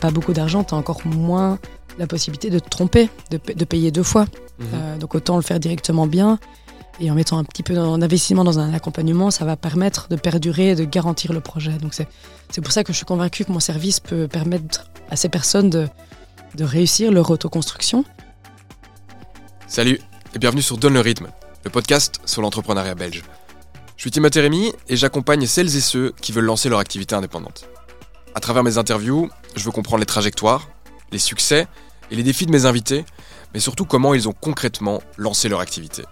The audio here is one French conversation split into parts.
pas beaucoup d'argent, tu as encore moins la possibilité de te tromper, de, de payer deux fois. Mhm. Euh, donc autant le faire directement bien. Et en mettant un petit peu d'investissement dans un accompagnement, ça va permettre de perdurer et de garantir le projet. Donc c'est c'est pour ça que je suis convaincue que mon service peut permettre à ces personnes de, de réussir leur autoconstruction. Salut et bienvenue sur Donne le rythme, le podcast sur l'entrepreneuriat belge. Je suis Timothée Rémy et j'accompagne celles et ceux qui veulent lancer leur activité indépendante. À travers mes interviews, je veux comprendre les trajectoires, les succès et les défis de mes invités, mais surtout comment ils ont concrètement lancé leur activité.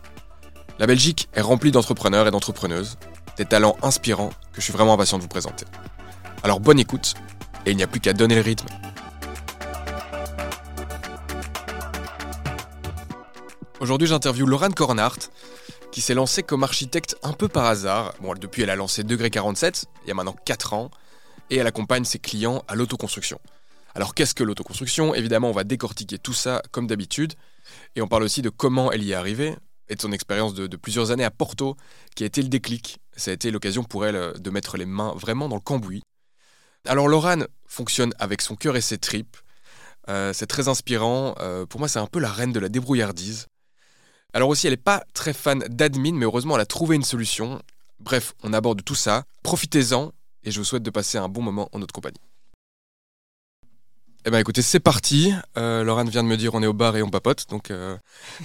La Belgique est remplie d'entrepreneurs et d'entrepreneuses, des talents inspirants que je suis vraiment impatient de vous présenter. Alors bonne écoute, et il n'y a plus qu'à donner le rythme. Aujourd'hui, j'interviewe Laurent Cornhart, qui s'est lancée comme architecte un peu par hasard. Bon, depuis, elle a lancé Degré 47, il y a maintenant 4 ans, et elle accompagne ses clients à l'autoconstruction. Alors, qu'est-ce que l'autoconstruction? Évidemment, on va décortiquer tout ça comme d'habitude, et on parle aussi de comment elle y est arrivée, et de son expérience de, plusieurs années à Porto, qui a été le déclic. Ça a été l'occasion pour elle euh, de mettre les mains vraiment dans le cambouis. Alors, Laurent fonctionne avec son cœur et ses tripes. Euh, c'est très inspirant. Euh, pour moi, c'est un peu la reine de la débrouillardise. Alors aussi, elle n'est pas très fan d'admin, mais heureusement, elle a trouvé une solution. Bref, on aborde tout ça. Profitez-en et je vous souhaite de passer un bon moment en notre compagnie. Eh bien écoutez, c'est parti. Euh, Laurent vient de me dire on est au bar et on papote, donc euh,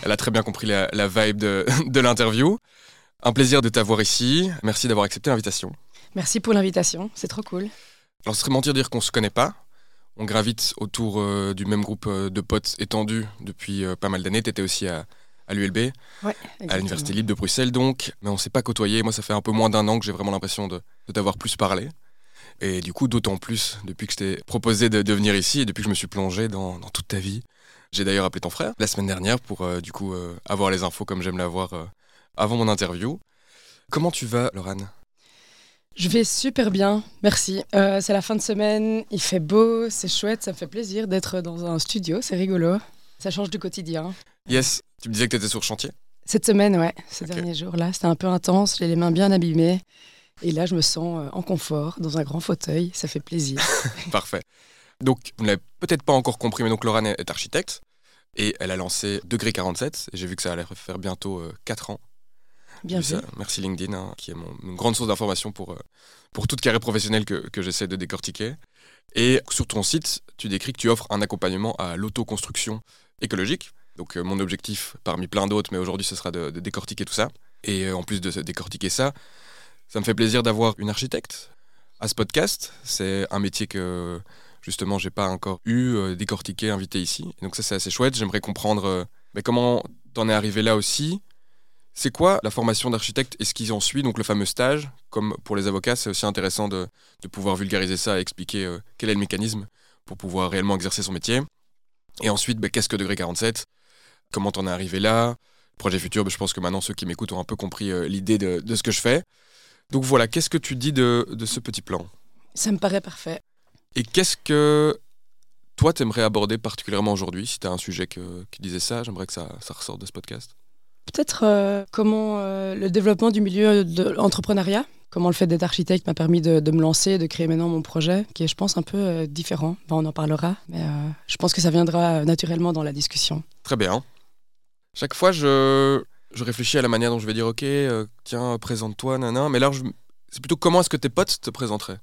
elle a très bien compris la, la vibe de, de l'interview. Un plaisir de t'avoir ici. Merci d'avoir accepté l'invitation. Merci pour l'invitation, c'est trop cool. Alors ce serait mentir de dire qu'on se connaît pas. On gravite autour euh, du même groupe euh, de potes étendus depuis pas mal d'années. Tu étais aussi à, à l'ULB, Ouais, à l'Université libre de Bruxelles donc, mais on s'est pas côtoyé. Moi, ça fait un peu moins d'un an que j'ai vraiment l'impression de, de t'avoir plus parlé. Et du coup, d'autant plus depuis que je t'ai proposé de, de venir ici et depuis que je me suis plongé dans, dans toute ta vie. J'ai d'ailleurs appelé ton frère la semaine dernière pour euh, du coup euh, avoir les infos comme j'aime l'avoir euh, avant mon interview. Comment tu vas, Laurane Je vais super bien, merci. Euh, c'est la fin de semaine, il fait beau, c'est chouette, ça me fait plaisir d'être dans un studio, c'est rigolo. Ça change du quotidien. Yes, tu me disais que tu étais sur chantier Cette semaine, ouais, ces derniers jours-là, c'était un peu intense, j'ai les mains bien abîmées. Et là, je me sens euh, en confort, dans un grand fauteuil, ça fait plaisir. Parfait. Donc, vous ne l'avez peut-être pas encore compris, mais donc Laurane est architecte et elle a lancé Degré 47. Et j'ai vu que ça allait faire bientôt 4 ans. Bien vu. vu ça. Merci LinkedIn, hein, qui est mon- une grande source d'information pour, euh, pour toute carrière professionnelle que, que j'essaie de décortiquer. Et sur ton site, tu décris que tu offres un accompagnement à l'autoconstruction écologique. Donc, euh, mon objectif, parmi plein d'autres, mais aujourd'hui, ce sera de, décortiquer tout ça. Et euh, en plus de décortiquer ça, ça me fait plaisir d'avoir une architecte à ce podcast. C'est un métier que justement j'ai pas encore eu euh, décortiqué, invité ici. Donc ça c'est assez chouette. J'aimerais comprendre mais comment t'en es arrivé là aussi. C'est quoi la formation d'architecte et ce qui en suit, donc le fameux stage Comme pour les avocats, c'est aussi intéressant de, pouvoir vulgariser ça et expliquer quel est le mécanisme pour pouvoir réellement exercer son métier. Et ensuite, bah, qu'est-ce que Degré 47 Comment t'en es arrivé là Projet futur, bah, je pense que maintenant ceux qui m'écoutent ont un peu compris euh, l'idée de, de ce que je fais. Donc voilà, qu'est-ce que tu dis de, de ce petit plan? Ça me paraît parfait. Et qu'est-ce que toi t'aimerais aborder particulièrement aujourd'hui? Si tu as un sujet que- qui disait ça, j'aimerais que ça, ça ressorte de ce podcast. Peut-être euh, comment euh, le développement du milieu de l'entrepreneuriat, comment le fait d'être architecte m'a permis de, de me lancer, de créer maintenant mon projet, qui est, je pense, un peu euh, différent. Ben, on en parlera, mais je pense que ça viendra naturellement dans la discussion. Très bien. Chaque fois, je, je réfléchis à la manière dont je vais dire Ok, euh, tiens, présente-toi, nanan. Mais là, je- c'est plutôt comment est-ce que tes potes te présenteraient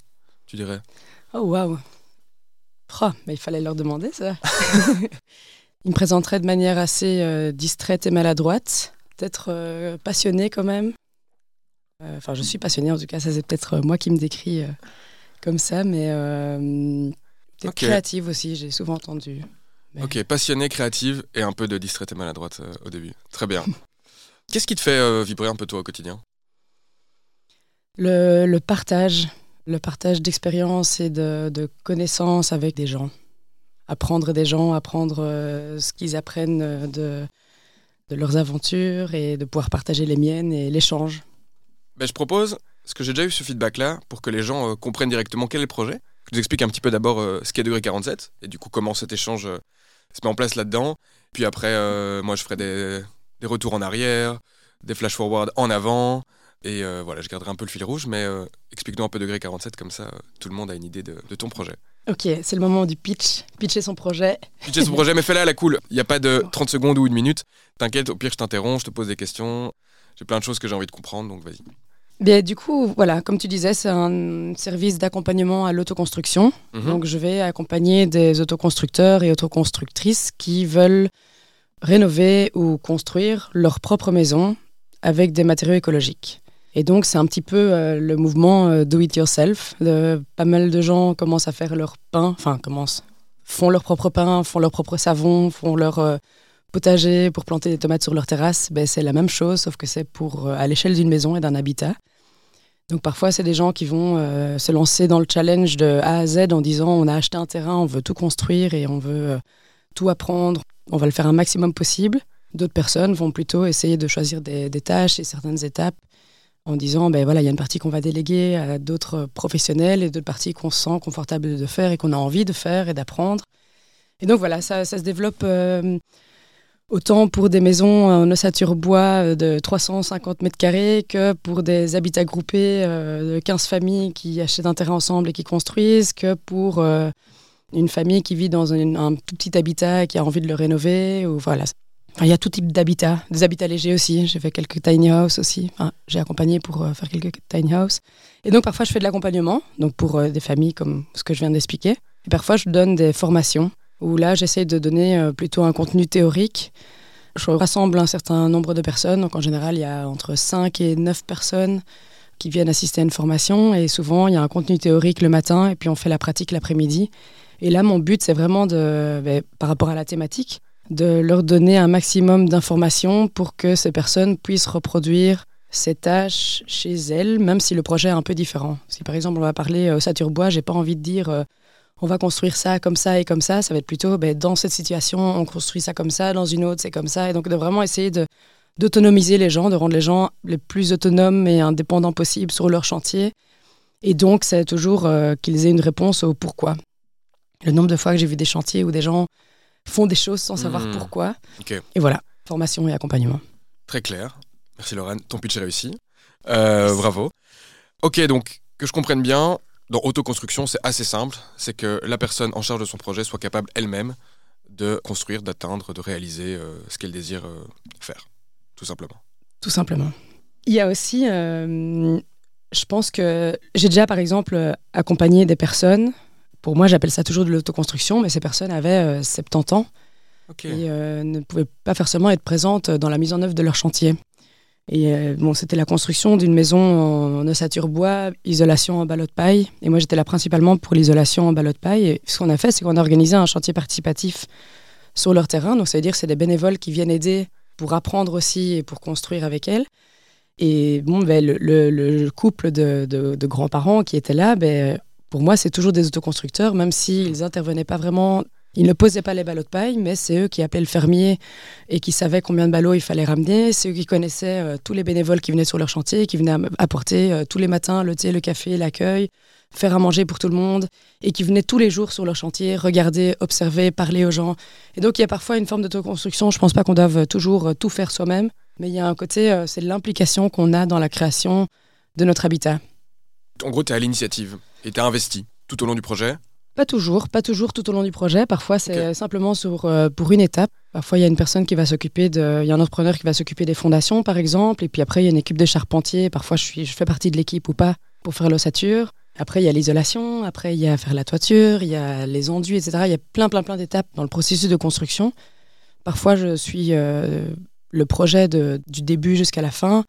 Tu dirais? Oh, waouh Oh, mais il fallait leur demander ça. Ils me présenteraient de manière assez euh, distraite et maladroite, peut-être euh, passionnée quand même. Enfin, je suis passionnée en tout cas, ça c'est peut-être moi qui me décris comme ça, mais peut-être créative aussi, j'ai souvent entendu. Ok, passionnée, créative et un peu de distraite et maladroite euh, au début. Très bien. Qu'est-ce qui te fait euh, vibrer un peu toi au quotidien? Le, le partage, le partage d'expériences et de, de connaissances avec des gens. Apprendre des gens, apprendre euh, ce qu'ils apprennent de, de leurs aventures et de pouvoir partager les miennes et l'échange. Ben, je propose, parce que j'ai déjà eu ce feedback-là, pour que les gens euh, comprennent directement quel est le projet. Je vous explique un petit peu d'abord euh, ce qu'est Degré 47, et du coup comment cet échange se met en place là-dedans. Puis après, euh, moi je ferai des, des retours en arrière, des flash forward en avant, Et euh, voilà, je garderai un peu le fil rouge, mais euh, explique-nous un peu Degré 47, comme ça tout le monde a une idée de, de ton projet. Ok, c'est le moment du pitch. Pitcher son projet. Pitcher son projet, mais fais-le à la cool. Il n'y a pas de 30 secondes ou une minute. T'inquiète, au pire, je t'interromps, je te pose des questions. J'ai plein de choses que j'ai envie de comprendre, donc vas-y. Bien, du coup, voilà, comme tu disais, c'est un service d'accompagnement à l'autoconstruction. Mhm. Donc, je vais accompagner des autoconstructeurs et autoconstructrices qui veulent rénover ou construire leur propre maison avec des matériaux écologiques. Et donc, c'est un petit peu euh, le mouvement euh, do it yourself. De- pas mal de gens commencent à faire leur pain, enfin, commencent, font leur propre pain, font leur propre savon, font leur euh, potager pour planter des tomates sur leur terrasse. Ben, c'est la même chose, sauf que c'est pour à l'échelle d'une maison et d'un habitat. Donc parfois, c'est des gens qui vont euh, se lancer dans le challenge de A à Z en disant on a acheté un terrain, on veut tout construire et on veut euh, tout apprendre, on va le faire un maximum possible. D'autres personnes vont plutôt essayer de choisir des, tâches et certaines étapes en disant ben voilà, il y a une partie qu'on va déléguer à d'autres professionnels et d'autres parties qu'on se sent confortable de faire et qu'on a envie de faire et d'apprendre. Et donc voilà, ça, ça se développe euh, autant pour des maisons en ossature bois euh, de 350 mètres carrés que pour des habitats groupés euh, de 15 familles qui achètent un terrain ensemble et qui construisent, que pour euh, une famille qui vit dans un, tout petit habitat et qui a envie de le rénover. Ou voilà. Il y a tout type d'habitats, des habitats légers aussi. J'ai fait quelques tiny house aussi. J'ai accompagné pour faire quelques tiny house. Et donc parfois je fais de l'accompagnement, donc pour des familles comme ce que je viens d'expliquer. Et parfois je donne des formations où là j'essaie de donner euh, plutôt un contenu théorique. Je rassemble un certain nombre de personnes, donc en général il y a entre 5 et 9 personnes qui viennent assister à une formation et souvent il y a un contenu théorique le matin et puis on fait la pratique l'après-midi. Et là mon but c'est vraiment ben, par rapport à la thématique, de leur donner un maximum d'informations pour que ces personnes puissent reproduire ces tâches chez elles, même si le projet est un peu différent. Si par exemple on va parler euh, ossature bois, j'ai pas envie de dire euh, on va construire ça comme ça et comme ça, ça va être plutôt ben, dans cette situation on construit ça comme ça, dans une autre c'est comme ça, et donc de vraiment essayer de d'autonomiser les gens, de rendre les gens les plus autonomes et indépendants possibles sur leur chantier. Et donc c'est toujours euh, qu'ils aient une réponse au pourquoi. Le nombre de fois que j'ai vu des chantiers où des gens font des choses sans savoir Mhm. pourquoi. Et voilà, formation et accompagnement. Très clair. Merci Lorraine. Ton pitch est réussi. Euh, bravo. Ok, donc que je comprenne bien, dans autoconstruction, c'est assez simple. C'est que la personne en charge de son projet soit capable elle-même de construire, d'atteindre, de réaliser euh, ce qu'elle désire euh, faire. Tout simplement. Tout simplement. Il y a aussi, euh, je pense que j'ai déjà par exemple accompagné des personnes. Pour moi, j'appelle ça toujours de l'autoconstruction, mais ces personnes avaient euh, 70 ans et ne pouvaient pas forcément être présentes dans la mise en œuvre de leur chantier. Euh, bon, c'était la construction d'une maison en, ossature bois, isolation en ballot de paille. Et moi, j'étais là principalement pour l'isolation en ballot de paille. Et ce qu'on a fait, c'est qu'on a organisé un chantier participatif sur leur terrain. Donc, ça veut dire c'est des bénévoles qui viennent aider pour apprendre aussi et pour construire avec elles. Et bon, ben, le, le- le couple de grands-parents qui étaient là, ben, pour moi, c'est toujours des autoconstructeurs, même s'ils n'intervenaient pas vraiment. Ils ne posaient pas les ballots de paille, mais c'est eux qui appelaient le fermier et qui savaient combien de ballots il fallait ramener. C'est eux qui connaissaient euh, tous les bénévoles qui venaient sur leur chantier, qui venaient apporter euh, tous les matins le thé, le café, l'accueil, faire à manger pour tout le monde, et qui venaient tous les jours sur leur chantier, regarder, observer, parler aux gens. Et donc il y a parfois une forme d'autoconstruction. Je ne pense pas qu'on doive toujours euh, tout faire soi-même, mais il y a un côté, c'est l'implication qu'on a dans la création de notre habitat. En gros, tu es à l'initiative et tu investi tout au long du projet. Pas toujours, pas toujours tout au long du projet. Parfois, c'est simplement sur, euh, pour une étape. Parfois, il y a une personne qui va s'occuper de. Il y a un entrepreneur qui va s'occuper des fondations, par exemple. Et puis après, il y a une équipe de charpentiers. Parfois, je, suis, je fais partie de l'équipe ou pas pour faire l'ossature. Après, il y a l'isolation. Après, il y a faire la toiture. Il y a les enduits, etc. Il y a plein, plein, plein d'étapes dans le processus de construction. Parfois, je suis euh, le projet de- du début jusqu'à la fin.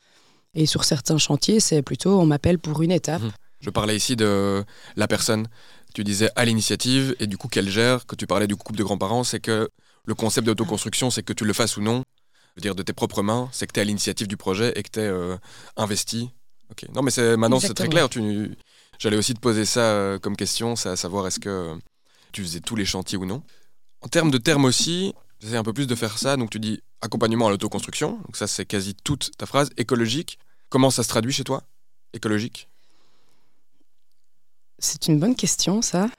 Et sur certains chantiers, c'est plutôt on m'appelle pour une étape. Mhm. Je parlais ici de la personne, tu disais à l'initiative et du coup qu'elle gère, que tu parlais du couple de grands-parents, c'est que le concept d'autoconstruction, c'est que tu le fasses ou non, je veux dire de tes propres mains, c'est que tu es à l'initiative du projet et que tu es investi. Ok. Non mais maintenant c'est très clair, tu j'allais aussi te poser ça euh, comme question, c'est à savoir est-ce que euh, tu faisais tous les chantiers ou non? En termes de termes aussi, j'essaie un peu plus de faire ça, donc tu dis accompagnement à l'autoconstruction, donc ça c'est quasi toute ta phrase, écologique. Comment ça se traduit chez toi? Écologique C'est une bonne question, ça.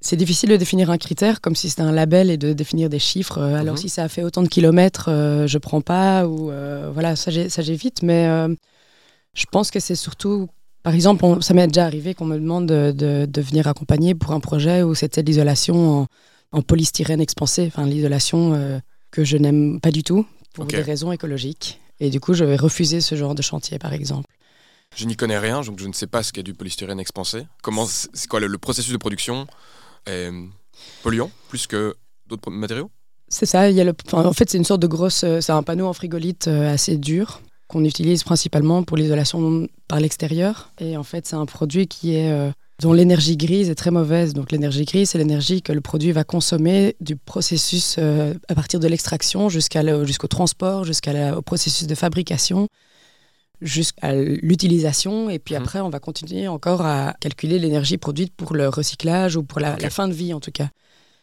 C'est difficile de définir un critère comme si c'était un label et de définir des chiffres. Euh, Alors Mhm. si ça a fait autant de kilomètres, euh, je prends pas ou euh, voilà, ça j'évite. Mais euh, Je pense que c'est surtout, par exemple, ça m'est déjà arrivé qu'on me demande de, de, venir accompagner pour un projet où c'était l'isolation en, polystyrène expansé, enfin l'isolation que je n'aime pas du tout pour des raisons écologiques. Et du coup, je vais refuser ce genre de chantier, par exemple. Je n'y connais rien, donc je ne sais pas ce qu'est du polystyrène expansé. Comment, c'est quoi le, processus de production est polluant plus que d'autres matériaux? C'est ça. Il y a le, en fait, c'est une sorte de grosse, euh, c'est un panneau en frigolite euh, assez dur qu'on utilise principalement pour l'isolation par l'extérieur. Et en fait, c'est un produit qui est euh, dont l'énergie grise est très mauvaise. Donc l'énergie grise, c'est l'énergie que le produit va consommer du processus à partir de l'extraction jusqu'à jusqu'au transport, jusqu'au processus de fabrication jusqu'à l'utilisation. Et puis mhm. après, on va continuer encore à calculer l'énergie produite pour le recyclage ou pour la, fin de vie en tout cas.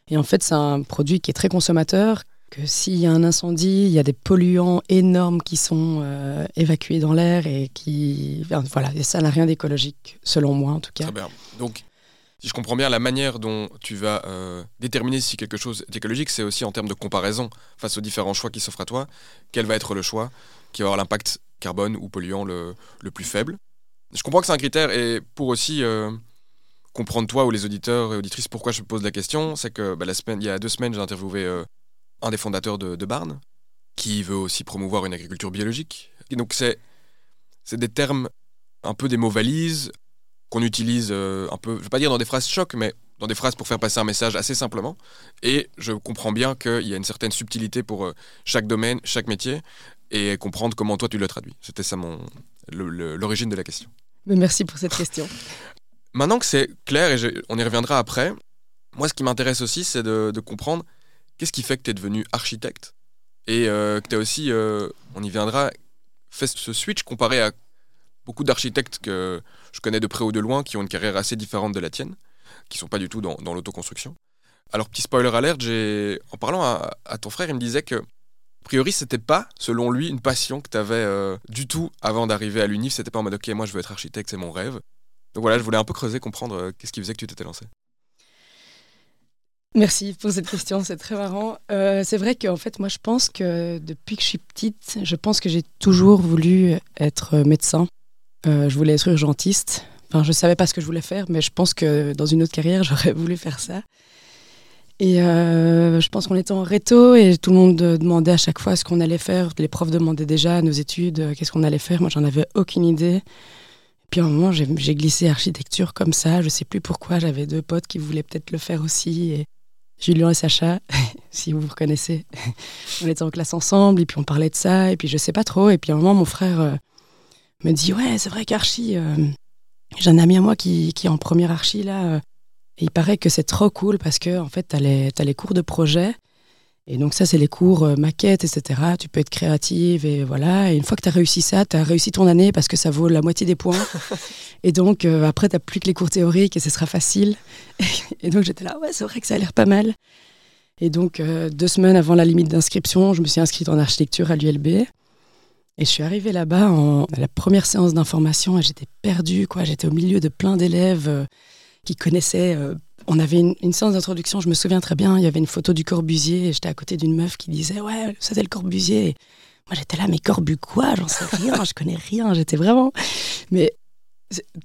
Et en fait, c'est un produit qui est très consommateur, que s'il y a un incendie, il y a des polluants énormes qui sont euh, évacués dans l'air et qui... voilà, et ça n'a rien d'écologique, selon moi en tout cas. Très bien. Donc, si je comprends bien, la manière dont tu vas euh, déterminer si quelque chose est écologique, c'est aussi en termes de comparaison face aux différents choix qui s'offrent à toi. Quel va être le choix qui va avoir l'impact carbone ou polluant le, le, plus faible. Je comprends que c'est un critère et pour aussi euh, comprendre toi ou les auditeurs et auditrices pourquoi je pose la question, c'est que bah, il y a deux semaines, j'ai interviewé euh, un des fondateurs de, de Barnes qui veut aussi promouvoir une agriculture biologique. Donc c'est des termes un peu des mots valises qu'on utilise euh, un peu, je vais pas dire dans des phrases choc, mais dans des phrases pour faire passer un message assez simplement. Et je comprends bien qu'il y a une certaine subtilité pour chaque domaine, chaque métier et comprendre comment toi tu le traduis. C'était ça mon l'origine de la question. Mais merci pour cette question. Maintenant que c'est clair, et on y reviendra après, moi ce qui m'intéresse aussi c'est de, comprendre qu'est-ce qui fait que tu es devenu architecte et euh, que tu as aussi, euh, on y viendra, fait ce switch comparé à beaucoup d'architectes que je connais de près ou de loin qui ont une carrière assez différente de la tienne, qui sont pas du tout dans, l'autoconstruction. Alors petit spoiler alert, en parlant à, à ton frère, il me disait que a priori, c'était pas, selon lui, une passion que tu avais euh, du tout avant d'arriver à l'UNIF. C'était pas en mode, ok, moi je veux être architecte, c'est mon rêve. Donc voilà, je voulais un peu creuser, comprendre euh, qu'est-ce qui faisait que tu t'étais lancé. Merci pour cette question, c'est très marrant. Euh, c'est vrai qu'en fait, moi je pense que depuis que je suis petite, je pense que j'ai toujours voulu être médecin. je voulais être urgentiste. Enfin, je savais pas ce que je voulais faire, mais je pense que dans une autre carrière, j'aurais voulu faire ça. Et euh, je pense qu'on était en réto et tout le monde demandait à chaque fois ce qu'on allait faire. Les profs demandaient déjà à nos études euh, qu'est-ce qu'on allait faire. Moi, j'en avais aucune idée. Puis à un moment, j'ai glissé architecture comme ça. Je sais plus pourquoi. J'avais deux potes qui voulaient peut-être le faire aussi. Et Julien et Sacha, si vous vous reconnaissez, on était en classe ensemble et puis on parlait de ça. Et puis je sais pas trop. Et puis à un moment, mon frère euh, me dit Ouais, c'est vrai qu'archi. j'ai un ami à moi qui, qui est en première archi là il paraît que c'est trop cool parce que en fait, tu as, as, les cours de projet. Et donc ça, c'est les cours euh, maquettes, etc. Tu peux être créative et voilà. Et une fois que tu as réussi ça, tu as réussi ton année parce que ça vaut la moitié des points. et donc euh, après, tu n'as plus que les cours théoriques et ce sera facile. et donc j'étais là, ouais, c'est vrai que ça a l'air pas mal. Et donc euh, deux semaines avant la limite d'inscription, je me suis inscrite en architecture à l'ULB. Et je suis arrivée là-bas en, à la première séance d'information et j'étais perdue, quoi. J'étais au milieu de plein d'élèves qui connaissait. Euh, on avait une, séance d'introduction, je me souviens très bien, il y avait une photo du Corbusier et j'étais à côté d'une meuf qui disait Ouais, ça c'est le Corbusier. moi j'étais là, mais Corbu quoi? J'en sais rien, je connais rien. J'étais vraiment. Mais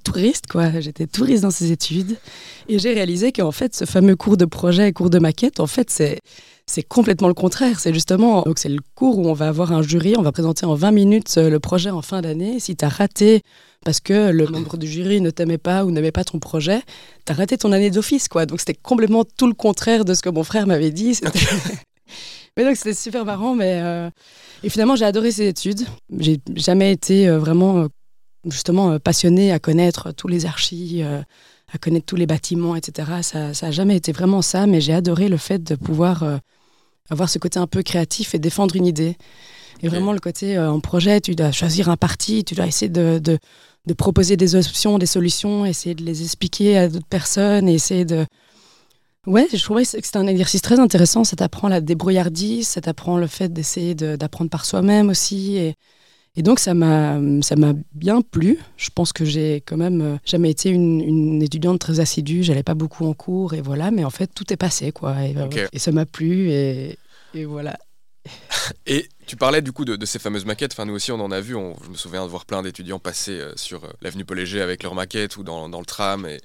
touriste, quoi. J'étais touriste dans ces études. Et j'ai réalisé qu'en fait, ce fameux cours de projet, cours de maquette, en fait, c'est. C'est complètement le contraire. C'est justement, donc c'est le cours où on va avoir un jury, on va présenter en 20 minutes euh, le projet en fin d'année. Si tu as raté parce que le membre du jury ne t'aimait pas ou n'aimait pas ton projet, tu as raté ton année d'office, quoi. Donc c'était complètement tout le contraire de ce que mon frère m'avait dit. mais donc c'était super marrant, mais euh, et finalement j'ai adoré ces études. J'ai jamais été euh, vraiment justement euh, passionné à connaître tous les archives, à connaître tous les bâtiments, etc. Ça n'a jamais été vraiment ça, mais j'ai adoré le fait de pouvoir avoir ce côté un peu créatif et défendre une idée. Et vraiment le côté en projet, tu dois choisir un parti, tu dois essayer de, de, de, proposer des options, des solutions, essayer de les expliquer à d'autres personnes, et essayer de... Ouais, je trouvais que c'était un exercice très intéressant. Ça t'apprend la débrouillardise, ça t'apprend le fait d'essayer d'apprendre par soi-même aussi. Et donc ça m'a ça m'a bien plu. Je pense que j'ai quand même euh, jamais été une, étudiante très assidue. J'allais pas beaucoup en cours et voilà. Mais en fait tout est passé quoi. Et, ça m'a plu et, et voilà. Et Tu parlais du coup de, ces fameuses maquettes. Enfin, nous aussi, on en a vu. On, je me souviens de voir plein d'étudiants passer euh, sur euh, l'avenue Paul avec leurs maquettes ou dans, dans, le tram. Et...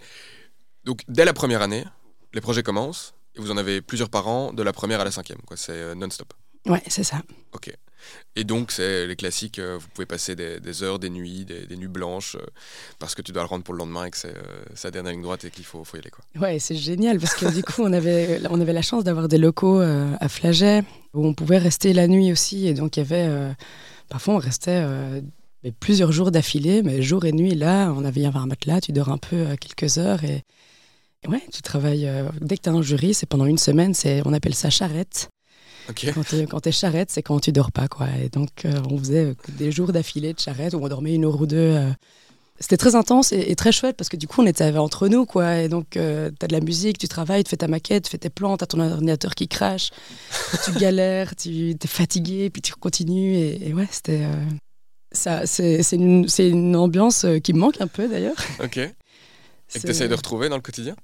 Donc, dès la première année, les projets commencent et vous en avez plusieurs par an de la première à la cinquième. Quoi. C'est euh, non-stop. Ouais, c'est ça. Ok. Et donc, c'est les classiques, euh, vous pouvez passer des, heures, des nuits, des, nuits blanches, euh, parce que tu dois le rendre pour le lendemain et que c'est sa dernière ligne droite et qu'il faut, faut, y aller. Ouais, c'est génial, parce que du coup, on avait, on avait la chance d'avoir des locaux à Flaget, où on pouvait rester la nuit aussi. Et donc, il y avait. parfois, on restait plusieurs jours d'affilée, mais jour et nuit, là, on avait, un matelas, tu dors un peu quelques heures et. Ouais, tu travailles. dès que tu as un jury, c'est pendant une semaine, c'est, on appelle ça charrette. Quand tu es charrette, c'est quand tu dors pas. Quoi. Et donc, euh, on faisait des jours d'affilée de charrette où on dormait une heure ou deux. Euh. C'était très intense et, très chouette parce que du coup, on était entre nous. Quoi. Et donc, euh, tu as de la musique, tu travailles, tu fais ta maquette, tu fais tes plans, tu as ton ordinateur qui crache, tu galères, tu es fatigué, puis tu continues. Et, ouais, c'était. ça, c'est, une, une, ambiance qui me manque un peu d'ailleurs. Ok. Et que tu essayes de retrouver dans le quotidien?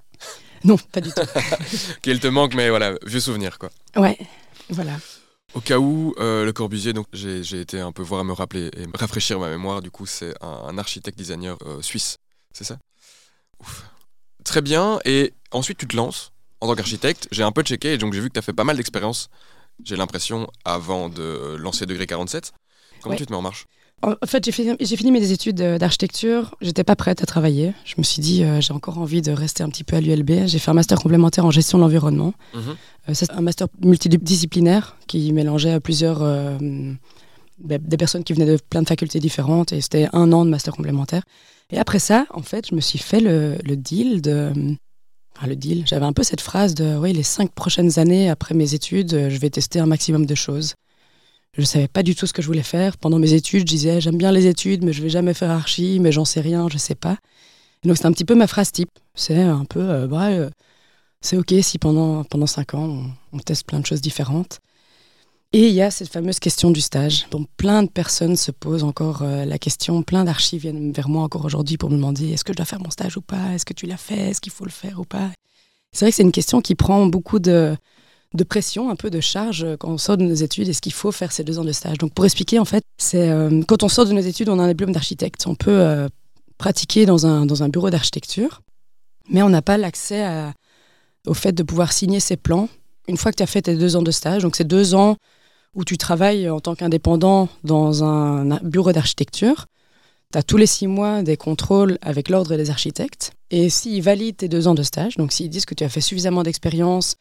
Non, pas du tout. Qu'il te manque, mais voilà, vieux souvenir quoi. Ouais, voilà. Au cas où, euh, Le Corbusier, donc j'ai été un peu voir à me rappeler et me rafraîchir ma mémoire. Du coup, c'est un, architecte designer euh, suisse, c'est ça? Ouf. Très bien. Et ensuite, tu te lances en tant qu'architecte. J'ai un peu checké et donc j'ai vu que tu as fait pas mal d'expériences, j'ai l'impression, avant de lancer Degré 47. Comment tu te mets en marche? En fait, j'ai fini, fini, mes études euh, d'architecture. J'étais pas prête à travailler. Je me suis dit, euh, j'ai encore envie de rester un petit peu à l'ULB. J'ai fait un master complémentaire en gestion de l'environnement. Mhm. Euh, c'est un master multidisciplinaire qui mélangeait plusieurs ben, des personnes qui venaient de plein de facultés différentes. Et c'était un an de master complémentaire. Et après ça, en fait, je me suis fait le, deal de. Enfin, le deal. J'avais un peu cette phrase de, oui, les cinq prochaines années après mes études, je vais tester un maximum de choses. Je savais pas du tout ce que je voulais faire. Pendant mes études, je disais j'aime bien les études, mais je vais jamais faire archi, mais j'en sais rien, je sais pas. donc c'est un petit peu ma phrase type. C'est un peu, euh, euh, c'est ok si pendant, pendant cinq ans, on, teste plein de choses différentes. Et il y a cette fameuse question du stage, dont plein de personnes se posent encore euh, la question. Plein d'archives viennent vers moi encore aujourd'hui pour me demander est-ce que je dois faire mon stage ou pas? Est-ce que tu l'as fait? Est-ce qu'il faut le faire ou pas? C'est vrai que c'est une question qui prend beaucoup de, de pression, un peu de charge euh, quand on sort de nos études. Est-ce qu'il faut faire ces deux ans de stage Donc pour expliquer, en fait, c'est euh, quand on sort de nos études, on a un diplôme d'architecte. On peut euh, pratiquer dans un, dans un bureau d'architecture, mais on n'a pas l'accès au fait de pouvoir signer ses plans une fois que tu as fait tes deux ans de stage. Donc c'est deux ans où tu travailles en tant qu'indépendant dans un bureau d'architecture. Tu as tous les six mois des contrôles avec l'ordre des architectes. Et s'ils valident tes deux ans de stage, donc s'ils disent que tu as fait suffisamment d'expérience,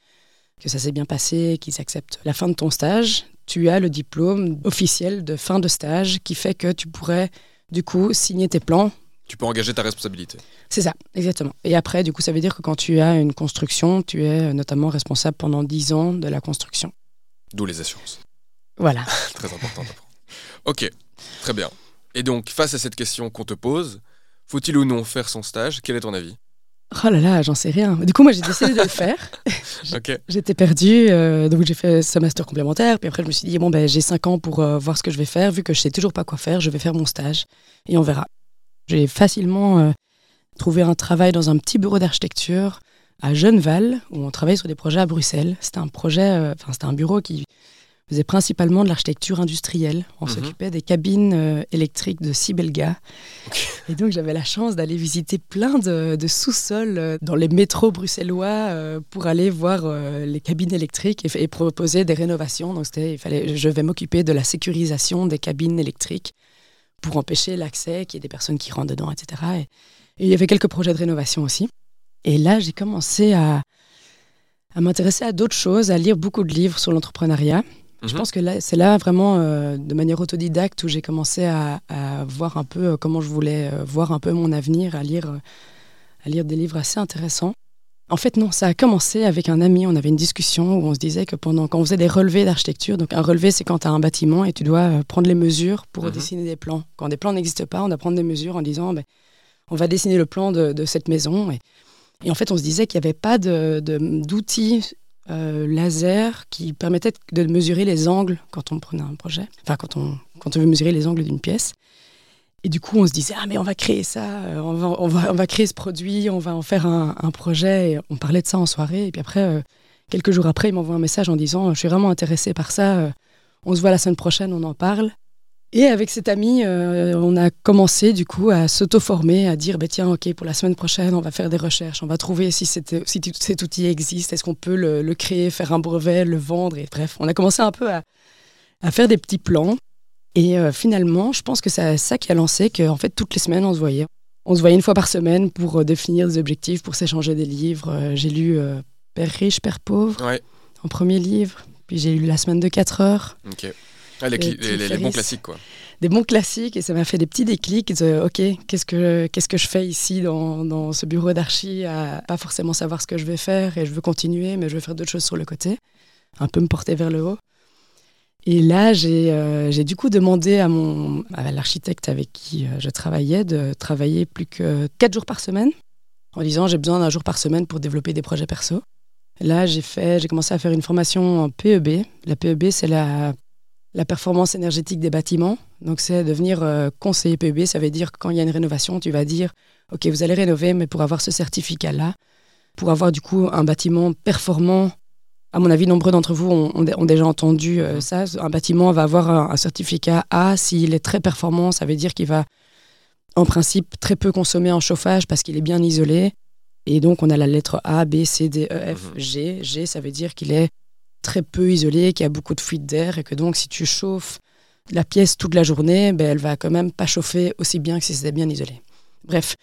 que ça s'est bien passé, qu'ils acceptent la fin de ton stage, tu as le diplôme officiel de fin de stage qui fait que tu pourrais du coup signer tes plans. Tu peux engager ta responsabilité. C'est ça, exactement. Et après, du coup, ça veut dire que quand tu as une construction, tu es notamment responsable pendant 10 ans de la construction. D'où les assurances. Voilà. Très important d'apprendre. Ok, très bien. Et donc, face à cette question qu'on te pose, faut-il ou non faire son stage? Quel est ton avis? Oh là là, j'en sais rien. Du coup, moi, j'ai décidé de le faire. J'étais perdue, euh, donc j'ai fait ce master complémentaire. Puis après, je me suis dit, bon, ben, j'ai cinq ans pour euh, voir ce que je vais faire. Vu que je sais toujours pas quoi faire, je vais faire mon stage et on verra. J'ai facilement euh, trouvé un travail dans un petit bureau d'architecture à Genneval, où on travaillait sur des projets à Bruxelles. C'était un projet, enfin, c'était un bureau qui faisait principalement de l'architecture industrielle. On mhm. s'occupait des cabines euh, électriques de Sibelga. Et donc j'avais la chance d'aller visiter plein de, sous-sols euh, dans les métros bruxellois euh, pour aller voir les cabines électriques et, proposer des rénovations. Donc il fallait, je vais m'occuper de la sécurisation des cabines électriques pour empêcher l'accès, qu'il y ait des personnes qui rentrent dedans, etc. Et, et il y avait quelques projets de rénovation aussi. Et là, j'ai commencé à, à m'intéresser à d'autres choses, à lire beaucoup de livres sur l'entrepreneuriat. Je mhm. pense que là, c'est là vraiment euh, de manière autodidacte où j'ai commencé à, voir un peu euh, comment je voulais euh, voir un peu mon avenir, à lire, à lire des livres assez intéressants. En fait, non, ça a commencé avec un ami. On avait une discussion où on se disait que pendant quand on faisait des relevés d'architecture, donc un relevé, c'est quand tu as un bâtiment et tu dois prendre les mesures pour mhm. dessiner des plans. Quand des plans n'existent pas, on doit prendre des mesures en disant ben, on va dessiner le plan de, cette maison. Et, et, en fait, on se disait qu'il n'y avait pas d'outils euh, laser qui permettait de mesurer les angles quand on prenait un projet, enfin quand on, quand on veut mesurer les angles d'une pièce. Et du coup, on se disait, ah mais on va créer ça, euh, on va, on va, on va créer ce produit, on va en faire un, projet. Et on parlait de ça en soirée. Et puis après, euh, quelques jours après, il m'envoie un message en disant, je suis vraiment intéressé par ça, on se voit la semaine prochaine, on en parle. Et avec cet ami, euh, on a commencé du coup à s'auto-former, à dire bah, tiens, ok, pour la semaine prochaine, on va faire des recherches, on va trouver si, si cet outil existe, est-ce qu'on peut le, créer, faire un brevet, le vendre? Et bref, on a commencé un peu à, faire des petits plans. Et euh, finalement, je pense que c'est ça qui a lancé qu'en fait, toutes les semaines, on se voyait. On se voyait une fois par semaine pour euh, définir des objectifs, pour s'échanger des livres. j'ai lu Père riche, Père pauvre en premier livre. Puis j'ai lu La semaine de 4 heures. Ah, les, bons classiques, quoi. Des bons classiques, et ça m'a fait des petits déclics de OK, qu'est-ce que, qu'est-ce que je fais ici dans, dans ce bureau d'archi à pas forcément savoir ce que je vais faire, et je veux continuer, mais je veux faire d'autres choses sur le côté, un peu me porter vers le haut. Et là, j'ai, euh, du coup demandé à, mon, à l'architecte avec qui euh, je travaillais de travailler plus que 4 jours par semaine, en disant j'ai besoin d'un jour par semaine pour développer des projets perso. Là, j'ai fait, j'ai commencé à faire une formation en PEB. La PEB, c'est la la performance énergétique des bâtiments. Donc, c'est devenir euh, conseiller PEB. Ça veut dire que quand il y a une rénovation, tu vas dire OK, vous allez rénover, mais pour avoir ce certificat-là, pour avoir du coup un bâtiment performant, à mon avis, nombreux d'entre vous ont, déjà entendu euh, ça. Un bâtiment va avoir un, certificat A. S'il est très performant, ça veut dire qu'il va, en principe, très peu consommer en chauffage parce qu'il est bien isolé. Et donc, on a la lettre A, B, C, D, E, F, mhm. G. G, ça veut dire qu'il est très peu isolé, qu'il y a beaucoup de fuite d'air et que donc si tu chauffes la pièce toute la journée, ben, elle va quand même pas chauffer aussi bien que si c'était bien isolé. Bref,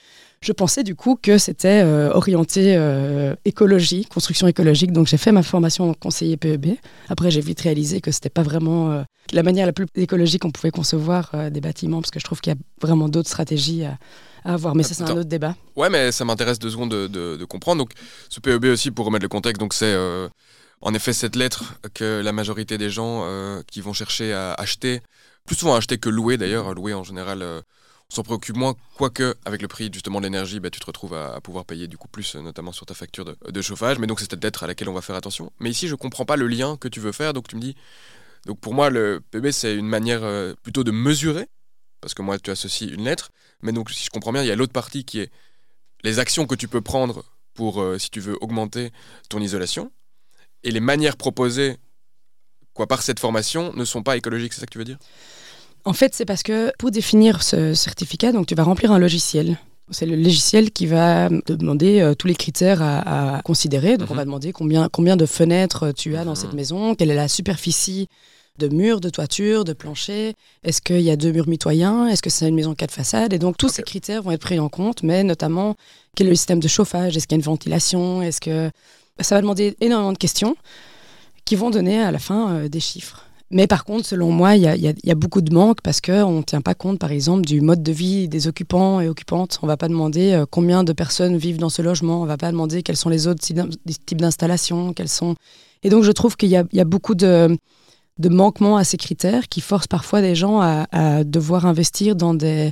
je pensais du coup que c'était euh, orienté euh, écologie, construction écologique. Donc j'ai fait ma formation en conseiller PEB. Après, j'ai vite réalisé que c'était pas vraiment euh, la manière la plus écologique qu'on pouvait concevoir des bâtiments, parce que je trouve qu'il y a vraiment d'autres stratégies à, avoir. Mais ça, c'est un autre débat. Ouais, mais ça m'intéresse deux secondes de, de, comprendre. Donc, ce PEB aussi, pour remettre le contexte, donc c'est en effet, cette lettre que la majorité des gens euh, qui vont chercher à acheter, plus souvent acheter que louer d'ailleurs, louer en général, euh, on s'en préoccupe moins, quoique avec le prix justement de l'énergie, bah, tu te retrouves à, pouvoir payer du coup plus, notamment sur ta facture de, chauffage. Mais donc c'est cette lettre à laquelle on va faire attention. Mais ici, je comprends pas le lien que tu veux faire, donc tu me dis, donc pour moi, le PB, c'est une manière euh, plutôt de mesurer, parce que moi, tu associes une lettre. Mais donc, si je comprends bien, il y a l'autre partie qui est les actions que tu peux prendre pour, si tu veux, augmenter ton isolation et les manières proposées quoi, par cette formation ne sont pas écologiques, c'est ça que tu veux dire? En fait, c'est parce que pour définir ce certificat, donc tu vas remplir un logiciel. C'est le logiciel qui va te demander euh, tous les critères à, considérer. Donc, on mhm. va demander combien, combien de fenêtres tu as dans cette mhm. maison, quelle est la superficie de murs, de toiture, de plancher. Est-ce qu'il y a deux murs mitoyens? Est-ce que c'est une maison quatre façades? Et donc, tous ces critères vont être pris en compte, mais notamment, quel est le système de chauffage? Est-ce qu'il y a une ventilation? Est-ce que ça va demander énormément de questions qui vont donner à la fin euh, des chiffres. Mais par contre, selon moi, il y, a, beaucoup de manques parce qu'on ne tient pas compte, par exemple, du mode de vie des occupants et occupantes. On ne va pas demander euh, combien de personnes vivent dans ce logement. On ne va pas demander quels sont les autres types d'installations. Et donc, je trouve qu'il y, a beaucoup de, manquements à ces critères qui forcent parfois des gens à devoir investir dans des,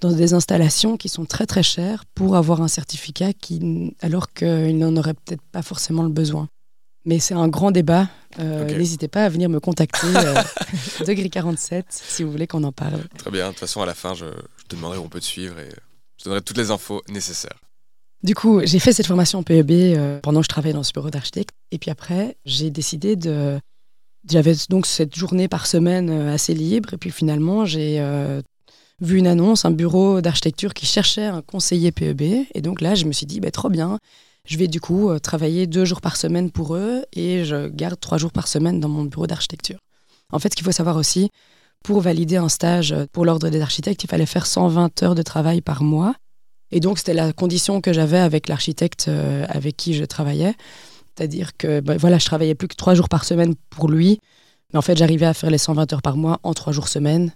dans des installations qui sont très très chères pour avoir un certificat qui, alors qu'ils n'en auraient peut-être pas forcément le besoin. Mais c'est un grand débat. Euh, n'hésitez pas à venir me contacter, euh, Degré 47, si vous voulez qu'on en parle. Très bien. De toute façon, à la fin, je, te demanderai où on peut te suivre et je donnerai toutes les infos nécessaires. Du coup, j'ai fait cette formation en PEB euh, pendant que je travaillais dans ce bureau d'architecte. Et puis après, j'ai décidé de. J'avais donc cette journée par semaine assez libre. Et puis finalement, j'ai vu une annonce, un bureau d'architecture qui cherchait un conseiller PEB. Et donc là, je me suis dit, bah, trop bien, je vais du coup euh, travailler deux jours par semaine pour eux et je garde trois jours par semaine dans mon bureau d'architecture. En fait, ce qu'il faut savoir aussi, pour valider un stage pour l'ordre des architectes, il fallait faire 120 heures de travail par mois. Et donc, c'était la condition que j'avais avec l'architecte euh, avec qui je travaillais. C'est-à-dire que bah, voilà, je travaillais plus que trois jours par semaine pour lui. Mais en fait, j'arrivais à faire les 120 heures par mois en trois jours semaine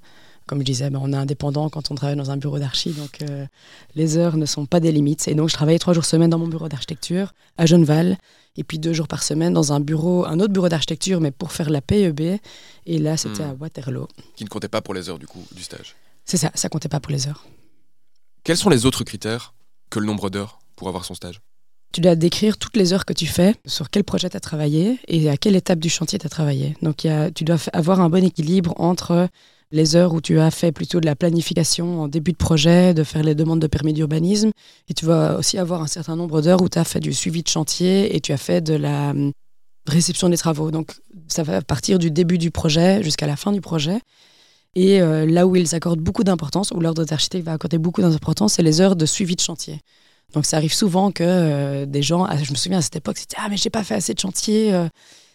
comme je disais, ben, on est indépendant quand on travaille dans un bureau d'archi, donc euh, les heures ne sont pas des limites. Et donc, je travaillais trois jours semaine dans mon bureau d'architecture à Genneval, et puis deux jours par semaine dans un bureau, un autre bureau d'architecture, mais pour faire la PEB. Et là, c'était hmm. à Waterloo. Qui ne comptait pas pour les heures du coup du stage. C'est ça, ça comptait pas pour les heures. Quels sont les autres critères que le nombre d'heures pour avoir son stage? Tu dois décrire toutes les heures que tu fais, sur quel projet tu as travaillé et à quelle étape du chantier tu as travaillé. Donc, y a, tu dois avoir un bon équilibre entre les heures où tu as fait plutôt de la planification en début de projet, de faire les demandes de permis d'urbanisme. Et tu vas aussi avoir un certain nombre d'heures où tu as fait du suivi de chantier et tu as fait de la, réception des travaux. Donc ça va partir du début du projet jusqu'à la fin du projet. Et euh, là où ils accordent beaucoup d'importance, où l'ordre d'architecte va accorder beaucoup d'importance, c'est les heures de suivi de chantier. Donc ça arrive souvent que euh, des gens, ah, je me souviens à cette époque, c'était ah mais j'ai pas fait assez de chantier, euh,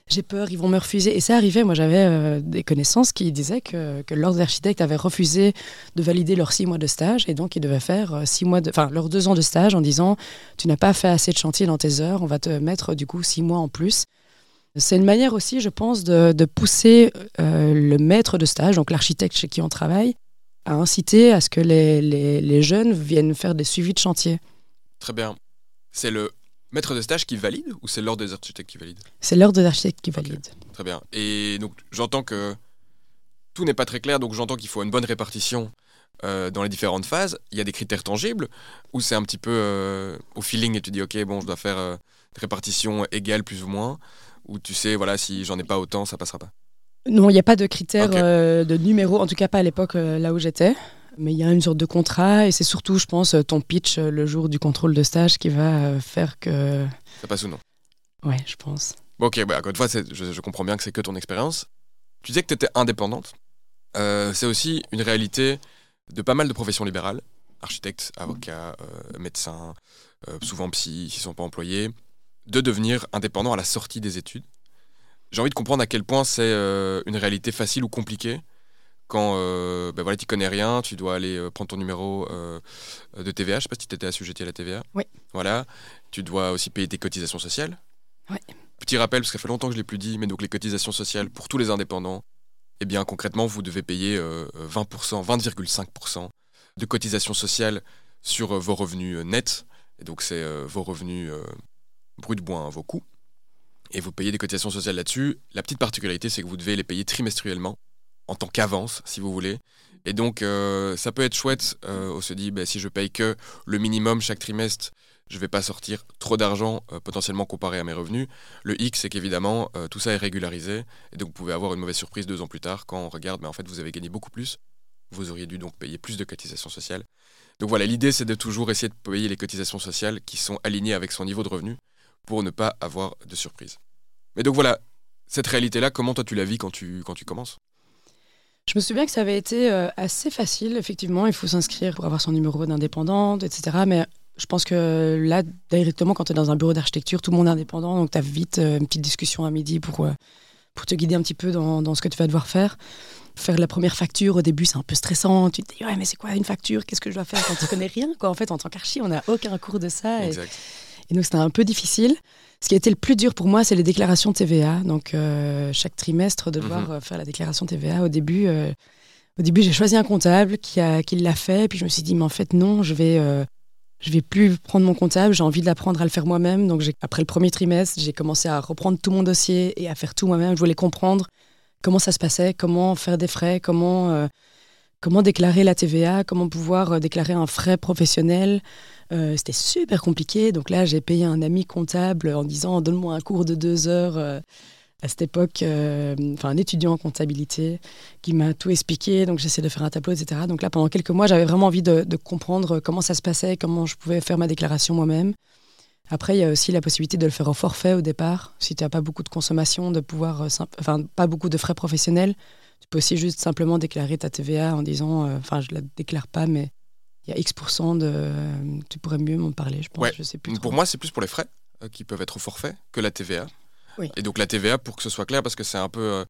j'ai peur, ils vont me refuser. Et ça arrivait, moi j'avais des connaissances qui disaient que, que l'ordre d'architecte avait refusé de valider leurs six mois de stage et donc ils devaient faire six mois, de, leurs deux ans de stage en disant tu n'as pas fait assez de chantier dans tes heures, on va te mettre du coup six mois en plus. C'est une manière aussi, je pense, de, pousser euh, le maître de stage, donc l'architecte chez qui on travaille, à inciter à ce que les, jeunes viennent faire des suivis de chantier. Très bien. C'est le maître de stage qui valide ou c'est l'ordre des architectes qui valide C'est l'ordre des architectes qui valide. Très bien. Et donc j'entends que tout n'est pas très clair, donc j'entends qu'il faut une bonne répartition euh, dans les différentes phases. Il y a des critères tangibles ou c'est un petit peu euh, au feeling et tu dis ok bon je dois faire une répartition égale plus ou moins ou tu sais, voilà, si j'en ai pas autant, ça passera pas Non, il n'y a pas de critères euh, de numéro, en tout cas pas à l'époque euh, là où j'étais. Mais il y a une sorte de contrat et c'est surtout, je pense, ton pitch euh, le jour du contrôle de stage qui va faire que. Ça passe ou non? Ouais, je pense. ok, bah, encore une fois, je, je, comprends bien que c'est que ton expérience. Tu disais que tu étais indépendante. c'est aussi une réalité de pas mal de professions libérales architectes, avocats, médecins, souvent psy, s'ils ne sont pas employés de devenir indépendant à la sortie des études. J'ai envie de comprendre à quel point c'est euh, une réalité facile ou compliquée quand euh, ben voilà, tu connais rien, tu dois aller euh, prendre ton numéro de TVA. Je ne sais pas si tu étais assujetti à la TVA. Oui. Voilà. Tu dois aussi payer tes cotisations sociales. Oui. Petit rappel, parce que ça fait longtemps que je ne l'ai plus dit, mais donc les cotisations sociales pour tous les indépendants, eh bien concrètement, vous devez payer 20%, 20,5% de cotisations sociales sur vos revenus nets. Et donc c'est vos revenus brut de bois, hein, vos coûts, et vous payez des cotisations sociales là-dessus. La petite particularité, c'est que vous devez les payer trimestriellement, en tant qu'avance, si vous voulez. Et donc, euh, ça peut être chouette. Euh, on se dit, bah, si je paye que le minimum chaque trimestre, je ne vais pas sortir trop d'argent euh, potentiellement comparé à mes revenus. Le X, c'est qu'évidemment, tout ça est régularisé. Et donc, vous pouvez avoir une mauvaise surprise deux ans plus tard quand on regarde, mais en fait, vous avez gagné beaucoup plus. Vous auriez dû donc payer plus de cotisations sociales. Donc voilà, l'idée, c'est de toujours essayer de payer les cotisations sociales qui sont alignées avec son niveau de revenu pour ne pas avoir de surprise. Mais donc voilà, cette réalité-là, comment toi tu la vis quand tu commences? Je me souviens que ça avait été euh, assez facile, effectivement. Il faut s'inscrire pour avoir son numéro d'indépendante, etc. Mais je pense que là, directement, quand tu es dans un bureau d'architecture, tout le monde est indépendant. Donc, tu as vite euh, une petite discussion à midi pour, euh, pour te guider un petit peu dans, dans, ce que tu vas devoir faire. Faire la première facture, au début, c'est un peu stressant. Tu te dis, ouais, mais c'est quoi une facture? Qu'est-ce que je dois faire? Quand tu connais rien. En fait, en tant qu'archi, on n'a aucun cours de ça. Exact. Donc, c'était un peu difficile. Ce qui a été le plus dur pour moi, c'est les déclarations TVA. Donc, euh, chaque trimestre, devoir mhm. euh, faire la déclaration TVA. Au début, euh, au début j'ai choisi un comptable qui, a, qui l'a fait. Puis je me suis dit, mais en fait, non, je vais, je vais plus prendre mon comptable. J'ai envie de l'apprendre à le faire moi-même. Donc, après le premier trimestre, j'ai commencé à reprendre tout mon dossier et à faire tout moi-même. Je voulais comprendre comment ça se passait, comment faire des frais, comment, comment déclarer la TVA, comment pouvoir déclarer un frais professionnel. Euh, c'était super compliqué. Donc là, j'ai payé un ami comptable en disant donne-moi un cours de deux heures. Euh, à cette époque, euh, enfin un étudiant en comptabilité qui m'a tout expliqué. Donc j'essaie de faire un tableau, etc. Donc là, pendant quelques mois, j'avais vraiment envie de, comprendre comment ça se passait, comment je pouvais faire ma déclaration moi-même. Après, il y a aussi la possibilité de le faire au forfait au départ. Si tu n'as pas beaucoup de consommation, de pouvoir, enfin, pas beaucoup de frais professionnels, tu peux aussi juste simplement déclarer ta TVA en disant, enfin, je la déclare pas, mais il y a X% de. Tu pourrais mieux m'en parler, je pense. Je sais plus pour moi, c'est plus pour les frais euh, qui peuvent être au forfait que la TVA. Et donc la TVA, pour que ce soit clair, parce que c'est un peu. Euh,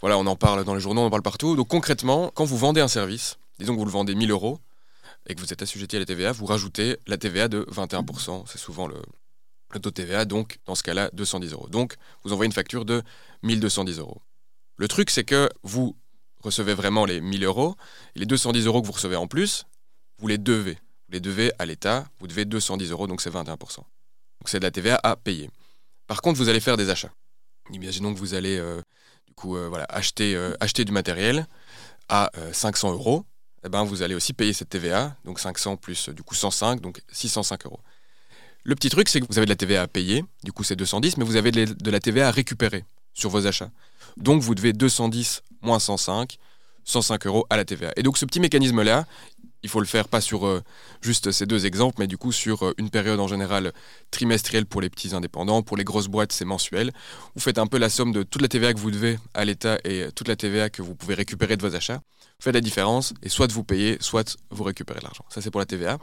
voilà, on en parle dans les journaux, on en parle partout. Donc concrètement, quand vous vendez un service, disons que vous le vendez 1000 euros et que vous êtes assujetti à la TVA, vous rajoutez la TVA de 21%. C'est souvent le, le taux de TVA, donc dans ce cas-là, 210 euros. Donc vous envoyez une facture de 1210 euros. Le truc, c'est que vous recevez vraiment les 1000 euros. Et les 210 euros que vous recevez en plus, vous les devez. Vous les devez à l'État, vous devez 210 euros, donc c'est 21%. Donc c'est de la TVA à payer. Par contre, vous allez faire des achats. Imaginons que vous allez euh, euh, euh, acheter du matériel à 500 euros. Eh ben, vous allez aussi payer cette TVA, donc 500 plus du coup 105, donc 605 euros. Le petit truc, c'est que vous avez de la TVA à payer, du coup c'est 210, mais vous avez de la TVA à récupérer sur vos achats. Donc vous devez 210 moins 105, 105 euros à la TVA. Et donc ce petit mécanisme-là, il faut le faire pas sur euh, juste ces deux exemples, mais du coup sur euh, une période en général trimestrielle pour les petits indépendants, pour les grosses boîtes c'est mensuel. Vous faites un peu la somme de toute la TVA que vous devez à l'État et toute la TVA que vous pouvez récupérer de vos achats. Vous faites la différence et soit vous payez, soit vous récupérez l'argent. Ça c'est pour la TVA.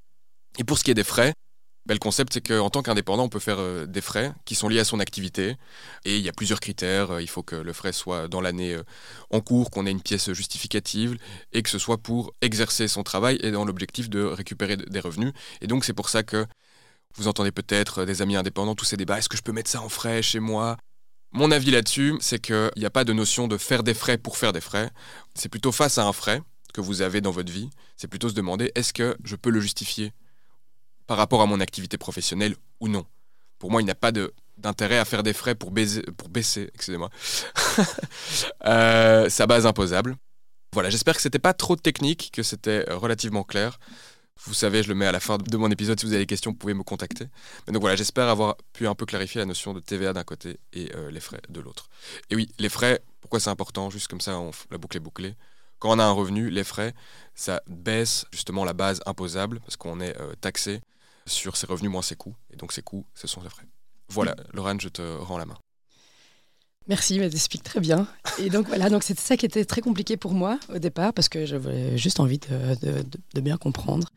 Et pour ce qui est des frais, ben, le concept, c'est qu'en tant qu'indépendant, on peut faire euh, des frais qui sont liés à son activité. Et il y a plusieurs critères. Euh, il faut que le frais soit dans l'année euh, en cours, qu'on ait une pièce justificative et que ce soit pour exercer son travail et dans l'objectif de récupérer des revenus. Et donc, c'est pour ça que vous entendez peut-être des amis indépendants, tous ces débats. Est-ce que je peux mettre ça en frais chez moi? Mon avis là-dessus, c'est qu'il n'y a pas de notion de faire des frais pour faire des frais. C'est plutôt face à un frais que vous avez dans votre vie. C'est plutôt se demander est-ce que je peux le justifier? Par rapport à mon activité professionnelle ou non. Pour moi, il n'y a pas d'intérêt à faire des frais pour, baiser, pour baisser excusez-moi, euh, sa base imposable. Voilà, j'espère que c'était pas trop technique, que c'était relativement clair. Vous savez, je le mets à la fin de mon épisode. Si vous avez des questions, vous pouvez me contacter. Mais donc voilà, j'espère avoir pu un peu clarifier la notion de TVA d'un côté et euh, les frais de l'autre. Et oui, les frais, pourquoi c'est important? Juste comme ça, on, la boucle est bouclée. Quand on a un revenu, les frais, ça baisse justement la base imposable parce qu'on est euh, taxé sur ses revenus moins ses coûts. Et donc ses coûts, ce sont ses frais. Voilà, Laurent, je te rends la main. Merci, mais t'expliques très bien. Et donc voilà, donc c'était ça qui était très compliqué pour moi au départ parce que j'avais juste envie de, bien comprendre.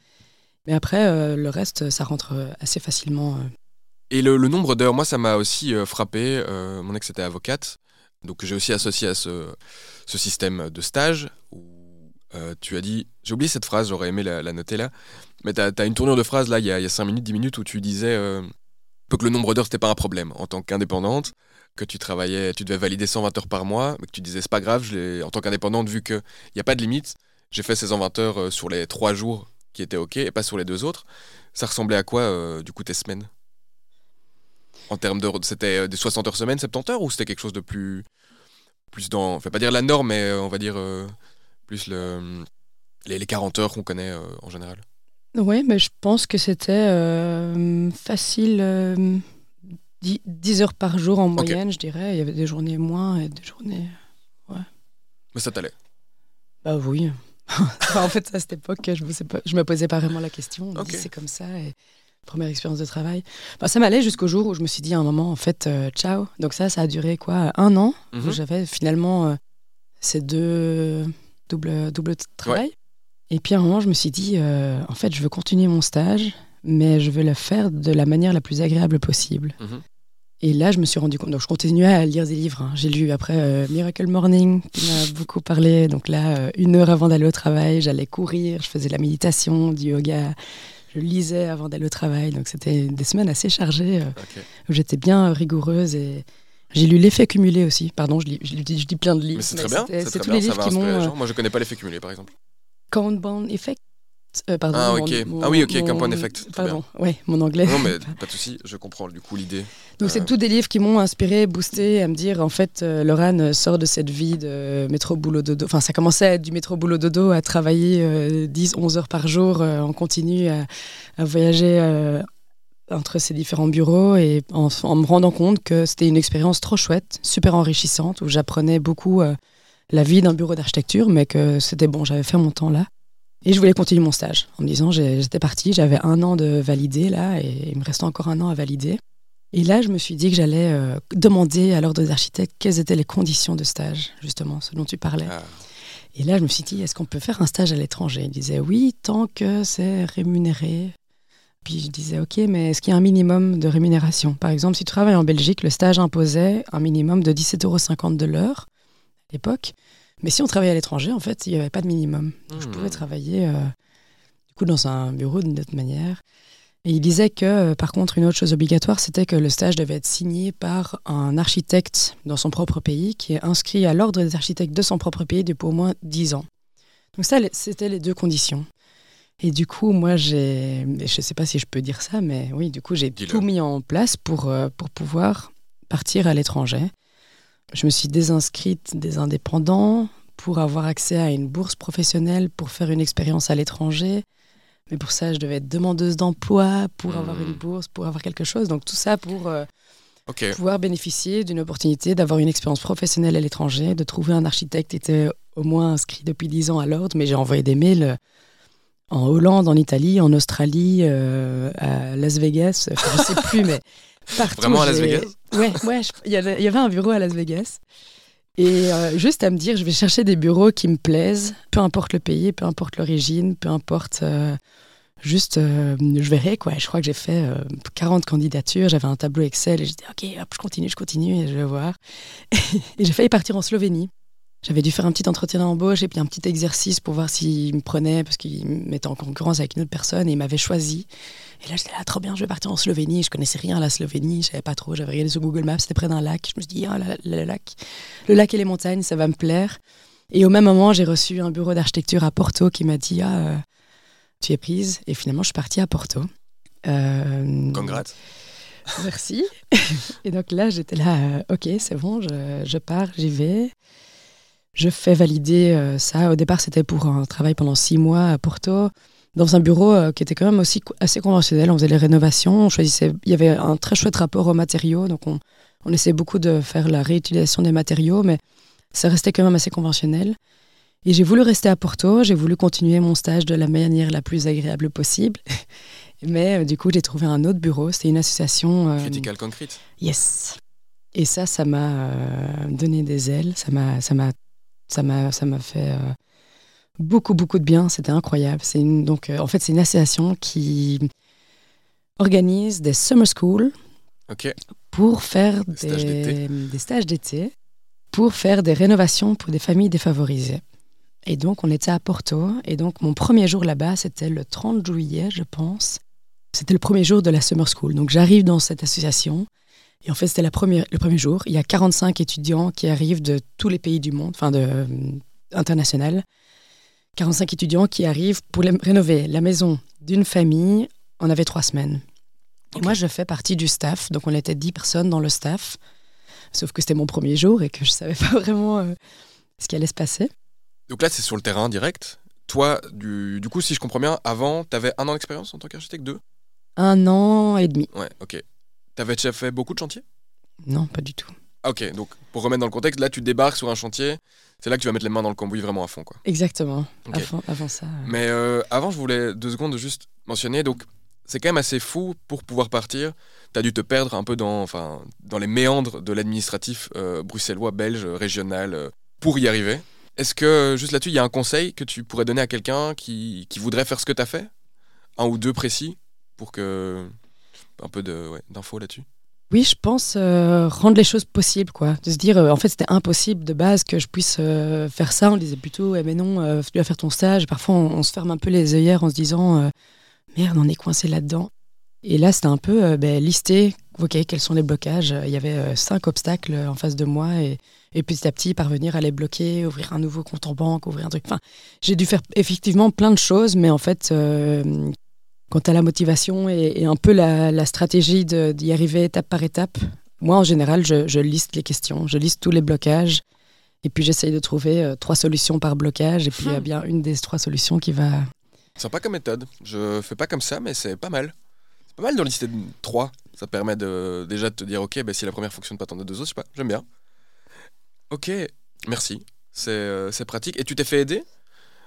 Mais après, euh, le reste, ça rentre assez facilement. Euh. Et le, nombre d'heures, moi, ça m'a aussi euh, frappé. mon ex était avocate, donc j'ai aussi associé à ce, ce système de stage où euh, tu as dit, j'ai oublié cette phrase, j'aurais aimé la, noter là, mais tu as, une tournure de phrase là, il y a, 5 minutes, 10 minutes, où tu disais euh, que le nombre d'heures, c'était pas un problème en tant qu'indépendante, que tu travaillais, tu devais valider 120 heures par mois, mais que tu disais, c'est pas grave, en tant qu'indépendante, vu qu'il n'y a pas de limite, j'ai fait ces 120 heures euh, sur les 3 jours qui étaient OK et pas sur les deux autres. Ça ressemblait à quoi, du coup, tes semaines? En termes d'heures, c'était des 60 heures semaine, 70 heures, ou c'était quelque chose de plus, plus dans, vais pas dire la norme, mais on va dire plus le, les, 40 heures qu'on connaît euh, en général Oui, mais je pense que c'était euh, facile. 10, euh, heures par jour en moyenne, je dirais. Il y avait des journées moins et des journées. Ouais. Mais ça t'allait Bah oui. en fait, à cette époque, je me, je me posais pas vraiment la question. C'est comme ça. Et première expérience de travail. Bah, ça m'allait jusqu'au jour où je me suis dit à un moment, en fait, ciao. Donc ça, ça a duré quoi Un an? Mhm. J'avais finalement ces deux double, double travail. Et puis à un moment, je me suis dit, euh, en fait, je veux continuer mon stage, mais je veux le faire de la manière la plus agréable possible. Mhm. Et là, je me suis rendu compte. Donc, je continuais à lire des livres. Hein. J'ai lu après euh, Miracle Morning, qui m'a beaucoup parlé. Donc là, euh, une heure avant d'aller au travail, j'allais courir, je faisais de la méditation, du yoga. Je lisais avant d'aller au travail. Donc, c'était des semaines assez chargées où j'étais bien rigoureuse et, j'ai lu L'effet cumulé aussi. Pardon, je, lis, je, dis plein de livres. Mais c'est très bien. C'est tous les livres qui m'ont. Euh, Moi, je connais pas l'effet cumulé, par exemple. Countdown Effect. Euh, pardon, ah, ok. ah oui, ok, Compound Effect. Pardon, oui, mon anglais. Non, mais pas de souci, je comprends du coup l'idée. Donc, c'est euh, tous des livres qui m'ont inspiré, boosté, à me dire en fait, euh, Laurent sort de cette vie de métro boulot dodo. Enfin, ça commençait à être du métro boulot dodo, à travailler 10, 11 heures par jour en continu, à, à voyager entre ces différents bureaux et en, me rendant compte que c'était une expérience trop chouette, super enrichissante, où j'apprenais beaucoup euh, la vie d'un bureau d'architecture, mais que c'était bon, j'avais fait mon temps là. Et je voulais continuer mon stage en me disant, j'étais partie, j'avais un an de valider là, et il me restait encore un an à valider. Et là, je me suis dit que j'allais euh, demander à l'ordre des architectes quelles étaient les conditions de stage, justement, ce dont tu parlais. Ah. Et là, je me suis dit, est-ce qu'on peut faire un stage à l'étranger? Il disait oui, tant que c'est rémunéré puis je disais, OK, mais est-ce qu'il y a un minimum de rémunération? Par exemple, si tu travailles en Belgique, le stage imposait un minimum de 17,50 euros de l'heure à l'époque. Mais si on travaillait à l'étranger, en fait, il n'y avait pas de minimum. Donc, je pouvais hmm. travailler euh, du coup dans un bureau d'une autre manière. Et il disait que, euh, par contre, une autre chose obligatoire, c'était que le stage devait être signé par un architecte dans son propre pays, qui est inscrit à l'ordre des architectes de son propre pays depuis au moins 10 ans. Donc ça, c'était les deux conditions. Et du coup, moi, j'ai, je ne sais pas si je peux dire ça, mais oui, du coup, j'ai tout mis en place pour, euh, pour pouvoir partir à l'étranger. Je me suis désinscrite des indépendants pour avoir accès à une bourse professionnelle pour faire une expérience à l'étranger. Mais pour ça, je devais être demandeuse d'emploi pour avoir une hmm. bourse, pour avoir quelque chose. Donc tout ça pour euh, pouvoir bénéficier d'une opportunité d'avoir une expérience professionnelle à l'étranger, de trouver un architecte qui était au moins inscrit depuis 10 ans à l'ordre. Mais j'ai envoyé des mails en Hollande, en Italie, en Australie, euh, à Las Vegas, enfin, je sais plus, mais partout. Vraiment à Las Vegas Ouais, ouais, je- il y, avait, il y avait un bureau à Las Vegas. Et euh, juste à me dire, je vais chercher des bureaux qui me plaisent, peu importe le pays, peu importe l'origine, peu importe. euh, juste, je verrai quoi. Je crois que j'ai fait euh, 40 candidatures, j'avais un tableau Excel et j'ai dit, ok, hop, je continue, je continue et je vais voir. et j'ai failli partir en Slovénie. J'avais dû faire un petit entretien d'embauche et puis un petit exercice pour voir s'il me prenait parce qu'il me mettait en concurrence avec une autre personne et il m'avait choisi. Et là, j'étais là, trop bien, je vais partir en Slovénie. Je connaissais rien à la Slovénie, je savais pas trop. J'avais regardé sur Google Maps, c'était près d'un lac. Je me suis dit, ah, le lac, le lac et les montagnes, ça va me plaire. Et au même moment, j'ai reçu un bureau d'architecture à Porto qui m'a dit, ah, euh, tu es prise. Et finalement, je suis partie à Porto. Euh, Congrats. Merci. Et donc là, j'étais là, euh, ok, c'est bon, je, je pars, j'y vais. Je fais valider euh, ça. Au départ, c'était pour un travail pendant six mois à Porto, dans un bureau euh, qui était quand même aussi assez conventionnel. On faisait les rénovations, on choisissait. Il y avait un très chouette rapport aux matériaux, donc on, on essayait beaucoup de faire la réutilisation des matériaux, mais ça restait quand même assez conventionnel. Et j'ai voulu rester à Porto, j'ai voulu continuer mon stage de la manière la plus agréable possible. Mais euh, du coup, j'ai trouvé un autre bureau. C'était une association. euh, Critical Concrete. Yes. Et ça, ça m'a euh, donné des ailes. Ça m'a, ça m'a, ça m'a, fait euh, beaucoup, beaucoup de bien. C'était incroyable. C'est donc, euh, en fait, c'est une association qui organise des summer schools Ok. pour faire des stages d'été, pour faire des rénovations pour des familles défavorisées. Et donc, on était à Porto. Et donc, mon premier jour là-bas, c'était le 30 juillet, je pense. C'était le premier jour de la Summer School. Donc, j'arrive dans cette association. Et en fait, c'était le premier jour. Il y a 45 étudiants qui arrivent de tous les pays du monde, enfin, de, euh, international. 45 étudiants qui arrivent pour les- rénover la maison d'une famille. On avait trois semaines. Et moi, je fais partie du staff. Donc, on était 10 personnes dans le staff. Sauf que c'était mon premier jour et que je savais pas vraiment euh, ce qui allait se passer. Donc là, c'est sur le terrain direct. Toi, du, du coup, si je comprends bien, avant, tu avais un an d'expérience en tant qu'architecte Deux? Un an et demi. Ouais, ok. T'avais déjà fait beaucoup de chantiers? Non, pas du tout. Ah, Ok, donc pour remettre dans le contexte, là, tu débarques sur un chantier. C'est là que tu vas mettre les mains dans le cambouis vraiment à fond, quoi. Exactement. Avant, avant ça. euh, Mais euh, avant, je voulais deux secondes juste mentionner. Donc, c'est quand même assez fou pour pouvoir partir. Tu as dû te perdre un peu dans, enfin, dans les méandres de l'administratif euh, bruxellois, belge, régional, pour y arriver. Est-ce que, juste là-dessus, il y a un conseil que tu pourrais donner à quelqu'un qui, qui voudrait faire ce que tu as fait? Un ou deux précis Pour que. Un peu d'infos là-dessus? Oui, je pense euh, rendre les choses possibles, quoi. De se dire, euh, en fait, c'était impossible de base que je puisse euh, faire ça. On disait plutôt, eh, mais non, euh, tu dois faire ton stage. Parfois, on, se ferme un peu les œillères en se disant, merde, on est coincé là-dedans. Et là, c'était un peu ben, lister, ok, quels sont les blocages. Il y avait cinq obstacles en face de moi et, et petit à petit parvenir à les bloquer, ouvrir un nouveau compte en banque, ouvrir un truc. Enfin, j'ai dû faire effectivement plein de choses, mais en fait, quant à la motivation et, et un peu la, la stratégie d'y arriver étape par étape, moi, en général, je, je liste les questions, je liste tous les blocages. Et puis j'essaye de trouver euh, trois solutions par blocage. Et puis il y a bien une des trois solutions qui va. Sympa comme méthode. Je fais pas comme ça, mais c'est pas mal. C'est pas mal de lister trois. Ça permet de, déjà de te dire, ok, bah, si la première fonctionne pas, t'en as deux autres, je sais pas, j'aime bien. Ok, merci. C'est euh, c'est pratique. Et tu t'es fait aider?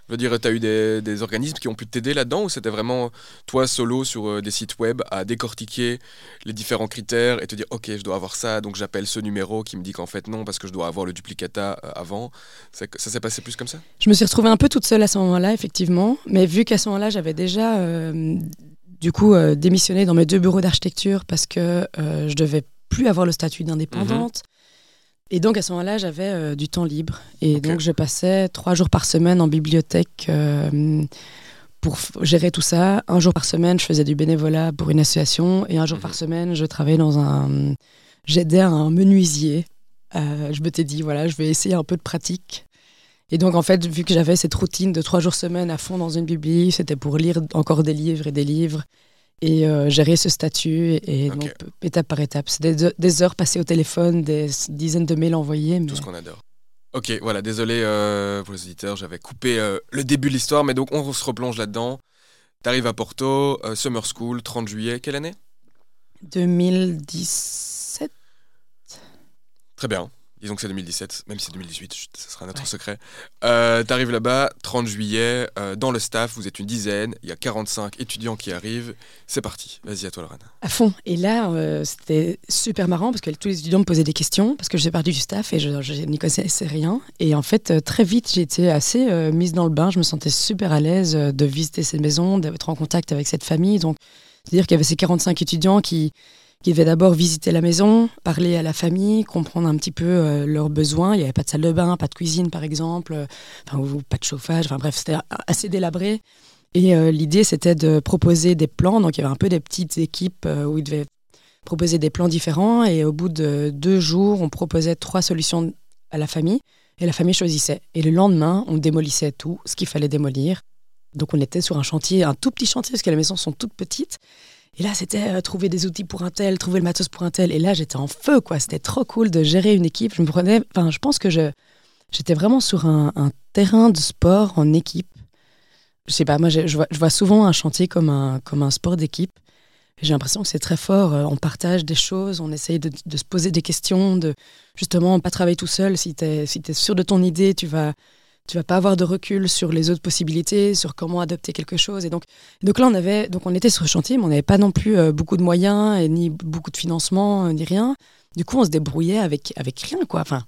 Je veux dire, t'as eu des, des organismes qui ont pu t'aider là-dedans ou c'était vraiment toi solo sur euh, des sites web à décortiquer les différents critères et te dire, ok, je dois avoir ça, donc j'appelle ce numéro qui me dit qu'en fait non, parce que je dois avoir le duplicata euh, avant. Que- Ça s'est passé plus comme ça? Je me suis retrouvée un peu toute seule à ce moment-là, effectivement. Mais vu qu'à ce moment-là, j'avais déjà, euh, du coup, euh, démissionné dans mes deux bureaux d'architecture parce que euh, je devais plus avoir le statut d'indépendante. Et donc, à ce moment-là, j'avais euh, du temps libre. Et donc, je passais trois jours par semaine en bibliothèque euh, pour gérer tout ça. Un jour par semaine, je faisais du bénévolat pour une association. Et un jour Mhm. par semaine, je travaillais dans un. J'aidais un menuisier. Euh, je m'étais dit, voilà, je vais essayer un peu de pratique. Et donc, en fait, vu que j'avais cette routine de trois jours semaine à fond dans une bibli, c'était pour lire encore des livres et des livres et euh, gérer ce statut. Et Ok. donc, étape par étape. C'est des, des heures passées au téléphone, des dizaines de mails envoyés. Mais... Tout ce qu'on adore. Ok, voilà, désolé euh, pour les auditeurs, j'avais coupé euh, le début de l'histoire, mais donc on se replonge là-dedans. T'arrives à Porto, euh, Summer School, 30 juillet, quelle année? 2017 Très bien. Disons que c'est 2017, même si c'est 2018, chut, ce sera notre secret. Euh, T'arrives là-bas, 30 juillet, euh, dans le staff, vous êtes une dizaine, il y a 45 étudiants qui arrivent. C'est parti, vas-y à toi Lorraine. À fond. Et là, euh, c'était super marrant parce que tous les étudiants me posaient des questions parce que je faisais partie du staff et je, je n'y connaissais rien. Et en fait, euh, très vite, j'ai été assez mise dans le bain. Je me sentais super à l'aise de visiter cette maison, d'être en contact avec cette famille. Donc, c'est-à-dire qu'il y avait ces 45 étudiants qui, qui devaient d'abord visiter la maison, parler à la famille, comprendre un petit peu euh, leurs besoins. Il n'y avait pas de salle de bain, pas de cuisine par exemple, euh, enfin, ou pas de chauffage. Enfin bref, c'était assez délabré. Et euh, l'idée, c'était de proposer des plans. Donc il y avait un peu des petites équipes où ils devaient proposer des plans différents. Et au bout de deux jours, on proposait trois solutions à la famille. Et la famille choisissait. Et le lendemain, on démolissait tout, ce qu'il fallait démolir. Donc on était sur un chantier, un tout petit chantier, parce que les maisons sont toutes petites. Et là, c'était euh, trouver des outils pour un tel, trouver le matos pour un tel. Et là, j'étais en feu, quoi. C'était trop cool de gérer une équipe. Je me prenais, enfin, je pense que je, j'étais vraiment sur un, terrain de sport en équipe. Je sais pas, moi, je, vois, souvent un chantier comme un, comme un sport d'équipe. J'ai l'impression que c'est très fort. Euh, On partage des choses, on essaye de, de se poser des questions, de justement pas travailler tout seul. Si tu es, si es sûr de ton idée, tu vas, tu vas pas avoir de recul sur les autres possibilités, sur comment adopter quelque chose. Et donc, donc là, on avait, donc on était sur le chantier, mais on n'avait pas non plus euh, beaucoup de moyens et ni beaucoup de financement euh, ni rien. Du coup, on se débrouillait avec avec rien, quoi. Enfin,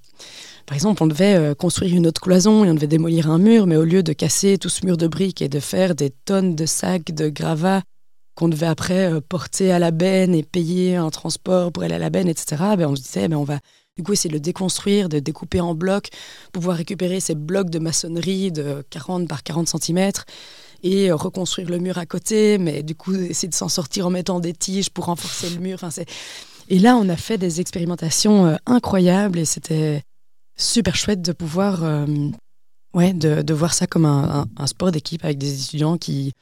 par exemple, on devait euh, construire une autre cloison et on devait démolir un mur, mais au lieu de casser tout ce mur de briques et de faire des tonnes de sacs de gravats qu'on devait après porter à la benne et payer un transport pour aller à la benne, etc. Ben, on se disait, ben, on va du coup essayer de le déconstruire, de découper en blocs, pouvoir récupérer ces blocs de maçonnerie de 40 par 40 cm et euh, reconstruire le mur à côté, mais du coup essayer de s'en sortir en mettant des tiges pour renforcer le mur. Enfin. Et là, on a fait des expérimentations euh, incroyables et c'était super chouette de pouvoir, euh, ouais, de, voir ça comme un, un- un sport d'équipe avec des étudiants qui,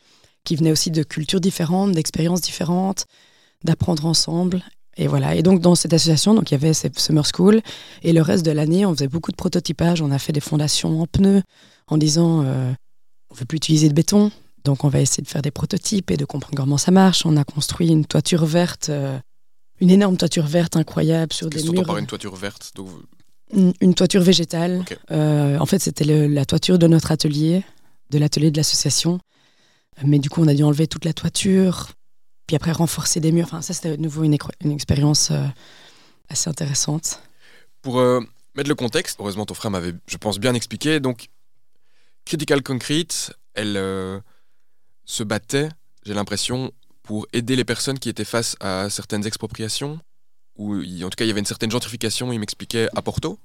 qui venaient aussi de cultures différentes, d'expériences différentes, d'apprendre ensemble. Et voilà. Et donc, dans cette association, donc, il y avait cette Summer School. Et le reste de l'année, on faisait beaucoup de prototypage. On a fait des fondations en pneus en disant euh, on ne veut plus utiliser de béton. Donc, on va essayer de faire des prototypes et de comprendre comment ça marche. On a construit une toiture verte, euh, une énorme toiture verte incroyable sur des murs. par une toiture verte Donc, Une, une toiture végétale. Euh, en fait, c'était la toiture de notre atelier, de l'atelier de l'association. Mais du coup, on a dû enlever toute la toiture, puis après renforcer des murs. Enfin, ça, c'était de nouveau une, expérience euh, assez intéressante. Pour euh, mettre le contexte, heureusement ton frère m'avait, je pense, bien expliqué. Donc, Critical Concrete, elle euh, se battait, j'ai l'impression, pour aider les personnes qui étaient face à certaines expropriations, ou en tout cas il y avait une certaine gentrification, il m'expliquait, à Porto,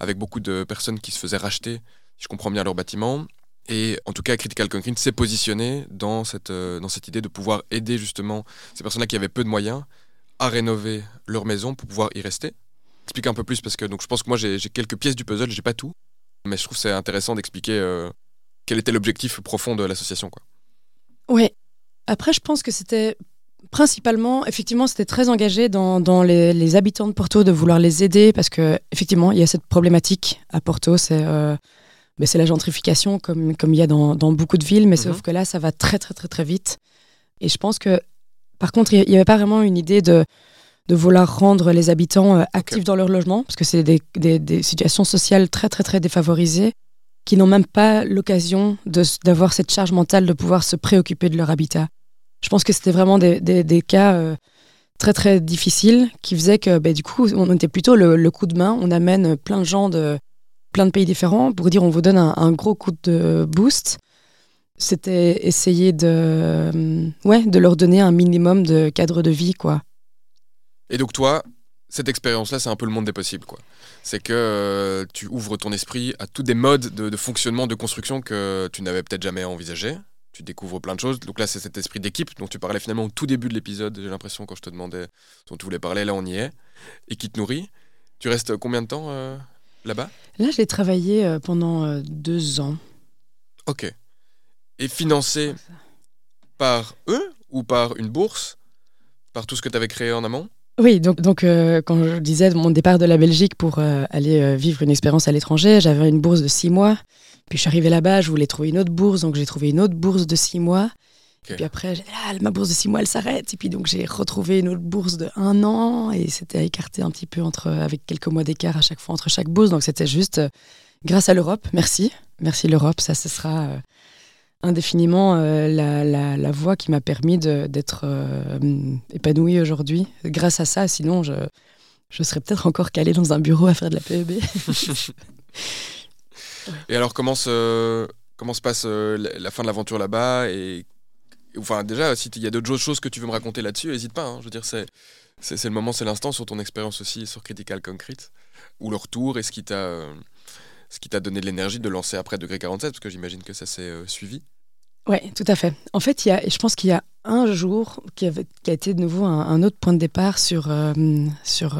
avec beaucoup de personnes qui se faisaient racheter, si je comprends bien, leur bâtiment. Et en tout cas, Critical Concrete s'est positionné dans cette, euh, dans cette idée de pouvoir aider justement ces personnes-là qui avaient peu de moyens à rénover leur maison pour pouvoir y rester explique un peu plus parce que donc je pense que moi j'ai quelques pièces du puzzle, j'ai pas tout, mais je trouve c'est intéressant d'expliquer euh, quel était l'objectif profond de l'association. Oui. Après, je pense que c'était principalement, effectivement, c'était très engagé dans, dans les, les habitants de Porto de vouloir les aider parce que effectivement, il y a cette problématique à Porto, c'est euh, c'est la gentrification comme, comme il y a dans, dans beaucoup de villes, mais Mhm. sauf que là, ça va très très très très vite. Et je pense que, par contre, il n'y avait pas vraiment une idée de, de vouloir rendre les habitants euh, actifs dans leur logement, parce que c'est des, des- des situations sociales très très très défavorisées qui n'ont même pas l'occasion d'avoir cette charge mentale de pouvoir se préoccuper de leur habitat. Je pense que c'était vraiment des, cas euh, très très difficiles qui faisaient que ben, du coup on était plutôt le, le coup de main. On amène plein de gens de plein de pays différents pour dire on vous donne un, gros coup de boost. C'était essayer de ouais de leur donner un minimum de cadre de vie quoi. Et donc toi, cette expérience-là, c'est un peu le monde des possibles quoi. C'est que euh, tu ouvres ton esprit à tous des modes de, de fonctionnement, de construction que tu n'avais peut-être jamais envisagé. Tu découvres plein de choses. Donc là, c'est cet esprit d'équipe dont tu parlais finalement au tout début de l'épisode. J'ai l'impression quand je te demandais dont tu voulais parler, là on y est, et qui te nourrit. Tu restes combien de temps euh, là-bas Là, j'ai travaillé euh, pendant euh, deux ans. Ok. Et financé par eux ou par une bourse? Par tout ce que tu avais créé en amont? Oui, donc, donc euh, quand je disais mon départ de la Belgique pour euh, aller euh, vivre une expérience à l'étranger, j'avais une bourse de six mois. Puis je suis arrivée là-bas, je voulais trouver une autre bourse, donc j'ai trouvé une autre bourse de six mois. Et puis après, ah, ma bourse de six mois, elle s'arrête. Et puis donc j'ai retrouvé une autre bourse de un an et c'était écarté un petit peu entre, avec quelques mois d'écart à chaque fois entre chaque bourse. Donc c'était juste euh, grâce à l'Europe. Merci. Merci l'Europe. Ça, ce sera euh, indéfiniment euh, la, la, la, voie qui m'a permis d'être épanouie aujourd'hui. Grâce à ça, sinon je, je serais peut-être encore calée dans un bureau à faire de la PEB. et alors comment se, comment se passe la fin de l'aventure là-bas et Enfin, déjà, si il y a d'autres choses que tu veux me raconter là-dessus, n'hésite pas. Hein. Je veux dire, c'est, le moment, c'est l'instant sur ton expérience aussi sur Critical Concrete, ou le retour et ce qui t'a, euh, donné de l'énergie de lancer après Degré 47, parce que j'imagine que ça s'est euh, suivi. Oui, tout à fait. En fait, il y a, je pense qu'il y a un jour qui, a été de nouveau un, autre point de départ sur. Euh, sur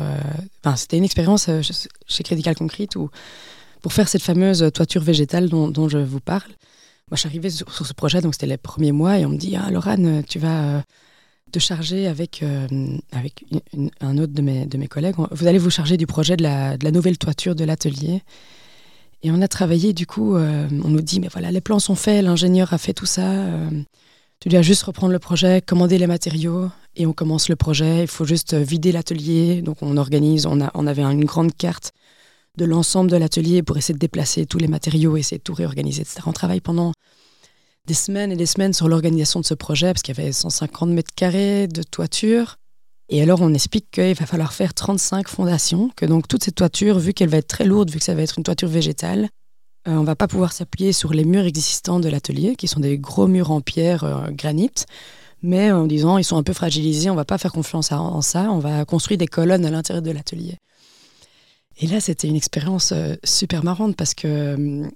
enfin, c'était une expérience chez Critical Concrete pour faire cette fameuse toiture végétale dont je vous parle, moi, je suis arrivée sur, ce projet, donc c'était les premiers mois, et on me dit Ah, tu vas euh, te charger avec, euh, avec un autre de mes, de mes collègues. Vous allez vous charger du projet de la, de la nouvelle toiture de l'atelier. Et on a travaillé, du coup, euh, on nous dit Mais voilà, les plans sont faits, l'ingénieur a fait tout ça. tu dois juste reprendre le projet, commander les matériaux, et on commence le projet. Il faut juste vider l'atelier. Donc, on organise, on, a, on avait une grande carte de l'ensemble de l'atelier pour essayer de déplacer tous les matériaux, essayer de tout réorganiser, etc. On travaille pendant des semaines et des semaines sur l'organisation de ce projet, parce qu'il y avait 150 mètres carrés de toiture. Et alors, on explique qu'il va falloir faire 35 fondations, que donc toute cette toiture, vu qu'elle va être très lourde, vu que ça va être une toiture végétale, on euh, on va pas pouvoir s'appuyer sur les murs existants de l'atelier, qui sont des gros murs en pierre euh, granit, mais en disant ils sont un peu fragilisés, on va pas faire confiance en ça, on va construire des colonnes à l'intérieur de l'atelier. Et là, c'était une expérience euh, super marrante parce que hum,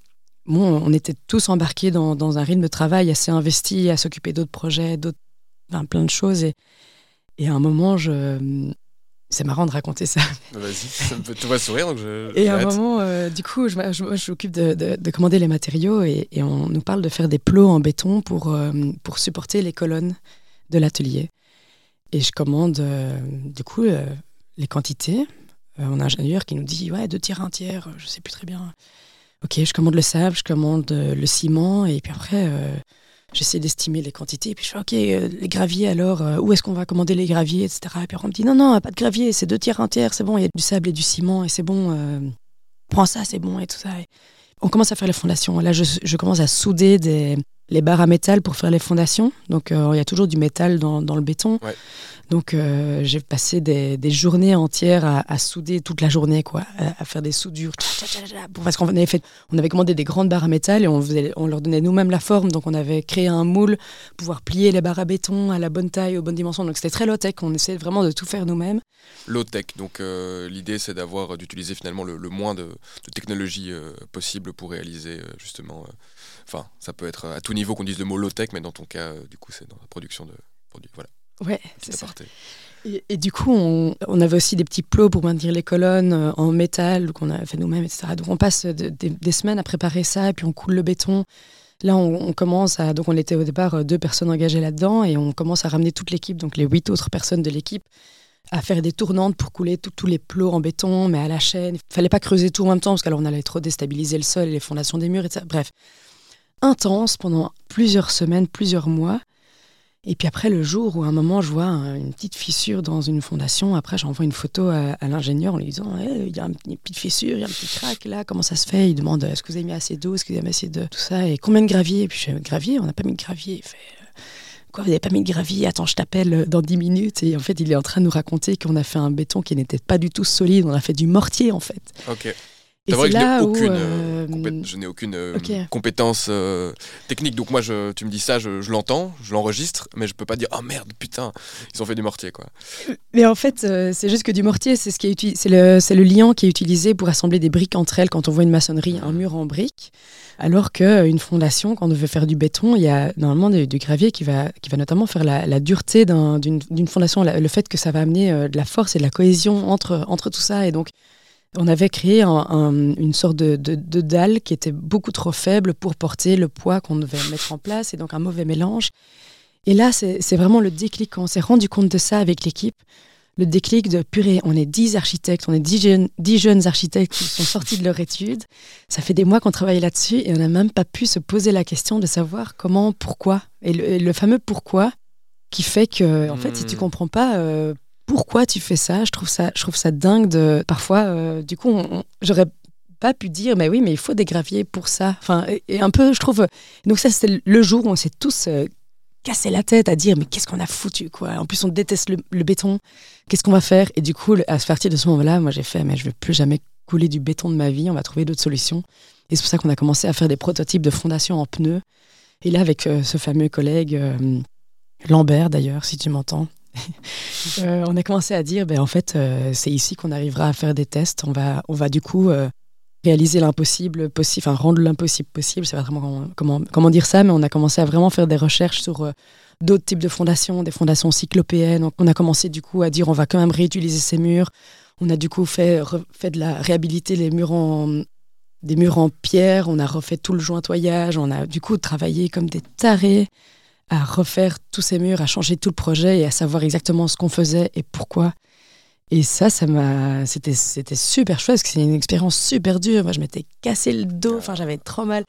bon, on était tous embarqués dans, un rythme de travail assez investi à s'occuper d'autres projets, d'autres, plein de choses. Et, et à un moment, je, hum, c'est marrant de raconter ça. Vas-y, ça me fait tout sourire. Donc je, et à un moment, euh, du coup, je, m'occupe de, de, commander les matériaux et, et, on nous parle de faire des plots en béton pour, euh, pour supporter les colonnes de l'atelier. Et je commande, du coup, les quantités. Euh, on a un ingénieur qui nous dit ouais deux tiers un tiers, je sais plus très bien. Ok, je commande le sable, je commande euh, le ciment et puis après euh, j'essaie d'estimer les quantités et puis je fais ok les graviers alors où est-ce qu'on va commander les graviers etc. Et puis on me dit non non pas de gravier c'est deux tiers un tiers c'est bon il y a du sable et du ciment et c'est bon prends ça c'est bon et tout ça. on commence à faire les fondations. Là je commence à souder des, les barres à métal pour faire les fondations. Donc il y a toujours du métal dans, dans le béton. Ouais. Donc euh, j'ai passé des, journées entières à, souder toute la journée, quoi, à, faire des soudures. Parce qu'on avait, fait, on avait commandé des grandes barres à métal et on, on leur donnait nous-mêmes la forme. Donc on avait créé un moule, pour pouvoir plier les barres à béton à la bonne taille, aux bonnes dimensions. Donc c'était très low-tech, on essayait vraiment de tout faire nous-mêmes. Low-tech, donc euh, l'idée c'est d'avoir, d'utiliser finalement le, moins de, technologie euh, possible pour réaliser justement... Enfin, ça peut être à tout niveau qu'on dise le mot low-tech, mais dans ton cas, du coup, c'est dans la production de produits. Voilà. Ouais, c'est ça. Et, du coup, on, avait aussi des petits plots pour maintenir les colonnes euh, en métal qu'on a fait nous-mêmes, etc. Donc on passe des semaines à préparer ça, et puis on coule le béton. Là, on, commence à. Donc on était au départ euh, deux personnes engagées là-dedans, et on commence à ramener toute l'équipe, donc les huit autres personnes de l'équipe, à faire des tournantes pour couler tous les plots en béton, mais à la chaîne. Il fallait pas creuser tout en même temps, parce qu'alors on allait trop déstabiliser le sol et les fondations des murs, etc. Bref, intense pendant plusieurs semaines, plusieurs mois. Et puis après, le jour où à un moment, je vois une petite fissure dans une fondation, après, j'envoie une photo à, l'ingénieur en lui disant eh, il y a une petite fissure, il y a un petit crack là, comment ça se fait? Il demande est-ce que vous avez mis assez d'eau? Est-ce que vous avez mis assez de tout ça? Et combien de gravier Et puis je fais gravier, on n'a pas mis de gravier. Il fait Quoi, vous n'avez pas mis de gravier Attends, je t'appelle dans 10 minutes. Et en fait, il est en train de nous raconter qu'on a fait un béton qui n'était pas du tout solide, on a fait du mortier en fait. C'est vrai que je n'ai aucune, euh, euh, euh, compétence technique. Donc moi, je, tu me dis ça, je, l'entends, je l'enregistre, mais je peux pas dire oh merde, putain, ils ont fait du mortier quoi. Mais en fait, c'est juste que du mortier, c'est ce qui est c'est le, c'est le liant qui est utilisé pour assembler des briques entre elles quand on voit une maçonnerie, un mur en briques. Alors qu'une fondation, quand on veut faire du béton, il y a normalement du, gravier qui va, qui va notamment faire la, dureté d'une, fondation, le fait que ça va amener de la force et de la cohésion entre, entre tout ça. Et donc, on avait créé une sorte de, dalle qui était beaucoup trop faible pour porter le poids qu'on devait mettre en place, et donc un mauvais mélange. Et là, c'est vraiment le déclic. Quand on s'est rendu compte de ça avec l'équipe, le déclic de purée, on est 10 architectes, on est 10 jeunes, 10 jeunes architectes qui sont sortis de leur étude. Ça fait des mois qu'on travaille là-dessus et on n'a même pas pu se poser la question de savoir comment, pourquoi. Et le, fameux pourquoi qui fait que, en fait, si tu hmm. comprends pas euh, pourquoi tu fais ça, je trouve ça, je trouve ça dingue de. Parfois, euh, du coup, j'aurais pas pu dire, mais oui, mais il faut des graviers pour ça. Enfin, et, un peu, je trouve. Donc, ça, c'était le jour où on s'est tous. Euh, casser la tête à dire mais qu'est-ce qu'on a foutu quoi? En plus on déteste le, béton. Qu'est-ce qu'on va faire? Et du coup à partir de ce moment-là, moi j'ai fait mais je veux plus jamais couler du béton de ma vie. On va trouver d'autres solutions. Et c'est pour ça qu'on a commencé à faire des prototypes de fondation en pneus. Et là avec euh, ce fameux collègue euh, Lambert d'ailleurs si tu m'entends. Euh, on a commencé à dire ben en fait c'est ici qu'on arrivera à faire des tests. On va on va du coup réaliser l'impossible possible, enfin rendre l'impossible possible, c'est vraiment comment, comment, dire ça, mais on a commencé à vraiment faire des recherches sur euh, d'autres types de fondations, des fondations cyclopéennes. On a commencé du coup à dire on va quand même réutiliser ces murs. On a du coup fait, fait de la réhabiliter les murs en, des murs en pierre, on a refait tout le jointoyage, on a du coup travaillé comme des tarés à refaire tous ces murs, à changer tout le projet et à savoir exactement ce qu'on faisait et pourquoi. Et ça, ça m'a, c'était, c'était super chouette parce que c'est une expérience super dure. Moi, je m'étais cassé le dos, enfin, j'avais trop mal.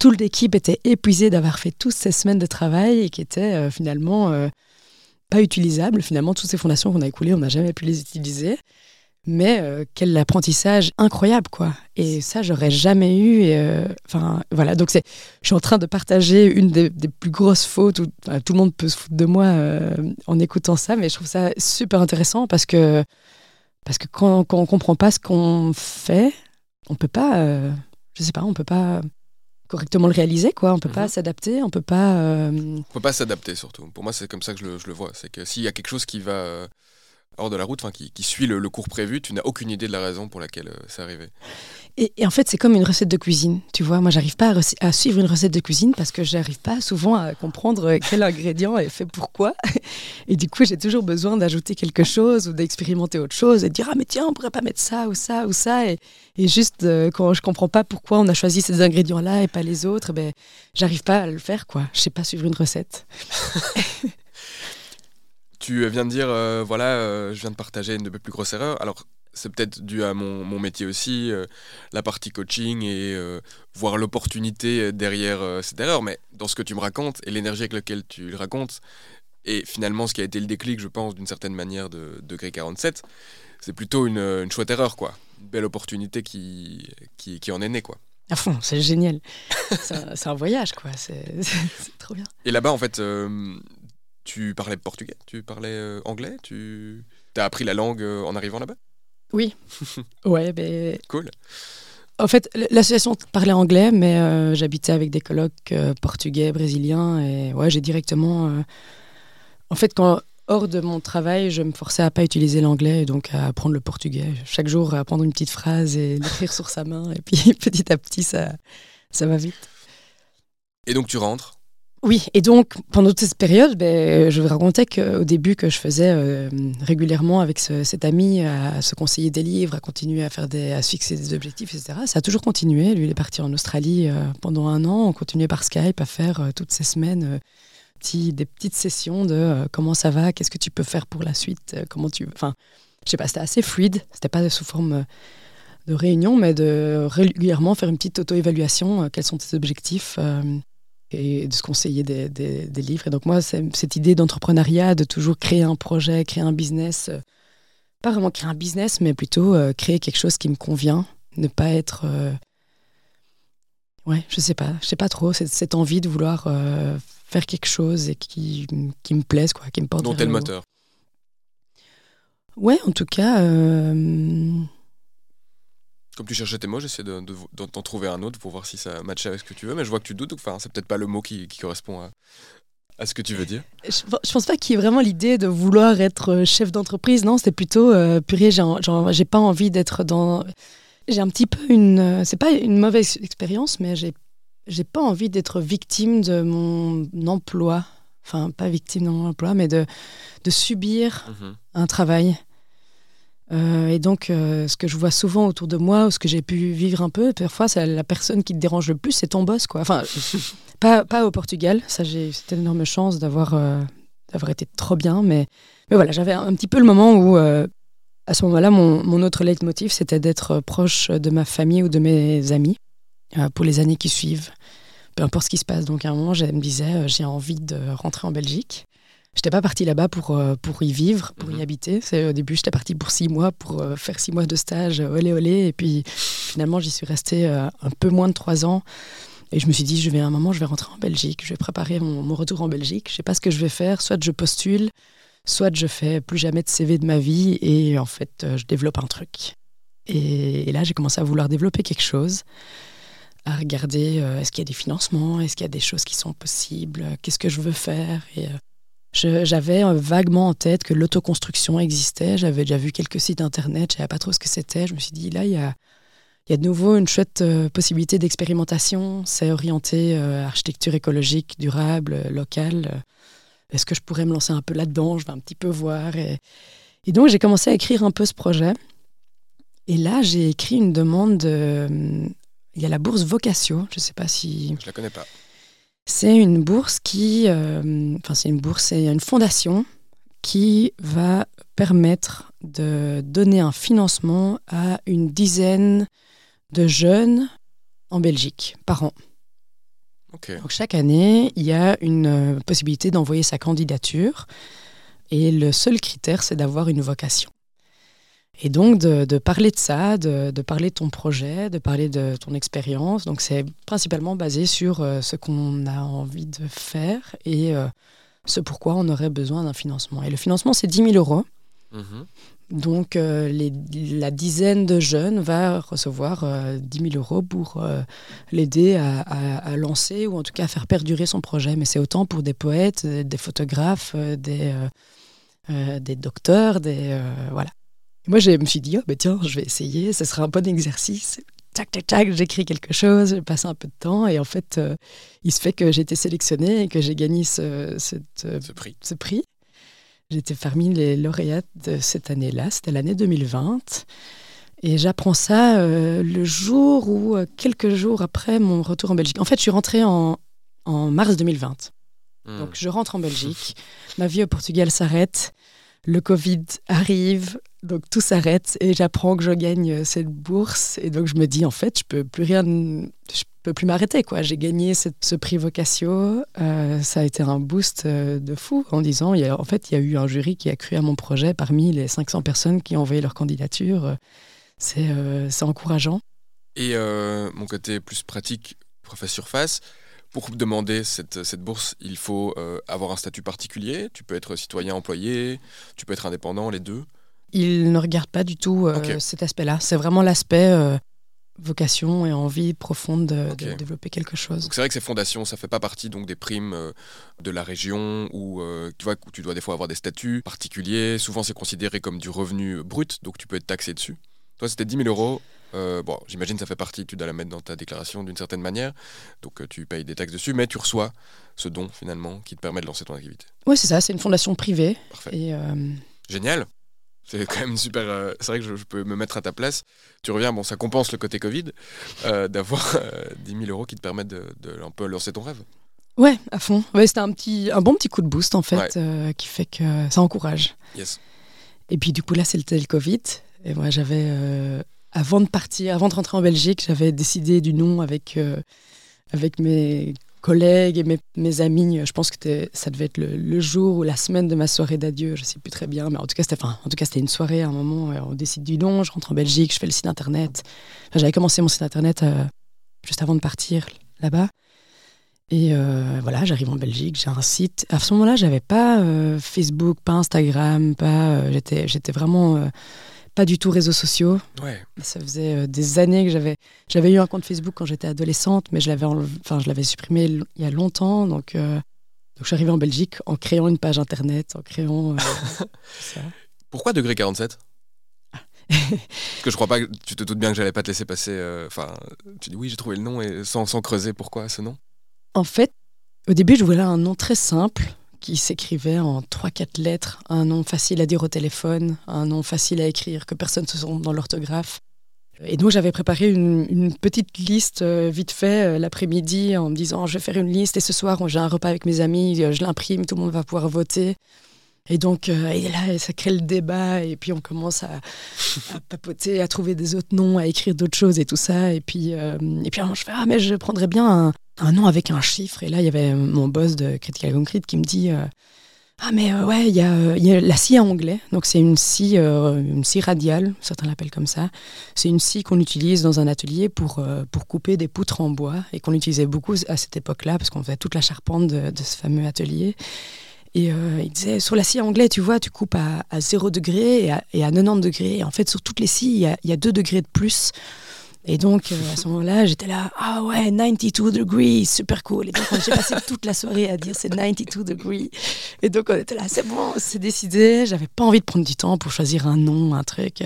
Toute l'équipe était épuisée d'avoir fait toutes ces semaines de travail et qui étaient euh, finalement euh, pas utilisables. Finalement, toutes ces fondations qu'on a écoulées, on n'a jamais pu les utiliser. Mais euh, quel apprentissage incroyable, quoi. Et ça, j'aurais jamais eu. Enfin, voilà. Donc, c'est, je suis en train de partager une des, plus grosses fautes où tout le monde peut se foutre de moi en écoutant ça, mais je trouve ça super intéressant parce que parce que quand, quand on comprend pas ce qu'on fait, on peut pas, euh, je sais pas, on peut pas correctement le réaliser, quoi. On peut pas mhm. s'adapter, on peut pas. Euh, on peut pas s'adapter surtout. Pour moi, c'est comme ça que je le, je le vois. C'est que s'il y a quelque chose qui va euh, hors de la route, enfin qui, qui, suit le, cours prévu, tu n'as aucune idée de la raison pour laquelle c'est arrivé. Et, en fait, c'est comme une recette de cuisine. Tu vois, moi, j'arrive pas à, suivre une recette de cuisine parce que j'arrive pas souvent à comprendre quel ingrédient est fait pourquoi. Et du coup, j'ai toujours besoin d'ajouter quelque chose ou d'expérimenter autre chose et de dire ah mais tiens, on pourrait pas mettre ça ou ça ou ça. Et, et juste euh, quand je comprends pas pourquoi on a choisi ces ingrédients-là et pas les autres, ben j'arrive pas à le faire quoi. Je sais pas suivre une recette. tu viens de dire euh, voilà, euh, je viens de partager une de mes plus grosses erreurs. Alors c'est peut-être dû à mon, mon métier aussi, euh, la partie coaching et voir l'opportunité derrière cette erreur. Mais dans ce que tu me racontes et l'énergie avec laquelle tu le racontes, et finalement ce qui a été le déclic, je pense, d'une certaine manière de Degré 47, c'est plutôt une, une, chouette erreur, quoi. Une belle opportunité qui, qui, qui en est née, quoi. À fond, c'est génial. c'est un, voyage, quoi. C'est trop bien. Et là-bas, en fait, tu parlais portugais, tu parlais anglais, tu as appris la langue en arrivant là-bas? Oui. ouais, ben. Cool. En fait, l'association parlait anglais, mais euh, j'habitais avec des colocs euh, portugais, brésiliens, et ouais, j'ai directement. Euh, en fait, quand hors de mon travail, je me forçais à pas utiliser l'anglais, donc à apprendre le portugais. Chaque jour, à apprendre une petite phrase et l'écrire sur sa main, et puis petit à petit, ça, ça va vite. Et donc, tu rentres? Oui, et donc pendant toute cette période, ben, je vous racontais qu'au début que je faisais euh, régulièrement avec cet ami à, se conseiller des livres, à continuer à faire des, à se fixer des objectifs, etc. Ça a toujours continué. Lui, il est parti en Australie euh, pendant un an. On continuait par Skype à faire euh, toutes ces semaines des petites sessions de comment ça va, qu'est-ce que tu peux faire pour la suite, comment tu, enfin, je sais pas, c'était assez fluide. C'était pas sous forme de réunion, mais de régulièrement faire une petite auto-évaluation. quels sont tes objectifs et de se conseiller des, des, livres. Et donc moi, cette idée d'entrepreneuriat, de toujours créer un projet, créer un business, euh, pas vraiment créer un business, mais plutôt euh, créer quelque chose qui me convient, ne pas être... Euh, ouais, je sais pas, je sais pas trop, cette, cette envie de vouloir faire quelque chose et qui, qui, me plaise, quoi, qui me porte Dont est le moteur Ouais, en tout cas comme tu cherchais tes mots, j'essaie d'en de, trouver un autre pour voir si ça matche avec ce que tu veux, mais je vois que tu doutes, enfin, c'est peut-être pas le mot qui, correspond à, ce que tu veux dire. Je, pense pas qu'il y ait vraiment l'idée de vouloir être euh, chef d'entreprise, non, c'est plutôt, euh, purée, j'ai pas envie d'être dans... J'ai un petit peu une... Euh, c'est pas une mauvaise expérience, mais j'ai j'ai pas envie d'être victime de mon emploi. Enfin, pas victime de mon emploi, mais de, de subir mhm. un travail. Euh, et donc, euh, ce que je vois souvent autour de moi, ou ce que j'ai pu vivre un peu, parfois, c'est la personne qui te dérange le plus, c'est ton boss, quoi. Enfin, pas, pas au Portugal. Ça, j'ai cette énorme chance d'avoir euh, d'avoir été trop bien. Mais, mais voilà, j'avais un petit peu le moment où, à ce moment-là, mon, mon autre leitmotiv, c'était d'être proche de ma famille ou de mes amis pour les années qui suivent. Peu importe ce qui se passe. Donc à un moment, je me disais, j'ai envie de rentrer en Belgique. J'étais pas partie là-bas pour, euh, pour y vivre, pour y Mhm. habiter. C'est, au début, j'étais partie pour six mois, pour euh, faire six mois de stage, euh, olé olé. Et puis finalement, j'y suis restée un peu moins de trois ans. Et je me suis dit, je vais à un moment, je vais rentrer en Belgique. Je vais préparer mon, mon retour en Belgique. Je sais pas ce que je vais faire. Soit je postule, soit je fais plus jamais de CV de ma vie. Et en fait, je développe un truc. Et, et là, j'ai commencé à vouloir développer quelque chose à regarder euh, est-ce qu'il y a des financements, est-ce qu'il y a des choses qui sont possibles, euh, qu'est-ce que je veux faire? Et, euh, j'avais euh, vaguement en tête que l'autoconstruction existait. J'avais déjà vu quelques sites internet, je savais pas trop ce que c'était. Je me suis dit, là, il y a, y a de nouveau une chouette euh, possibilité d'expérimentation. C'est orienté euh, architecture écologique, durable, euh, locale. Euh, Est-ce que je pourrais me lancer un peu là-dedans? Je vais un petit peu voir. Et, et donc, j'ai commencé à écrire un peu ce projet. Et là, j'ai écrit une demande. de- il y a la bourse Vocatio. Je ne sais pas si. Je la connais pas. C'est une bourse qui, euh, enfin c'est une bourse, c'est une fondation qui va permettre de donner un financement à une dizaine de jeunes en Belgique par an. Donc chaque année, il y a une euh, possibilité d'envoyer sa candidature et le seul critère, c'est d'avoir une vocation. Et donc de, de parler de ça, de, de parler de ton projet, de parler de ton expérience. Donc c'est principalement basé sur euh, ce qu'on a envie de faire et euh, ce pourquoi on aurait besoin d'un financement. Et le financement, c'est 10 000 euros. Mhm. Donc euh, les- la dizaine de jeunes va recevoir euh, 10 000 euros pour euh, l'aider à, à- à lancer ou en tout cas à faire perdurer son projet. Mais c'est autant pour des poètes, des photographes, des, des docteurs, des voilà. Moi je me suis dit oh, bah, tiens je vais essayer, ce sera un bon exercice. Tac tac tac, j'écris quelque chose, je passe un peu de temps et en fait euh, il se fait que j'ai été sélectionnée et que j'ai gagné ce, cette, euh, Ce prix. ce prix. J'étais parmi les lauréates de cette année-là, c'était l'année 2020. Et j'apprends ça euh, le jour ou quelques jours après mon retour en Belgique. En fait, je suis rentrée en, en mars 2020. Mhm. Donc je rentre en Belgique, ma vie au Portugal s'arrête, le Covid arrive, donc tout s'arrête et j'apprends que je gagne euh, cette bourse et donc je me dis en fait je peux plus rien, je peux plus m'arrêter quoi. J'ai gagné cette- ce prix Vocatio, euh, ça a été un boost euh, de fou en disant il y a, en fait il y a eu un jury qui a cru à mon projet parmi les 500 personnes qui ont envoyé leur candidature. C'est encourageant. Et mon côté plus pratique, préface surface, pour demander cette, cette bourse, il faut avoir un statut particulier. Tu peux être citoyen employé, tu peux être indépendant, les deux. Il ne regarde pas du tout euh, cet aspect-là. C'est vraiment l'aspect euh, vocation et envie profonde de, développer quelque chose. Donc c'est vrai que ces fondations, ça fait pas partie donc des primes euh, de la région où euh, tu vois où tu dois des fois avoir des statuts particuliers. Souvent c'est considéré comme du revenu brut, donc tu peux être taxé dessus. Toi c'était 10 000 euros. Euh, bon, j'imagine que ça fait partie, tu dois la mettre dans ta déclaration d'une certaine manière, donc tu payes des taxes dessus, mais tu reçois ce don finalement qui te permet de lancer ton activité. Oui, c'est ça, c'est une fondation privée. Parfait. Et Génial. C'est quand même super. euh, c'est vrai que je, je peux me mettre à ta place. Tu reviens, bon, ça compense le côté Covid, euh, d'avoir euh, 10 000 euros qui te permettent de, de un peu lancer ton rêve. ouais, à fond. Ouais, c'était un, petit, un bon petit coup de boost en fait, Ouais. euh, qui fait que ça encourage. Yes. Et puis du coup, là, c'était le Covid. Et moi, j'avais, avant de partir, avant de rentrer en Belgique, j'avais décidé du nom avec, avec mes collègues et mes, mes amis. Je pense que ça devait être le, jour ou la semaine de ma soirée d'adieu. Je sais plus très bien, mais en tout cas, c'était, en tout cas, c'était une soirée à un moment. euh, On décide du nom. Je rentre en Belgique, je fais le site internet. J'avais commencé mon site internet euh, juste avant de partir là-bas. Et euh, voilà, j'arrive en Belgique, j'ai un site. À ce moment-là, j'avais pas Facebook, pas Instagram, pas. j'étais, j'étais vraiment pas du tout réseaux sociaux. Ouais. Ça faisait euh, des années que j'avais. J'avais eu un compte Facebook quand j'étais adolescente, mais je l'avais, enfin, je l'avais supprimé il y a longtemps. Donc, euh, donc, je suis arrivée en Belgique en créant une page internet, en créant. euh, ça. Pourquoi degré 47 Parce que je crois pas que tu te doutes bien que j'allais pas te laisser passer. Enfin, tu dis oui, j'ai trouvé le nom et sans, sans creuser pourquoi ce nom? En fait, au début, je voulais un nom très simple qui s'écrivait en 3-4 lettres, un nom facile à dire au téléphone, un nom facile à écrire, que personne ne se trompe dans l'orthographe. Et donc j'avais préparé une, petite liste euh, vite fait euh, l'après-midi en me disant je vais faire une liste et ce soir j'ai un repas avec mes amis, euh, je l'imprime, tout le monde va pouvoir voter. Et donc et là ça crée le débat et puis on commence à, papoter, à trouver des autres noms, à écrire d'autres choses et tout ça. Et puis et puis je fais ah mais je prendrais bien un, un, nom avec un chiffre. Et là il y avait mon boss de Critical Concrete qui me dit ah mais euh, ouais, il y, a la scie en anglais, donc c'est une scie, euh, une scie radiale, certains l'appellent comme ça. C'est une scie qu'on utilise dans un atelier pour, euh, pour couper des poutres en bois et qu'on utilisait beaucoup à cette époque-là parce qu'on faisait toute la charpente de, ce fameux atelier. Et il disait, sur la scie en anglais, tu vois, tu coupes à, à 0 degré et à, et à 90 degrés. Et en fait, sur toutes les scies, il y a, y a 2 degrés de plus et donc, euh, à ce moment-là, j'étais là, ah ouais, 92 degrees, super cool. Et donc, j'ai passé toute la soirée à dire c'est 92 degrees. Et donc, on était là, c'est bon, c'est décidé. J'avais pas envie de prendre du temps pour choisir un nom, un truc.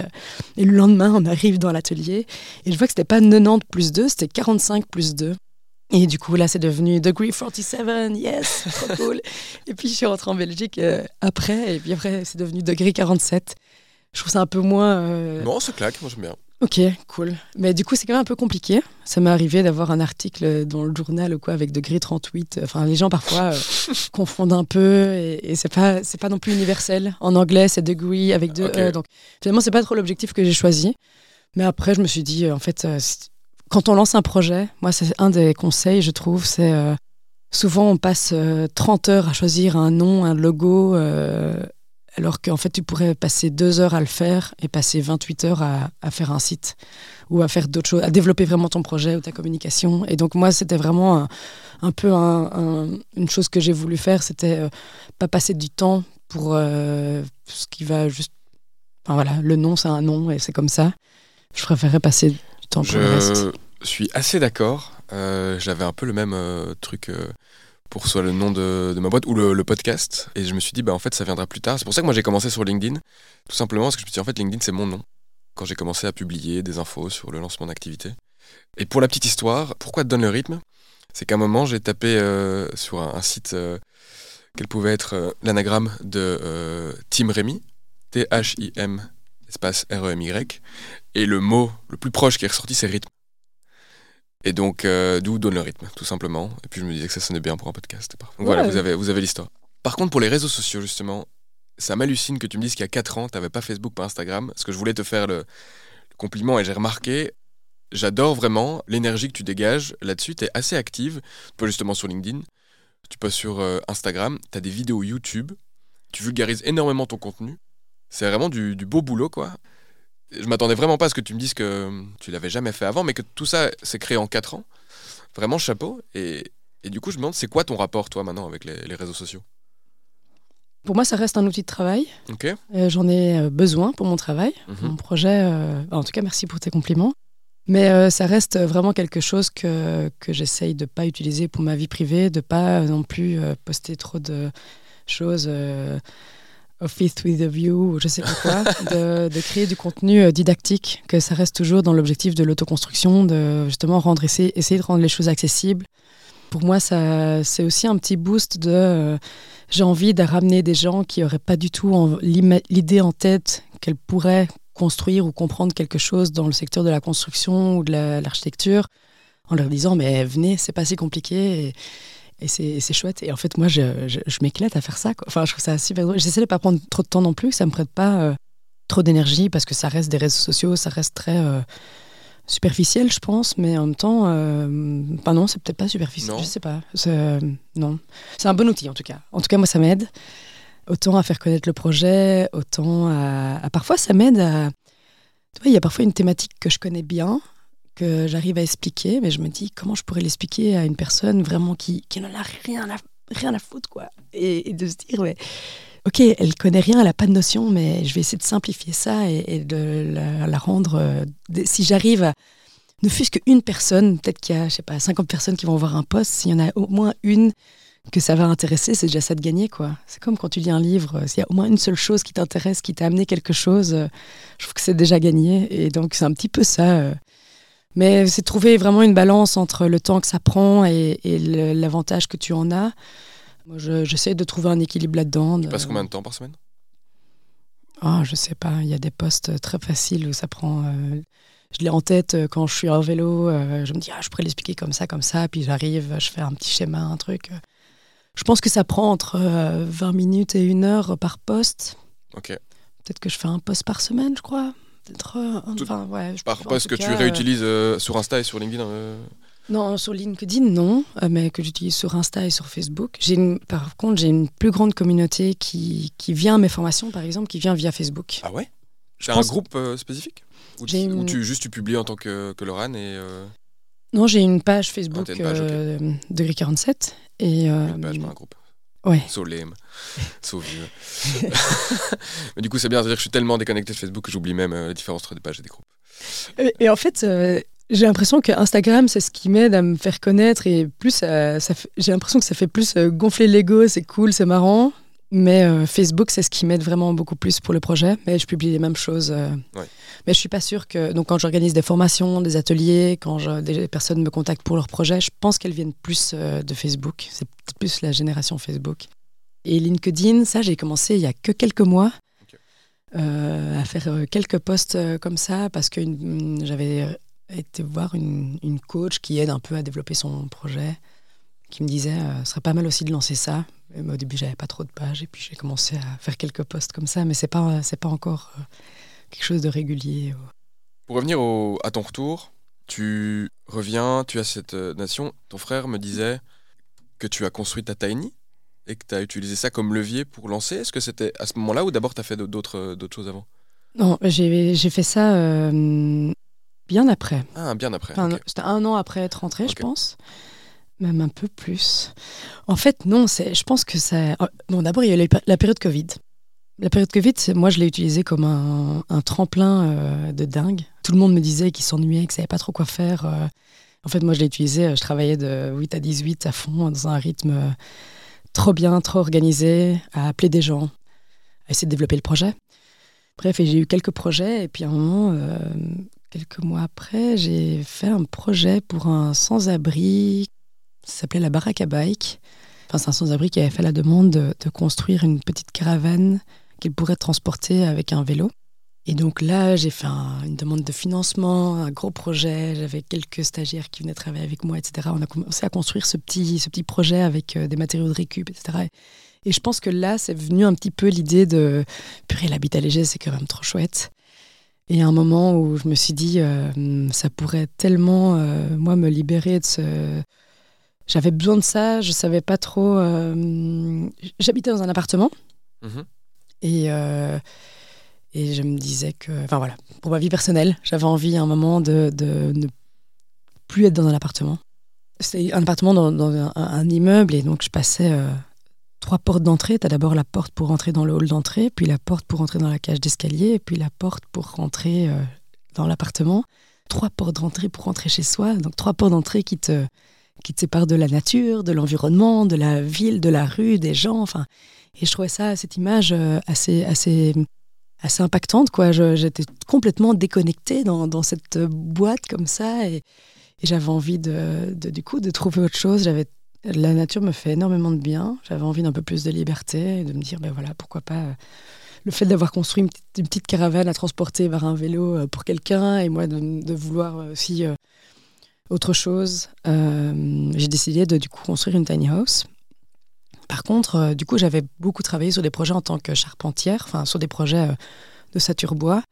Et le lendemain, on arrive dans l'atelier et je vois que c'était pas 90 plus 2, c'était 45 plus 2. Et du coup, là, c'est devenu Degree 47, yes, trop cool. et puis, je suis rentrée en Belgique euh, après, et puis après, c'est devenu Degree 47. Je trouve ça un peu moins. Euh, non, ça claque, moi j'aime bien. Ok, cool. Mais du coup, c'est quand même un peu compliqué. Ça m'est arrivé d'avoir un article dans le journal ou quoi avec degré 38. Enfin, les gens parfois euh, confondent un peu et, c'est pas c'est pas non plus universel. En anglais, c'est degree avec deux e. Donc finalement, c'est pas trop l'objectif que j'ai choisi. Mais après, je me suis dit, euh, en fait, euh, quand on lance un projet, moi, c'est un des conseils, je trouve, c'est souvent on passe 30 heures à choisir un nom, un logo alors qu'en fait tu pourrais passer deux heures à le faire et passer 28 heures à, faire un site ou à faire d'autres choses, à développer vraiment ton projet ou ta communication. Et donc moi c'était vraiment un, peu une chose que j'ai voulu faire, c'était euh, pas passer du temps pour euh, ce qui va juste... Enfin voilà, le nom c'est un nom et c'est comme ça. Je préférais passer du temps pour Je le reste. Je suis assez d'accord. Euh, j'avais un peu le même truc pour soit le nom de, ma boîte ou le, podcast. Et je me suis dit, bah en fait, ça viendra plus tard. C'est pour ça que moi j'ai commencé sur LinkedIn. Tout simplement parce que je me suis dit, en fait, LinkedIn, c'est mon nom. Quand j'ai commencé à publier des infos sur le lancement d'activité. Et pour la petite histoire, pourquoi donne le rythme? C'est qu'à un moment, j'ai tapé euh, sur un, site euh, quel pouvait être euh, l'anagramme de Tim Rémy, T-H-I-M, espace R-E-M-Y. Et le mot le plus proche qui est ressorti, c'est rythme. Et donc, euh, d'où donne le rythme, tout simplement. Et puis je me disais que ça sonnait bien pour un podcast. Donc voilà, vous avez, vous avez l'histoire. Par contre, pour les réseaux sociaux, justement, ça m'hallucine que tu me dises qu'il y a 4 ans, tu n'avais pas Facebook, pas Instagram. Parce que je voulais te faire le, compliment et j'ai remarqué, j'adore vraiment l'énergie que tu dégages là-dessus. Tu es assez active, pas justement sur LinkedIn, tu passes sur euh, Instagram, tu as des vidéos YouTube, tu vulgarises énormément ton contenu. C'est vraiment du, du beau boulot, quoi je m'attendais vraiment pas à ce que tu me dises que tu l'avais jamais fait avant, mais que tout ça s'est créé en 4 ans. Vraiment chapeau. Et, du coup, je me demande, c'est quoi ton rapport, toi, maintenant, avec les, réseaux sociaux? Pour moi, ça reste un outil de travail. Ok. Euh, j'en ai euh, besoin pour mon travail, mhm. mon projet. Euh, en tout cas, merci pour tes compliments. Mais ça reste vraiment quelque chose que, que j'essaye de ne pas utiliser pour ma vie privée, de pas non plus poster trop de choses Office with a View, ou je sais pas quoi, de, créer du contenu euh, didactique, que ça reste toujours dans l'objectif de l'autoconstruction, de justement rendre, essayer, essayer de rendre les choses accessibles. Pour moi, ça, c'est aussi un petit boost de. Euh, j'ai envie de ramener des gens qui n'auraient pas du tout l'idée en tête qu'elles pourraient construire ou comprendre quelque chose dans le secteur de la construction ou de l'architecture, en leur disant mais venez, c'est pas si compliqué. Et, et c'est chouette. Et en fait, moi, je, je, m'éclate à faire ça. Enfin, je trouve ça super drôle. J'essaie de pas prendre trop de temps non plus, que ça me prête pas euh, trop d'énergie, parce que ça reste des réseaux sociaux, ça reste très euh, superficiel, je pense. Mais en même temps, euh, non, c'est peut-être pas superficiel. Je sais pas. non. C'est un bon outil, en tout cas. En tout cas, moi, ça m'aide. Autant à faire connaître le projet, autant à. à parfois, ça m'aide à. Tu vois, il y a parfois une thématique que je connais bien que j'arrive à expliquer, mais je me dis comment je pourrais l'expliquer à une personne vraiment qui, qui n'en a rien à, rien à foutre, quoi. Et, de se dire, ok, elle connaît rien, elle n'a pas de notion, mais je vais essayer de simplifier ça et, de la, rendre. Euh, si j'arrive à. Ne fût-ce qu'une personne, peut-être qu'il y a, je sais pas, 50 personnes qui vont voir un poste, s'il y en a au moins une que ça va intéresser, c'est déjà ça de gagner, quoi. C'est comme quand tu lis un livre, s'il y a au moins une seule chose qui t'intéresse, qui t'a amené quelque chose, euh, je trouve que c'est déjà gagné. Et donc, c'est un petit peu ça. Euh, mais c'est trouver vraiment une balance entre le temps que ça prend et, l'avantage que tu en as. Moi, j'essaie de trouver un équilibre là-dedans. Tu passes combien de temps par semaine? Ah, Je sais pas. Il y a des postes très faciles où ça prend. Euh, je l'ai en tête euh, quand je suis en vélo. euh, je me dis, ah, je pourrais l'expliquer comme ça, comme ça. Puis j'arrive, je fais un petit schéma, un truc. Je pense que ça prend entre euh, 20 minutes et une heure par poste. Ok. Peut-être que je fais un post par semaine, je crois. Peut-être. euh, Tout- enfin, ouais. je- Par poste tout que tu cas, euh, réutilises euh, sur Insta et sur LinkedIn euh, Non, sur LinkedIn, non, mais que j'utilise sur Insta et sur Facebook. J'ai une- par contre, j'ai une plus grande communauté qui, qui vient à mes formations, par exemple, qui vient via Facebook. Ah ouais? Je C'est un groupe spécifique? Ou, tu- ou tu, juste tu publies en tant que, que Lorane et. Non, j'ai une page Facebook Ah, une page, ok. euh, de Gris 47. Et, une page, pas un groupe. Ouais. So lame. So vieux. Mais du coup, c'est bien, c'est-à-dire que je suis tellement déconnecté de Facebook que j'oublie même euh, la différence entre des pages et des groupes. Et, et en fait, euh, j'ai l'impression que Instagram, c'est ce qui m'aide à me faire connaître. Et plus, euh, j'ai l'impression que ça fait plus euh, gonfler l'ego, c'est cool, c'est marrant. Mais euh, Facebook, c'est ce qui m'aide vraiment beaucoup plus pour le projet. Mais je publie les mêmes choses. euh. Ouais. Mais je suis pas sûre que. Donc, quand j'organise des formations, des ateliers, quand je- des personnes me contactent pour leur projet, je pense qu'elles viennent plus euh, de Facebook. C'est plus la génération Facebook. Et LinkedIn, ça, j'ai commencé il y a que quelques mois. À faire quelques posts comme ça parce que j'avais été voir une, une coach qui aide un peu à développer son projet qui me disait ce serait pas mal aussi de lancer ça Mais au début j'avais pas trop de pages et puis j'ai commencé à faire quelques posts comme ça mais c'est pas c'est pas encore euh, quelque chose de régulier euh. Pour revenir au- à ton retour, tu reviens, tu as cette euh, nation. Ton frère me disait que tu as construit ta Tiny et que tu as utilisé ça comme levier pour lancer. Est-ce que c'était à ce moment-là ou d'abord tu as fait d'autres d'autres choses avant? Non j'ai fait ça euh, bien après Ah, bien après. Enfin. C'était un an après être rentré, Ok. je pense. Même un peu plus. En fait, non, c'est, je pense que ça. oh, Bon, d'abord, il y a eu la péri- la période Covid. La période Covid, moi, je l'ai utilisé comme un, tremplin euh, de dingue. Tout le monde me disait qu'il s'ennuyait, qu'il savait pas trop quoi faire. euh. En fait, moi, je l'ai utilisé. euh, Je travaillais de 8 à 18 à fond, dans un rythme trop bien, trop organisé, à appeler des gens, à essayer de développer le projet. Bref, j'ai eu quelques projets, et puis à un moment, quelques mois après, j'ai fait un projet pour un sans-abri. Ça s'appelait la baraque à bike. Enfin, c'est un sans-abri qui avait fait la demande de, construire une petite caravane qu'il pourrait transporter avec un vélo. Et donc là, j'ai fait un- une demande de financement, un gros projet. J'avais quelques stagiaires qui venaient travailler avec moi, etc. On a commencé à construire ce petit, ce petit projet avec euh, des matériaux de récup, etc. Et je pense que là, c'est venu un petit peu l'idée de purée, l'habitat léger, c'est quand même trop chouette. Et à un moment où je me suis dit, euh, ça pourrait tellement, euh, moi, me libérer de ce. J'avais besoin de ça, je savais pas trop. euh, J'habitais dans un appartement Mhm. et, euh, et je me disais que. Enfin voilà, pour ma vie personnelle, j'avais envie à un moment de, de ne plus être dans un appartement. C'était un appartement dans, dans un, un immeuble et donc je passais euh, trois portes d'entrée. Tu as d'abord la porte pour rentrer dans le hall d'entrée, puis la porte pour rentrer dans la cage d'escalier, et puis la porte pour rentrer dans l'appartement. Trois portes d'entrée pour rentrer chez soi. Donc trois portes d'entrée qui te, qui te séparent de la nature, de l'environnement, de la ville, de la rue, des gens. Enfin, et je trouvais ça, cette image euh, assez, assez, assez impactante. Quoi. J'étais complètement déconnectée dans, dans cette boîte comme ça. Et, j'avais envie de, du coup de trouver autre chose. J'avais la nature me fait énormément de bien. J'avais envie d'un peu plus de liberté et de me dire, ben voilà, pourquoi pas euh, le fait d'avoir construit une petite, caravane à transporter vers un vélo euh, pour quelqu'un et moi de, vouloir aussi autre chose. Euh, J'ai décidé de du coup construire une tiny house. Par contre, euh, du coup, j'avais beaucoup travaillé sur des projets en tant que charpentière, enfin sur des projets euh, de saturbois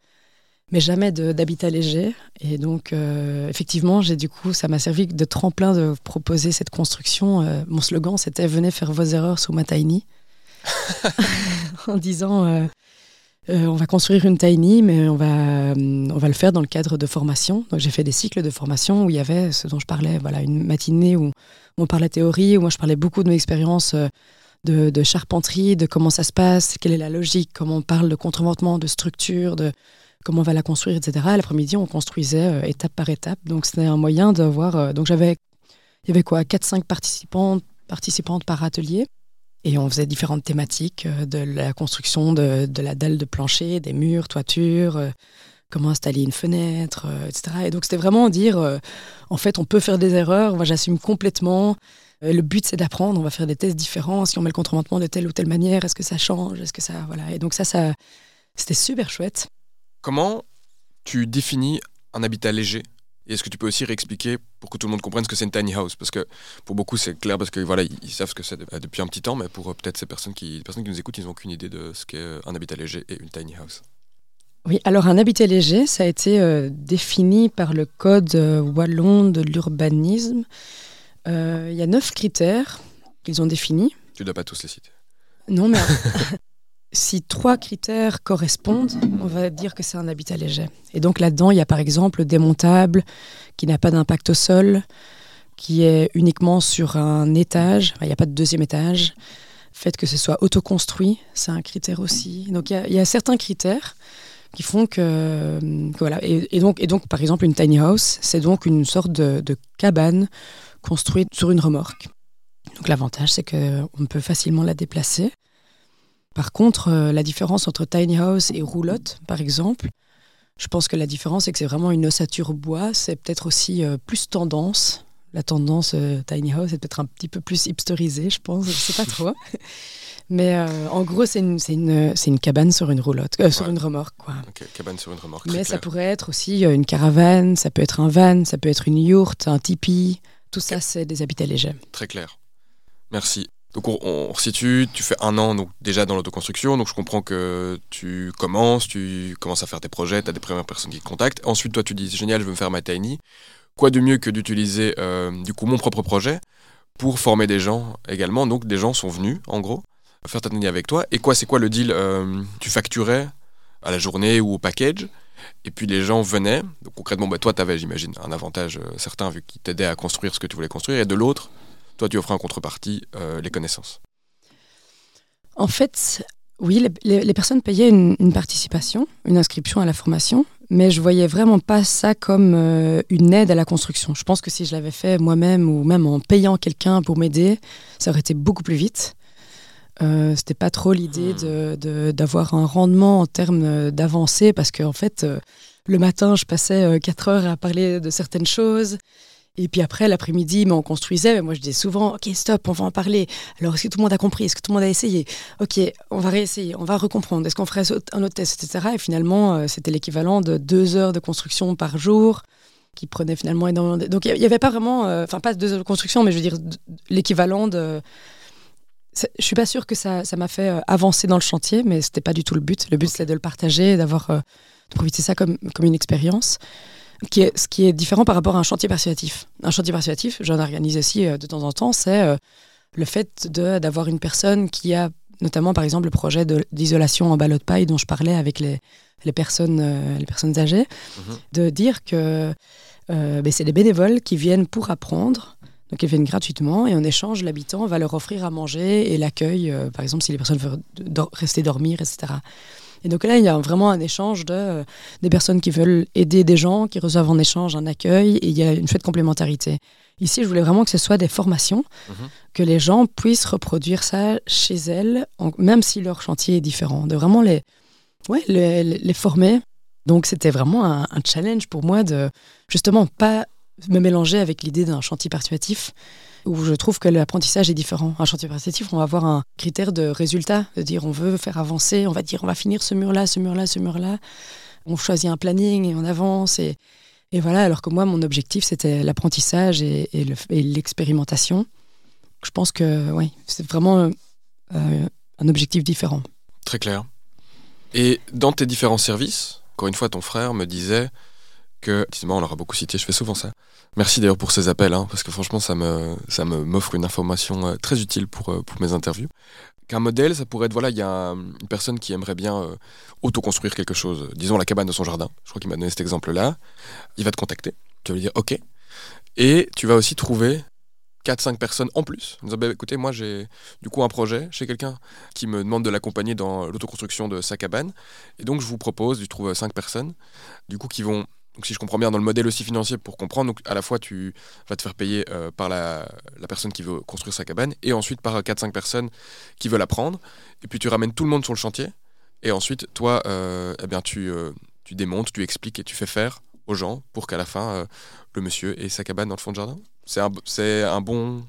mais jamais d'habitat léger. Et donc, effectivement, j'ai du coup, ça m'a servi de tremplin de proposer cette construction. Mon slogan, c'était Venez faire vos erreurs sous ma tiny. en disant euh, On va construire une tiny, mais on va, euh, on va le faire dans le cadre de formation. Donc, j'ai fait des cycles de formation où il y avait ce dont je parlais, voilà, une matinée où on parlait théorie, où moi je parlais beaucoup de mes expériences. euh, de, charpenterie, de comment ça se passe, quelle est la logique, comment on parle de contreventement, de structure, de, comment on va la construire, etc. L'après-midi, on construisait étape par étape. Donc, c'était un moyen d'avoir. donc, j'avais. Il y avait quoi 4-5 participants, participantes par atelier. Et on faisait différentes thématiques euh, de la construction de, de la dalle de plancher, des murs, toitures, euh, comment installer une fenêtre, euh, etc. Et donc, c'était vraiment dire en fait, on peut faire des erreurs. Moi, j'assume complètement. Le but, c'est d'apprendre. On va faire des tests différents. Si on met le contreventement de telle ou telle manière, est-ce que ça change? Est-ce que ça. Voilà. Et donc, ça, ça c'était super chouette. Comment tu définis un habitat léger? Et est-ce que tu peux aussi réexpliquer pour que tout le monde comprenne ce que c'est une tiny house? Parce que pour beaucoup, c'est clair parce que voilà, ils, savent ce que c'est depuis un petit temps, mais pour euh, peut-être ces personnes qui, personnes qui nous écoutent, ils n'ont aucune idée de ce qu'est un habitat léger et une tiny house. Oui, alors un habitat léger, ça a été euh, défini par le Code euh, wallon de l'urbanisme. Il y a neuf critères qu'ils ont définis. Tu ne dois pas tous les citer. Non, mais si trois critères correspondent, on va dire que c'est un habitat léger. Et donc là-dedans, il y a par exemple démontable, qui n'a pas d'impact au sol, qui est uniquement sur un étage, il n'y a pas de deuxième étage. Fait que ce soit autoconstruit, c'est un critère aussi. Donc il y, a certains critères qui font que, voilà. Et, donc, et donc, par exemple, une tiny house, c'est donc une sorte de, de cabane construite sur une remorque. Donc l'avantage, c'est qu'on peut facilement la déplacer. Par contre, euh, la différence entre tiny house et roulotte, par exemple, je pense que la différence, c'est que c'est vraiment une ossature bois. C'est peut-être aussi euh, plus tendance. La tendance euh, tiny house est peut-être un petit peu plus hipsterisée, je pense. Je sais pas trop. Mais en gros, c'est une, une, une, cabane sur une roulotte, sur une remorque. Quoi. cabane sur une remorque. Mais ça pourrait être aussi une caravane, ça peut être un van, ça peut être une yourte, un tipi. Tout ça, c'est des habitats légers. Très clair. Merci. Donc on, on, tu fais un an donc déjà dans l'autoconstruction, donc je comprends que tu commences, tu commences à faire tes projets, tu as des premières personnes qui te contactent. Ensuite, toi, tu dis, génial, je veux me faire ma tiny. Quoi de mieux que d'utiliser euh, du coup mon propre projet pour former des gens également? Donc des gens sont venus, en gros, faire ta tiny avec toi. Et quoi, c'est quoi le deal euh, Tu facturais à la journée ou au package? Et puis les gens venaient. Donc concrètement, bah, toi, tu avais, j'imagine, un avantage euh, certain vu qu'ils t'aidaient à construire ce que tu voulais construire. Et de l'autre, toi, tu offres en contrepartie euh, les connaissances. En fait, oui, les, personnes payaient une, participation, une inscription à la formation, mais je voyais vraiment pas ça comme euh, une aide à la construction. Je pense que si je l'avais fait moi-même ou même en payant quelqu'un pour m'aider, ça aurait été beaucoup plus vite. Euh, c'était pas trop l'idée hmm. d'avoir un rendement en termes euh, d'avancée parce qu'en en fait, le matin, je passais 4 heures à parler de certaines choses. Et puis après, l'après-midi, on construisait. Mais moi, je disais souvent, OK, stop, on va en parler. Alors, est-ce que tout le monde a compris? Est-ce que tout le monde a essayé? OK, on va réessayer, on va recomprendre. Est-ce qu'on ferait un autre test, etc. Et finalement, euh, c'était l'équivalent de deux heures de construction par jour qui prenait finalement énormément de... Donc, il n'y avait pas vraiment... Euh, enfin, pas deux heures de construction, mais je veux dire l'équivalent de... Je suis pas sûre que ça m'a fait euh, avancer dans le chantier, mais c'était pas du tout le but. Le but, c'était de le partager, d'avoir... de profiter de ça comme, comme une expérience qui est, ce qui est différent par rapport à un chantier persuasif. Un chantier persuasif, j'en organise aussi euh, de temps en temps, c'est euh, le fait d'avoir une personne qui a notamment par exemple le projet d'isolation en ballot de paille dont je parlais avec les, les personnes, euh, les personnes âgées, mhm. de dire que ben, c'est des bénévoles qui viennent pour apprendre. Donc ils viennent gratuitement et en échange, l'habitant va leur offrir à manger et l'accueil, par exemple si les personnes veulent rester dormir, etc. Et donc là, il y a vraiment un échange de, euh, des personnes qui veulent aider des gens, qui reçoivent en échange un accueil, et il y a une chouette complémentarité. Ici, je voulais vraiment que ce soit des formations, mhm. que les gens puissent reproduire ça chez elles, même si leur chantier est différent, de vraiment les, ouais, les, les former. Donc c'était vraiment un, un, challenge pour moi de justement pas me mélanger avec l'idée d'un chantier persuasif où je trouve que l'apprentissage est différent. Un chantier participatif, on va avoir un critère de résultat, de dire on veut faire avancer, on va dire on va finir ce mur-là, ce mur-là, ce mur-là. On choisit un planning et on avance. Et, voilà, alors que moi, mon objectif, c'était l'apprentissage et, et l'expérimentation. Je pense que oui, c'est vraiment euh, un objectif différent. Très clair. Et dans tes différents services, encore une fois, ton frère me disait que, effectivement, on l'aura beaucoup cité, je fais souvent ça. Merci d'ailleurs pour ces appels, hein, parce que franchement, ça me, ça me m'offre une information euh, très utile pour, euh, pour mes interviews. Qu'un modèle, ça pourrait être, voilà, il y a une personne qui aimerait bien euh, autoconstruire quelque chose, disons la cabane de son jardin, je crois qu'il m'a donné cet exemple-là, il va te contacter, tu vas lui dire OK, et tu vas aussi trouver 4-5 personnes en plus. Disant, bah, écoutez, moi j'ai du coup un projet chez quelqu'un qui me demande de l'accompagner dans l'autoconstruction de sa cabane. Et donc je vous propose, je trouve 5 personnes, du coup qui vont donc si je comprends bien dans le modèle aussi financier pour comprendre, à la fois tu vas te faire payer euh, par la, personne qui veut construire sa cabane et ensuite par 4-5 personnes qui veulent apprendre. Et puis tu ramènes tout le monde sur le chantier et ensuite toi, euh, eh bien, tu, euh, démontes, tu expliques et tu fais faire aux gens pour qu'à la fin le monsieur ait sa cabane dans le fond de jardin. C'est un, c'est un bon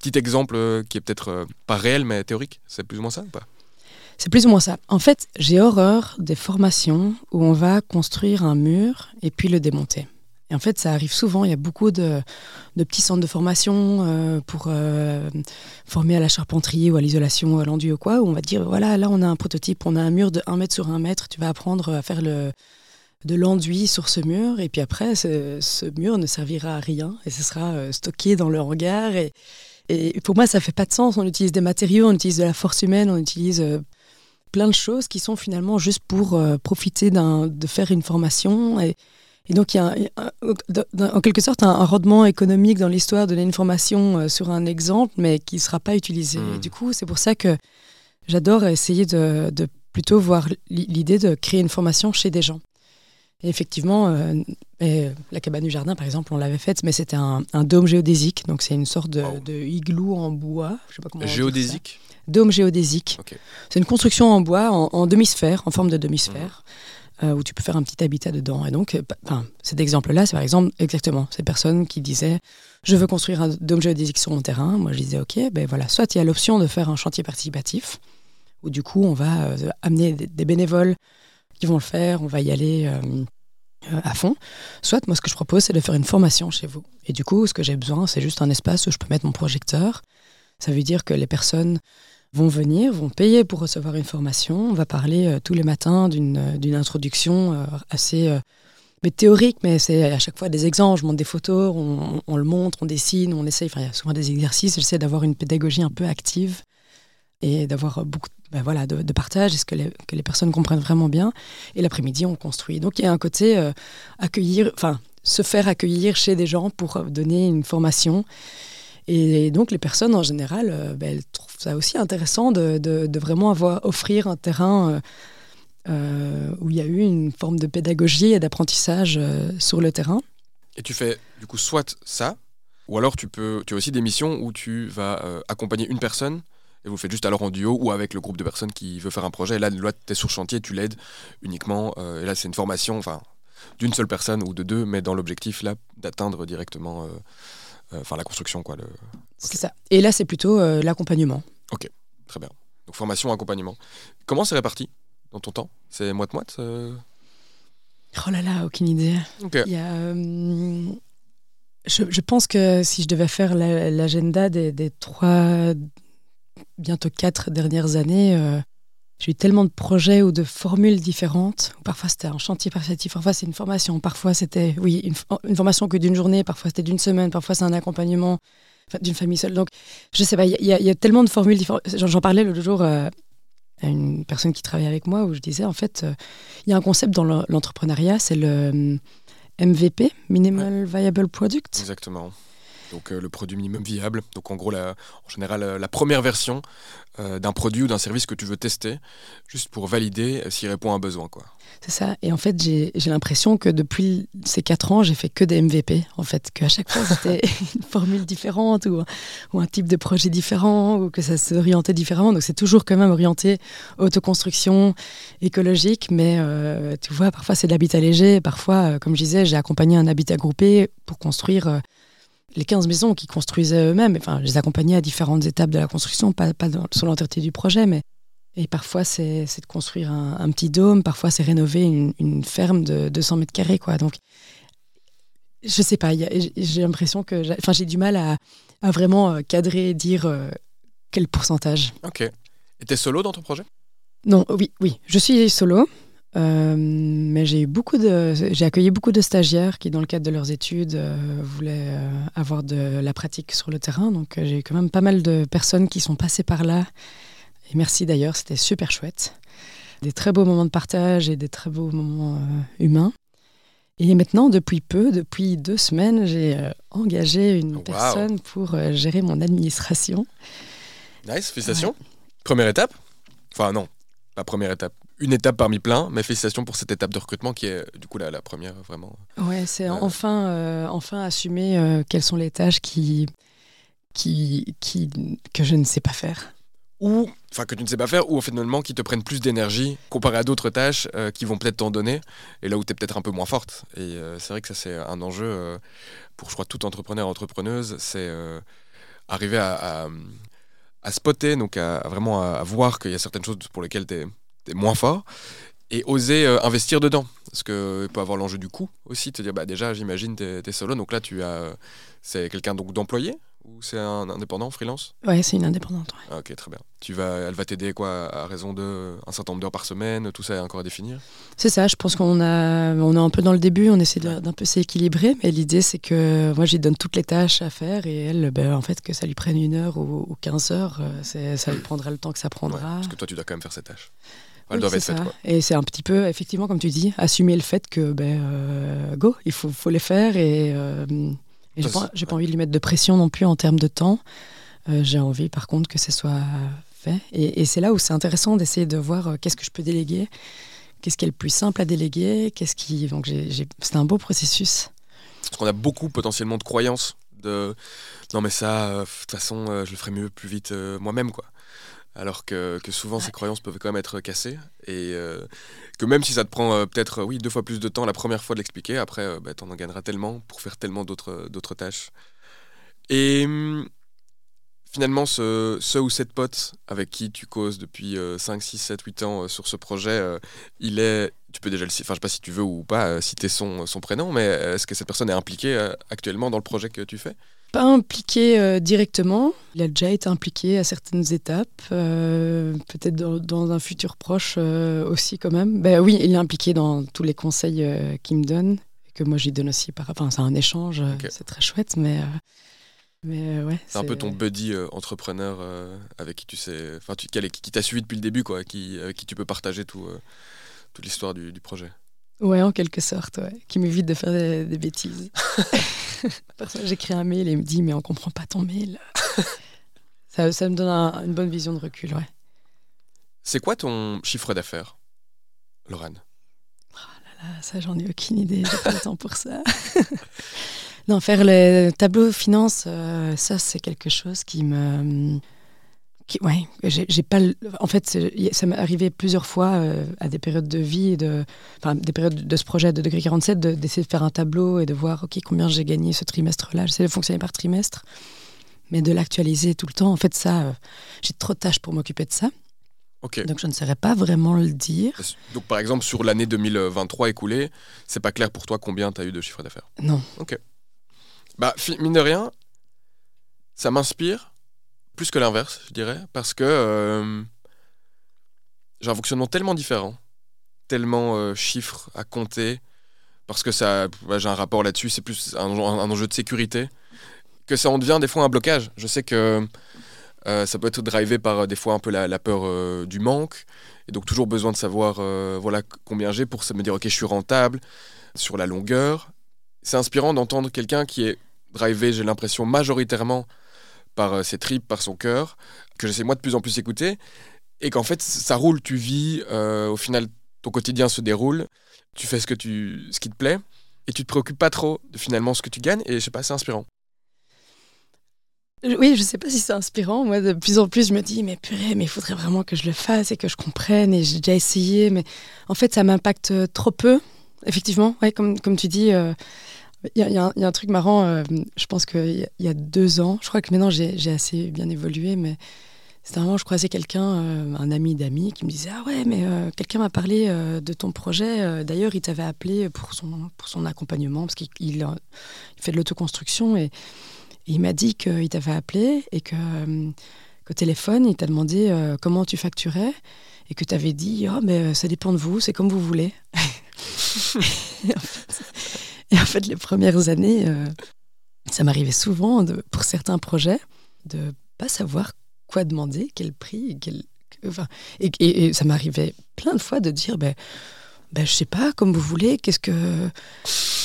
petit exemple qui est peut-être pas réel mais théorique. C'est plus ou moins ça ou pas? C'est plus ou moins ça. En fait, j'ai horreur des formations où on va construire un mur et puis le démonter. Et en fait, ça arrive souvent. Il y a beaucoup de, petits centres de formation euh, pour euh, former à la charpenterie ou à l'isolation à l'enduit ou quoi, où on va dire voilà, là, on a un prototype, on a un mur de 1 mètre sur 1 mètre, tu vas apprendre à faire le, de l'enduit sur ce mur. Et puis après, ce, mur ne servira à rien et ce sera euh, stocké dans le hangar. Et, et pour moi, ça fait pas de sens. On utilise des matériaux, on utilise de la force humaine, on utilise plein de choses qui sont finalement juste pour profiter de faire une formation. Et, et donc, il y a, en quelque sorte un, rendement économique dans l'histoire de l'information euh, sur un exemple, mais qui ne sera pas utilisé. Et hmm. du coup, c'est pour ça que j'adore essayer de, plutôt voir l'idée de créer une formation chez des gens. Et effectivement, euh, la cabane du jardin, par exemple, on l'avait faite, mais c'était un, dôme géodésique. Donc, c'est une sorte de, igloo en bois. Je sais pas comment géodésique Dôme géodésique. C'est une construction en bois, en, demi-sphère, en forme de demi-sphère. Hmm. Euh, où tu peux faire un petit habitat dedans. Et donc, euh, cet exemple-là, c'est par exemple exactement ces personnes qui disaient je veux construire un dôme géodésique sur mon terrain. Moi, je disais ok, ben voilà, soit il y a l'option de faire un chantier participatif, où du coup, on va euh, amener des, bénévoles qui vont le faire, on va y aller. à fond. Soit, moi, ce que je propose, c'est de faire une formation chez vous. Et du coup, ce que j'ai besoin, c'est juste un espace où je peux mettre mon projecteur. Ça veut dire que les personnes vont venir, vont payer pour recevoir une formation. On va parler euh, tous les matins d'une euh, introduction euh, assez mais théorique, mais c'est à chaque fois des exemples. Je montre des photos, on, le montre, on dessine, on essaye. Enfin, il y a souvent des exercices. J'essaie d'avoir une pédagogie un peu active et d'avoir beaucoup ben voilà, de, partage, est-ce que les, que les personnes comprennent vraiment bien. Et l'après-midi, on construit. Donc il y a un côté accueillir, enfin, se faire accueillir chez des gens pour donner une formation. Et donc les personnes en général, ben, elles trouvent ça aussi intéressant de, vraiment offrir un terrain euh, euh, où il y a eu une forme de pédagogie et d'apprentissage euh, sur le terrain. Et tu fais du coup soit ça, ou alors tu, peux, tu as aussi des missions où tu vas accompagner une personne et vous faites juste alors en duo ou avec le groupe de personnes qui veut faire un projet. Et là, tu es sur chantier, tu l'aides uniquement. et là, c'est une formation d'une seule personne ou de deux, mais dans l'objectif là d'atteindre directement la construction. quoi. C'est ça. Et là, c'est plutôt l'accompagnement. Ok, très bien. Donc formation, accompagnement. Comment c'est réparti dans ton temps? C'est moite-moite euh? Oh là là, aucune idée. Euh, je, pense que si je devais faire l'agenda des, trois, bientôt quatre dernières années, euh, j'ai eu tellement de projets ou de formules différentes. Parfois c'était un chantier participatif, parfois c'est une formation, parfois c'était oui une, une formation que d'une journée, parfois c'était d'une semaine, parfois c'est un accompagnement d'une famille seule. Donc, je sais pas, il y, a tellement de formules différentes. J'en parlais l'autre jour euh, à une personne qui travaille avec moi où je disais, en fait, euh, il y a un concept dans l'entrepreneuriat, c'est le MVP, euh, Minimal Viable Product. Exactement donc le produit minimum viable. Donc en gros, la, en général, la première version d'un produit ou d'un service que tu veux tester, juste pour valider s'il répond à un besoin. Quoi. C'est ça. Et en fait, j'ai l'impression que depuis ces quatre ans, j'ai fait que des MVP. En fait, qu'à chaque fois, c'était une formule différente ou, ou, un type de projet différent ou que ça s'orientait différemment. Donc, c'est toujours quand même orienté autoconstruction écologique. Mais euh, tu vois, parfois, c'est de l'habitat léger. Parfois, euh, comme je disais, j'ai accompagné un habitat groupé pour construire. Euh, les 15 maisons qu'ils construisaient eux-mêmes, enfin, je les accompagnais à différentes étapes de la construction, pas, pas sur l'entièreté du projet, mais et parfois, c'est de construire un, petit dôme, parfois, c'est rénover une, ferme de 200 mètres carrés. Quoi. Donc, je sais pas, j'ai l'impression que j'ai du mal à, vraiment euh, cadrer et dire euh, quel pourcentage. Ok. Et tu es solo dans ton projet? Non, oui, oui, je suis solo. Euh, mais j'ai eu beaucoup de, j'ai accueilli beaucoup de stagiaires qui, dans le cadre de leurs études, voulaient avoir de la pratique sur le terrain. Donc, j'ai eu quand même pas mal de personnes qui sont passées par là et merci d'ailleurs, c'était super chouette. Des très beaux moments de partage et des très beaux moments euh, humains. Et maintenant, depuis peu, depuis deux semaines, j'ai euh, engagé une personne pour euh, gérer mon administration. Nice, félicitations. Première étape? Enfin non, la première étape. Une étape parmi plein, mais félicitations pour cette étape de recrutement qui est du coup la, la première vraiment. Ouais, c'est enfin, enfin assumer quelles sont les tâches qui, qui, qui, que je ne sais pas faire ou enfin que tu ne sais pas faire, ou finalement qui te prennent plus d'énergie comparé à d'autres tâches euh, qui vont peut-être t'en donner, et là où tu es peut-être un peu moins forte. Et euh, c'est vrai que ça c'est un enjeu pour je crois tout entrepreneur entrepreneuse, c'est euh, arriver à, à spotter, donc à, vraiment à, voir qu'il y a certaines choses pour lesquelles tu es, moins fort et oser euh, investir dedans. Parce qu'il peut avoir l'enjeu du coût aussi, te dire bah déjà j'imagine tu es, solo, donc là tu as c'est quelqu'un donc d'employé ou c'est un indépendant, freelance? Ouais, c'est une indépendante. Ah, ok, très bien. Tu vas, elle va t'aider quoi à raison de un certain nombre d'heures par semaine, tout ça est encore à définir? C'est ça, je pense qu'on a, on est un peu dans le début, on essaie d'un peu s'équilibrer, mais l'idée c'est que moi j'y donne toutes les tâches à faire et elle, ben, en fait, que ça lui prenne une heure ou, 15 heures, euh, ça lui prendra le temps que ça prendra. parce que toi tu dois quand même faire ces tâches. Elles doivent être faites, quoi. Et c'est un petit peu, effectivement, comme tu dis, assumer le fait que, ben, euh, go, il faut, faut les faire et. Euh, et j'ai pas, pas, envie de lui mettre de pression non plus en termes de temps. Euh, j'ai envie, par contre, que ce soit fait. Et, c'est là où c'est intéressant d'essayer de voir euh, qu'est-ce que je peux déléguer, qu'est-ce qui est le plus simple à déléguer, qu'est-ce qui. Donc, c'est un beau processus. Parce qu'on a beaucoup potentiellement de croyances de non mais ça, euh, de toute façon, je le ferai mieux plus vite moi-même quoi alors que, souvent ces croyances peuvent quand même être cassées et euh, que même si ça te prend euh, peut-être oui deux fois plus de temps la première fois de l'expliquer, après euh, bah, tu en gagneras tellement pour faire tellement d'autres tâches. Et hum, finalement, ce, ou cette pote avec qui tu causes depuis 5, 6, 7, 8 ans sur ce projet, il est, tu peux déjà le enfin je sais pas si tu veux ou pas citer son, son prénom, mais est-ce que cette personne est impliquée actuellement dans le projet que tu fais? Pas impliqué euh, directement. Il a déjà été impliqué à certaines étapes, euh, peut-être dans, un futur proche euh, aussi quand même. Ben oui, il est impliqué dans tous les conseils qu'il me donne, que moi j'y donne aussi. Par... Enfin, c'est un échange, c'est très chouette, mais. mais ouais, c'est un peu ton buddy entrepreneur avec qui tu sais, enfin, qui, qui t'a suivi depuis le début, quoi, qui, qui tu peux partager tout, toute l'histoire du, du projet. Ouais, en quelque sorte, ouais. qui m'évite de faire des, bêtises. Parfois, j'écris un mail et il me dit Mais on comprend pas ton mail. ça, ça, me donne une bonne vision de recul, ouais. C'est quoi ton chiffre d'affaires, Lorraine? Oh là là, ça, j'en ai aucune idée. J'ai pas le temps pour ça. non, faire le tableau finance, euh, ça, c'est quelque chose qui me ouais, j'ai pas. En fait, ça m'est arrivé plusieurs fois euh, à des périodes de vie, de, enfin, des périodes de ce projet de Degré 47, d'essayer de, faire un tableau et de voir ok combien j'ai gagné ce trimestre-là. J'essaie de fonctionner par trimestre, mais de l'actualiser tout le temps. En fait, ça, euh, j'ai trop de tâches pour m'occuper de ça. Donc je ne saurais pas vraiment le dire. Donc par exemple, sur l'année 2023 écoulée, c'est pas clair pour toi combien tu as eu de chiffre d'affaires? Non. Ok. Bah, mine de rien, ça m'inspire plus que l'inverse, je dirais, parce que euh, j'ai un fonctionnement tellement différent, tellement euh, chiffres à compter, parce que ça, j'ai un rapport là-dessus, c'est plus un, enjeu de sécurité, que ça en devient des fois un blocage. Je sais que euh, ça peut être drivé par des fois un peu la, peur du manque, et donc toujours besoin de savoir voilà combien j'ai pour me dire ok je suis rentable sur la longueur. C'est inspirant d'entendre quelqu'un qui est drivé, j'ai l'impression majoritairement par euh, ses tripes, par son cœur, que j'essaie moi de plus en plus écouter, et qu'en fait ça roule, tu vis, euh, au final ton quotidien se déroule, tu fais ce, que tu, ce qui te plaît, et tu te préoccupes pas trop de finalement ce que tu gagnes, et je sais pas, c'est inspirant. Oui, je sais pas si c'est inspirant. Moi, de plus en plus, je me dis, mais purée, mais il faudrait vraiment que je le fasse et que je comprenne. Et j'ai déjà essayé, mais en fait, ça m'impacte trop peu. Effectivement, ouais, comme, comme tu dis, euh, il y, a un truc marrant, euh, je pense qu'il y, a deux ans, je crois que maintenant j'ai assez bien évolué, mais c'était où je croisais quelqu'un, euh, un ami d'amis, qui me disait Ah ouais, mais euh, quelqu'un m'a parlé de ton projet. D'ailleurs, il t'avait appelé pour son, pour son accompagnement, parce qu'il il fait de l'autoconstruction, et, il m'a dit qu'il t'avait appelé et que qu'au téléphone, il t'a demandé comment tu facturais, et que tu avais dit Oh, mais ça dépend de vous, c'est comme vous voulez. Et en fait, les premières années, euh, ça m'arrivait souvent, pour certains projets, de pas savoir quoi demander, quel prix, enfin, et, ça m'arrivait plein de fois de dire, ben, ben, je sais pas, comme vous voulez, qu'est-ce que...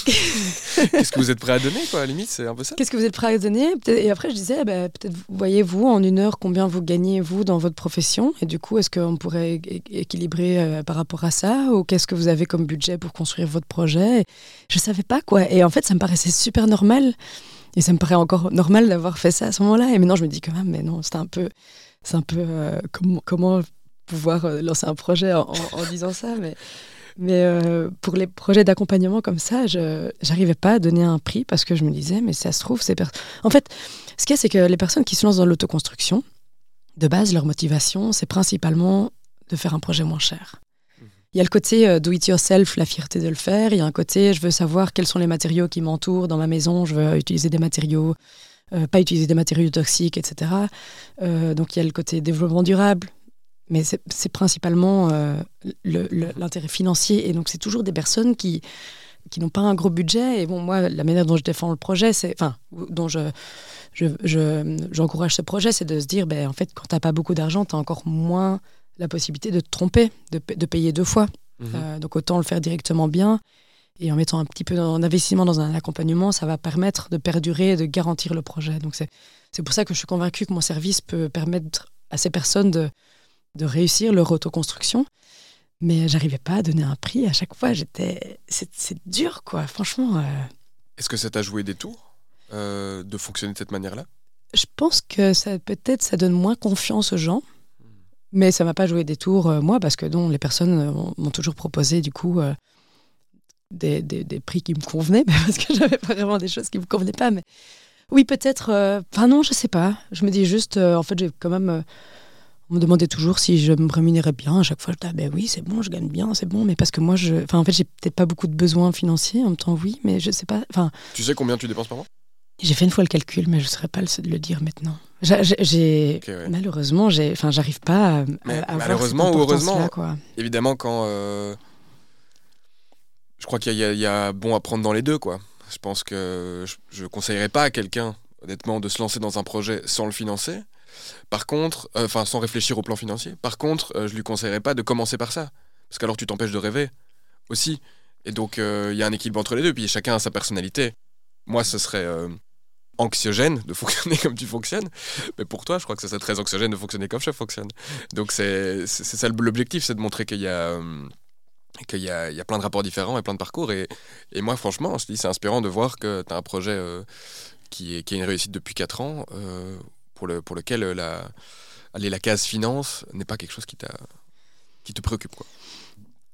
Qu'est-ce que vous êtes prêt à donner, quoi, à la limite, c'est un peu ça Qu'est-ce que vous êtes prêt à donner? Et après, je disais, bah, peut-être, voyez-vous, en une heure, combien vous gagnez, vous, dans votre profession? Et du coup, est-ce qu'on pourrait équilibrer euh, par rapport à ça? Ou qu'est-ce que vous avez comme budget pour construire votre projet? Je savais pas, quoi. Et en fait, ça me paraissait super normal. Et ça me paraît encore normal d'avoir fait ça à ce moment-là. Et maintenant, je me dis quand même, mais non, c'est un peu... C'est un peu... Euh, comment, comment pouvoir euh, lancer un projet en, en disant ça mais mais euh, pour les projets d'accompagnement comme ça, je n'arrivais pas à donner un prix parce que je me disais, mais ça se trouve, c'est. En fait, ce qu'il y a, c'est que les personnes qui se lancent dans l'autoconstruction, de base, leur motivation, c'est principalement de faire un projet moins cher. Il y a le côté euh, do it yourself, la fierté de le faire. Il y a un côté, je veux savoir quels sont les matériaux qui m'entourent dans ma maison. Je veux utiliser des matériaux, euh, pas utiliser des matériaux toxiques, etc. Euh, donc il y a le côté développement durable. Mais c'est principalement l'intérêt financier. Et donc c'est toujours des personnes qui, qui n'ont pas un gros budget. Et bon, moi, la manière dont je défends le projet, c'est, enfin, dont je, j'encourage je, ce projet, c'est de se dire, ben, en fait, quand tu n'as pas beaucoup d'argent, tu as encore moins la possibilité de te tromper, de, de payer deux fois. Mhm. Euh, donc autant le faire directement bien. Et en mettant un petit peu d'investissement dans un accompagnement, ça va permettre de perdurer et de garantir le projet. Donc c'est pour ça que je suis convaincue que mon service peut permettre à ces personnes de, de réussir leur autoconstruction. Mais j'arrivais pas à donner un prix à chaque fois. J'étais, c'est dur, quoi. Franchement. Euh. Est-ce que ça t'a joué des tours euh, de fonctionner de cette manière-là? Je pense que ça peut-être ça donne moins confiance aux gens. Mais ça m'a pas joué des tours, euh, moi, parce que non, les personnes m'ont toujours proposé, du coup, des, des, des, prix qui me convenaient, parce que j'avais vraiment des choses qui me convenaient pas. Mais oui, peut-être. Enfin, non, je sais pas. Je me dis juste, en fait, j'ai quand même. On me demandait toujours si je me rémunérais bien. À chaque fois, je disais, ah, ben oui, c'est bon, je gagne bien, c'est bon. Mais parce que moi, je. Enfin, en fait, j'ai peut-être pas beaucoup de besoins financiers. En même temps, oui, mais je sais pas. Enfin. Tu sais combien tu dépenses par mois? J'ai fait une fois le calcul, mais je ne saurais pas le, le dire maintenant. J'ai, Malheureusement, j'ai, enfin, j'arrive pas à, Malheureusement ou heureusement, quoi. évidemment, quand. Euh, je crois qu'il y, a bon à prendre dans les deux, quoi. Je pense que je ne conseillerais pas à quelqu'un, honnêtement, de se lancer dans un projet sans le financer. Par contre, euh, enfin, sans réfléchir au plan financier. Par contre, euh, je lui conseillerais pas de commencer par ça. Parce qu'alors, tu t'empêches de rêver aussi. Et donc, il y a un équilibre entre les deux. Puis chacun a sa personnalité. Moi, ce serait anxiogène de fonctionner comme tu fonctionnes. Mais pour toi, je crois que ça serait très anxiogène de fonctionner comme je fonctionne. Donc c'est ça l'objectif, c'est de montrer qu'il y a... Euh, qu'il y, a, plein de rapports différents et plein de parcours. Et, moi, franchement, je dis, c'est inspirant de voir que tu as un projet euh, qui, est, une réussite depuis 4 ans, euh, pour, le, pour lequel la, aller, la case finance n'est pas quelque chose qui, qui te préoccupe. Quoi.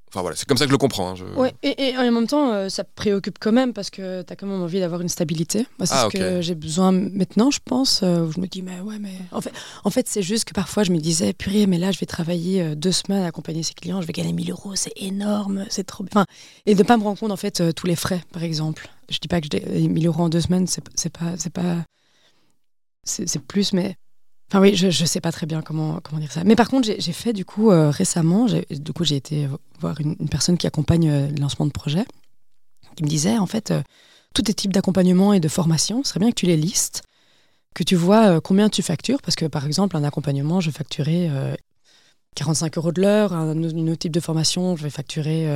Enfin voilà, c'est comme ça que je le comprends. Hein, ouais, et, en même temps, euh, ça préoccupe quand même parce que tu as quand même envie d'avoir une stabilité. c'est ah, ce que j'ai besoin maintenant, je pense. Euh, où je me dis, mais ouais, mais. En fait, en fait c'est juste que parfois je me disais, purée, mais là, je vais travailler euh, deux semaines à accompagner ces clients, je vais gagner 1000 euros, c'est énorme, c'est trop. Enfin, et de ne pas me rendre compte, en fait, tous les frais, par exemple. Je dis pas que j'ai 1000 euros en deux semaines, c'est pas. C'est pas c'est plus, mais Enfin oui, je ne sais pas très bien comment, comment dire ça. Mais par contre, j'ai fait du coup euh, récemment, du coup j'ai été voir une, personne qui accompagne euh, le lancement de projet, qui me disait en fait, euh, tous tes types d'accompagnement et de formation, ce serait bien que tu les listes, que tu vois combien tu factures, parce que par exemple, un accompagnement, je facturais 45 euros de l'heure, un, autre type de formation, je vais facturer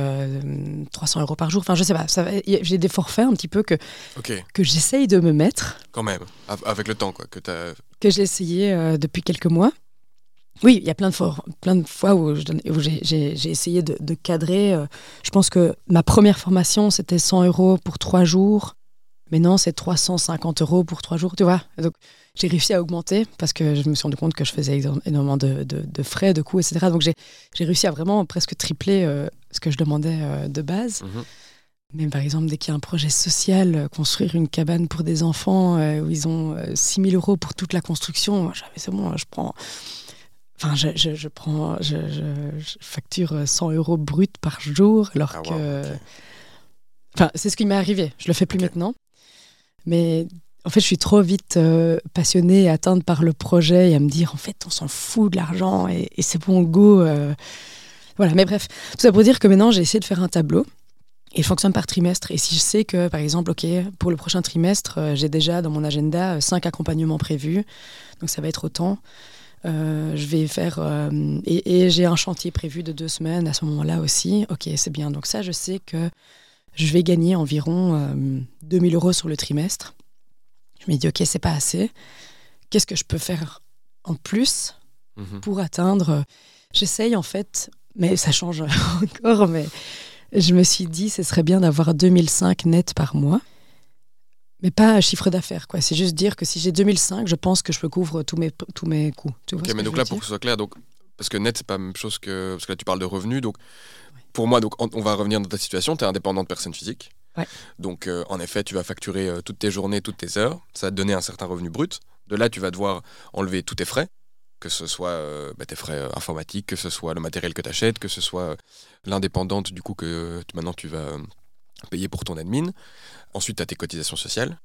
300 euros par jour. Enfin, je sais pas, j'ai des forfaits un petit peu que, que j'essaye de me mettre. Quand même, avec le temps, quoi, que as que j'ai essayé euh, depuis quelques mois. Oui, il y a plein de fois, plein de fois où, j'ai essayé de, cadrer. Euh, je pense que ma première formation, c'était 100 euros pour trois jours. Maintenant, c'est 350 euros pour trois jours, tu vois. Donc, j'ai réussi à augmenter parce que je me suis rendu compte que je faisais énormément de, frais, de coûts, etc. Donc, j'ai réussi à vraiment presque tripler euh, ce que je demandais de base. Mhm. Mais par exemple, dès qu'il y a un projet social, euh, construire une cabane pour des enfants euh, où ils ont 6 euh, 000 euros pour toute la construction, c'est bon, je prends. Enfin, je, je, prends, je, facture 100 euros brut par jour, alors ah, que. Enfin, c'est ce qui m'est arrivé. Je le fais plus maintenant. Mais en fait, je suis trop vite passionnée et atteinte par le projet et à me dire, en fait, on s'en fout de l'argent et, et c'est bon, go. Voilà, mais bref, tout ça pour dire que maintenant, j'ai essayé de faire un tableau et je fonctionne par trimestre. Et si je sais que, par exemple, OK, pour le prochain trimestre, euh, j'ai déjà dans mon agenda euh, cinq accompagnements prévus, donc ça va être autant. Euh, je vais faire. et, j'ai un chantier prévu de deux semaines à ce moment-là aussi. OK, c'est bien. Donc ça, je sais que je vais gagner environ 2000 euros sur le trimestre. Je me dis, OK, c'est pas assez. Qu'est-ce que je peux faire en plus mhm. pour atteindre J'essaye en fait, mais ça change encore, mais je me suis dit, ce serait bien d'avoir 2005 net par mois. Mais pas un chiffre d'affaires, quoi. C'est juste dire que si j'ai 2005, je pense que je peux couvrir tous mes, tous mes coûts. ok, mais donc là, pour que ce soit clair, donc, parce que net, c'est pas la même chose que. Parce que là, tu parles de revenus. Donc, pour moi, donc, on va revenir dans ta situation. Tu es indépendante personne physique. Ouais. Donc, euh, en effet, tu vas facturer euh, toutes tes journées, toutes tes heures. Ça va te donner un certain revenu brut. De là, tu vas devoir enlever tous tes frais. que ce soit euh, bah, tes frais informatiques, que ce soit le matériel que tu achètes, que ce soit l'indépendante du coup que maintenant tu vas payer pour ton admin. Ensuite, tu as tes cotisations sociales.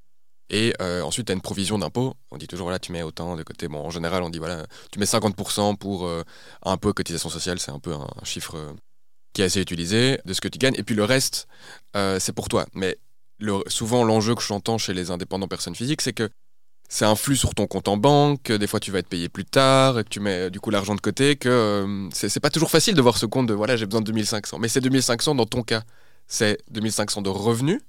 Et euh, ensuite, tu as une provision d'impôt. On dit toujours, voilà, tu mets autant de côté. Bon, en général, on dit, voilà, tu mets 50% pour euh, impôt et cotisation sociale. C'est un peu un, un chiffre qui est assez utilisé de ce que tu gagnes. Et puis le reste, euh, c'est pour toi. Mais le- souvent, l'enjeu que j'entends chez les indépendants personnes physiques, c'est que c'est un flux sur ton compte en banque, que des fois tu vas être payé plus tard, que tu mets du coup l'argent de côté, que euh, c'est c'est pas toujours facile de voir ce compte de voilà, j'ai besoin de 2500. Mais c'est 2500 dans ton cas. C'est 2500 de revenus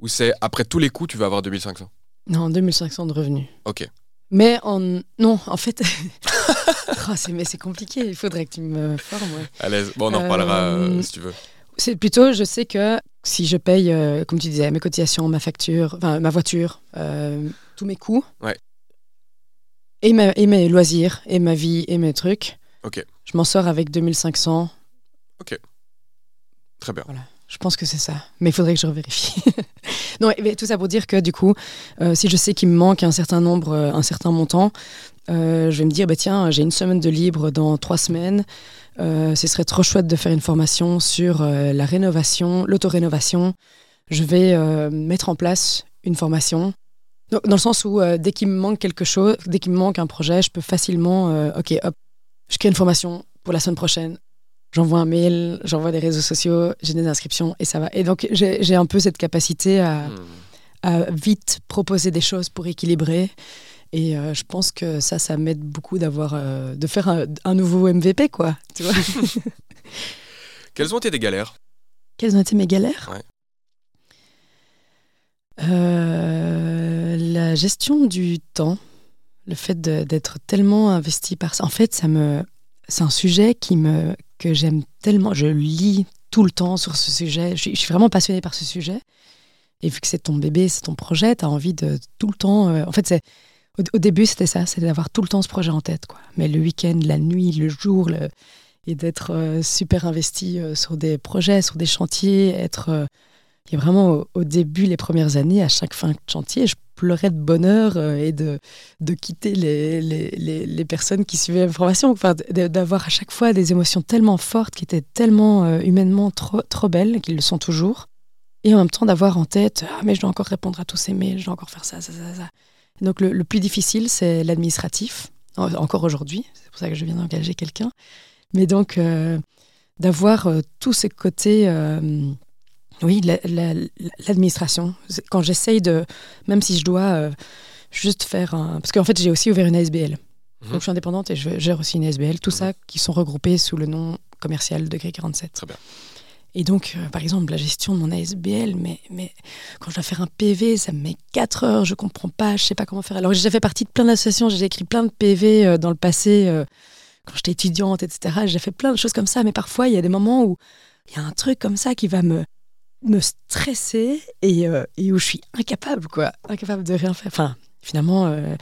ou c'est après tous les coûts, tu vas avoir 2500 Non, 2500 de revenus. Ok. Mais en... non, en fait, Oh, c'est mais c'est compliqué. Il faudrait que tu me formes. ouais. À l'aise. Bon, on en reparlera euh, Euh, si tu veux. C'est plutôt, je sais que si je paye, euh, comme tu disais, mes cotisations, ma facture, enfin ma voiture, euh, tous mes coûts, Ouais. et, ma- et mes loisirs, et ma vie, et mes trucs, Ok. je m'en sors avec 2500. Très bien. Je pense que c'est ça. Mais il faudrait que je revérifie. non, mais tout ça pour dire que du coup, euh, si je sais qu'il me manque un certain nombre, euh, un certain montant, euh, je vais me dire, bah, tiens, j'ai une semaine de libre dans trois semaines. Ce serait trop chouette de faire une formation sur la rénovation, l'autorénovation. Je vais mettre en place une formation. Dans le sens où dès qu'il me manque quelque chose, dès qu'il me manque un projet, je peux facilement, ok, hop, je crée une formation pour la semaine prochaine. J'envoie un mail, j'envoie des réseaux sociaux, j'ai des inscriptions et ça va. Et donc j'ai un peu cette capacité à, Hmm. à vite proposer des choses pour équilibrer. Et euh, je pense que ça, ça m'aide beaucoup d'avoir, euh, de faire un, un nouveau MVP, quoi. Tu vois Quelles ont été des galères? Quelles ont été mes galères? Ouais. Euh, La gestion du temps, le fait d'être tellement investi par ça. En fait, ça me, c'est un sujet qui me, que j'aime tellement. Je lis tout le temps sur ce sujet. Je suis, vraiment passionnée par ce sujet. Et vu que c'est ton bébé, c'est ton projet, tu as envie de tout le temps. euh, en fait, c'est au, début, c'était ça, c'était d'avoir tout le temps ce projet en tête. Quoi. Mais le week-end, la nuit, le jour, et d'être euh, super investi euh, sur des projets, sur des chantiers, être. A vraiment au, début, les premières années, à chaque fin de chantier, je pleurais de bonheur euh, et de, de quitter les, les, les, les personnes qui suivaient la formation. Enfin, d'avoir à chaque fois des émotions tellement fortes, qui étaient tellement euh, humainement trop, trop belles, qu'ils le sont toujours. Et en même temps, d'avoir en tête Ah, mais je dois encore répondre à tous ces mails, je dois encore faire ça, ça, ça, ça. Donc, le, le plus difficile, c'est l'administratif, En- encore aujourd'hui. C'est pour ça que je viens d'engager quelqu'un. Mais donc, euh, d'avoir tous ces côtés. Oui, la- la- l'administration. Quand j'essaye de, même si je dois euh, juste faire un, parce qu'en fait j'ai aussi ouvert une ASBL. Mhm. Donc je suis indépendante et je gère aussi une ASBL. Tout Mhm. ça qui sont regroupés sous le nom commercial Degré 47. Très bien. Et donc, euh, par exemple, la gestion de mon ASBL, mais, mais quand je dois faire un PV, ça me met 4 heures, je comprends pas, je sais pas comment faire. Alors j'ai déjà fait partie de plein d'associations, j'ai écrit plein de PV euh, dans le passé, euh, quand j'étais étudiante, etc. J'ai fait plein de choses comme ça, mais parfois il y a des moments où il y a un truc comme ça qui va me, me stresser et, euh, et où je suis incapable, quoi. Incapable de rien faire. Enfin, finalement, euh,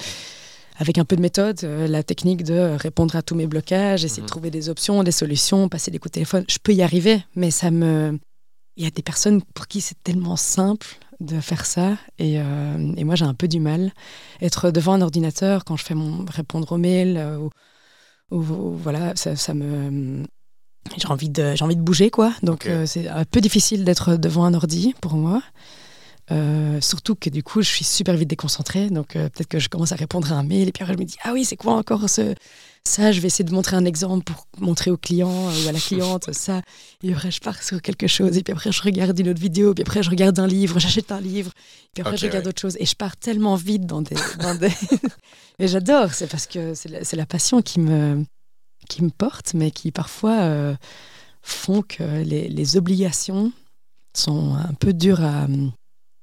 avec un peu de méthode, euh, la technique de répondre à tous mes blocages, essayer Mhm. de trouver des options, des solutions, passer des coups de téléphone, je peux y arriver, mais ça me. Il y a des personnes pour qui c'est tellement simple de faire ça et, et moi j'ai un peu du mal. Être devant un ordinateur quand je fais mon répondre aux mails ou, ou- ou- voilà, ça, ça me j'ai envie de j'ai envie de bouger quoi. Donc euh, c'est un peu difficile d'être devant un ordi pour moi. Euh, surtout que du coup, je suis super vite déconcentrée. Donc, euh, peut-être que je commence à répondre à un mail et puis après, je me dis Ah oui, c'est quoi encore ce... ça? Je vais essayer de montrer un exemple pour montrer au client ou à la cliente ça. Et après, je pars sur quelque chose. Et puis après, je regarde une autre vidéo. Puis après, je regarde un livre. J'achète un livre. Puis après, je regarde ouais. autre chose. Et je pars tellement vite dans des. Dans des... et j'adore. C'est parce que c'est la, c'est la passion qui me, qui me porte, mais qui parfois euh, font que les, les obligations sont un peu dures à.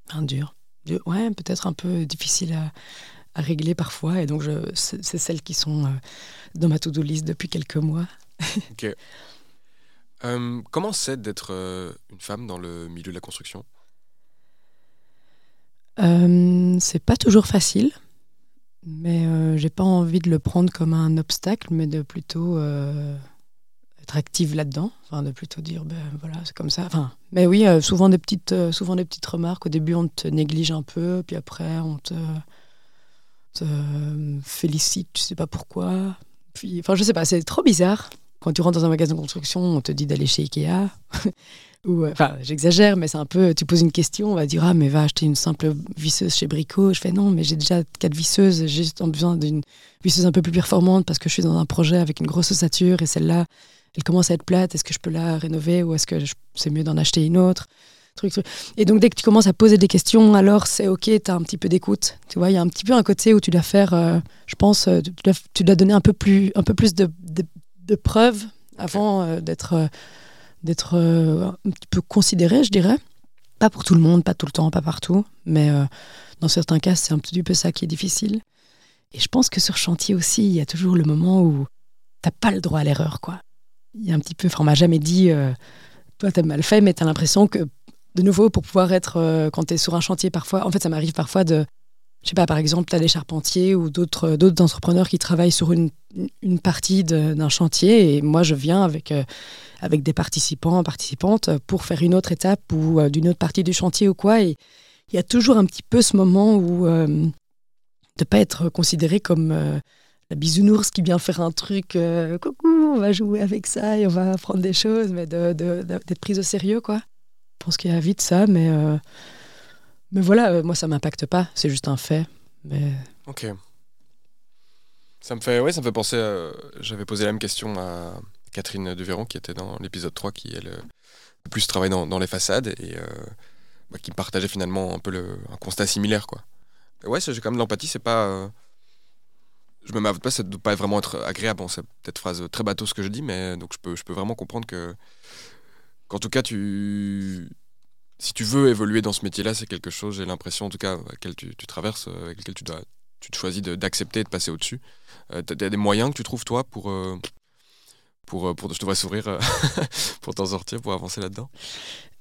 Enfin, dures. Dur- Ouais, peut-être un peu difficiles à, à régler parfois. Et donc, c'est celles qui sont euh, dans ma to-do list depuis quelques mois. Euh, comment c'est d'être une femme dans le milieu de la construction? C'est pas toujours facile, mais euh, j'ai pas envie de le prendre comme un obstacle, mais de plutôt euh, être active là-dedans, enfin de plutôt dire ben voilà c'est comme ça. Enfin, mais oui, euh, souvent des petites, euh, souvent des petites remarques. Au début, on te néglige un peu, puis après on te, te félicite, je sais pas pourquoi. Puis, enfin, je sais pas, c'est trop bizarre. Quand tu rentres dans un magasin de construction, on te dit d'aller chez Ikea. Ou, euh, enfin, j'exagère, mais c'est un peu, tu poses une question, on va dire, ah, mais va acheter une simple visseuse chez Brico. Je fais non, mais j'ai déjà quatre visseuses, j'ai juste besoin d'une visseuse un peu plus performante parce que je suis dans un projet avec une grosse ossature et celle-là, elle commence à être plate. Est-ce que je peux la rénover ou est-ce que c'est mieux d'en acheter une autre? Truc, truc. Et donc, dès que tu commences à poser des questions, alors c'est OK, tu as un petit peu d'écoute. Tu vois, il y a un petit peu un côté où tu dois faire, euh, je pense, euh, tu, dois, donner un peu plus, un peu plus de, preuves avant d'être d'être un petit peu considéré, je dirais. Pas pour tout le monde, pas tout le temps, pas partout, mais dans certains cas, c'est un petit peu ça qui est difficile. Et je pense que sur chantier aussi, il y a toujours le moment où t'as pas le droit à l'erreur, quoi. Il y a un petit peu, enfin, on m'a jamais dit, toi, t'as mal fait, mais t'as l'impression que de nouveau, pour pouvoir être, euh, quand tu es sur un chantier parfois, en fait, ça m'arrive parfois de, je sais pas, par exemple, tu as des charpentiers ou d'autres euh, d'autres entrepreneurs qui travaillent sur une, une partie d'un chantier et moi, je viens avec, euh, avec des participants, participantes pour faire une autre étape ou d'une autre partie du chantier ou quoi. Et il y a toujours un petit peu ce moment où de pas être considéré comme la bisounours qui vient faire un truc, coucou, on va jouer avec ça et on va apprendre des choses, mais d'être de, prise au sérieux, quoi. Je pense qu'il y a vite ça, mais, euh, mais voilà, euh, moi ça m'impacte pas, c'est juste un fait. Mais... Ok. Ça me fait, ouais, penser. J'avais posé la même question à Catherine Devéron, qui était dans l'épisode 3, qui elle, le plus travaille dans, les façades et euh, bah, qui partageait finalement un peu un constat similaire. Quoi. ouais, j'ai quand même l'empathie, c'est pas. je me m'avoue pas, ça ne doit pas vraiment être agréable. C'est peut-être phrase très bateau ce que je dis, mais donc je peux, je peux vraiment comprendre que qu'en tout cas, tu, si tu veux évoluer dans ce métier-là, c'est quelque chose, j'ai l'impression, en tout cas, auquel tu, tu traverses, euh, avec lequel tu, dois, tu te choisis d'accepter et de passer au-dessus. Euh, tu as des moyens que tu trouves, toi, pour. Euh, pour, pour, je devrais sourire pour t'en sortir, pour avancer là-dedans?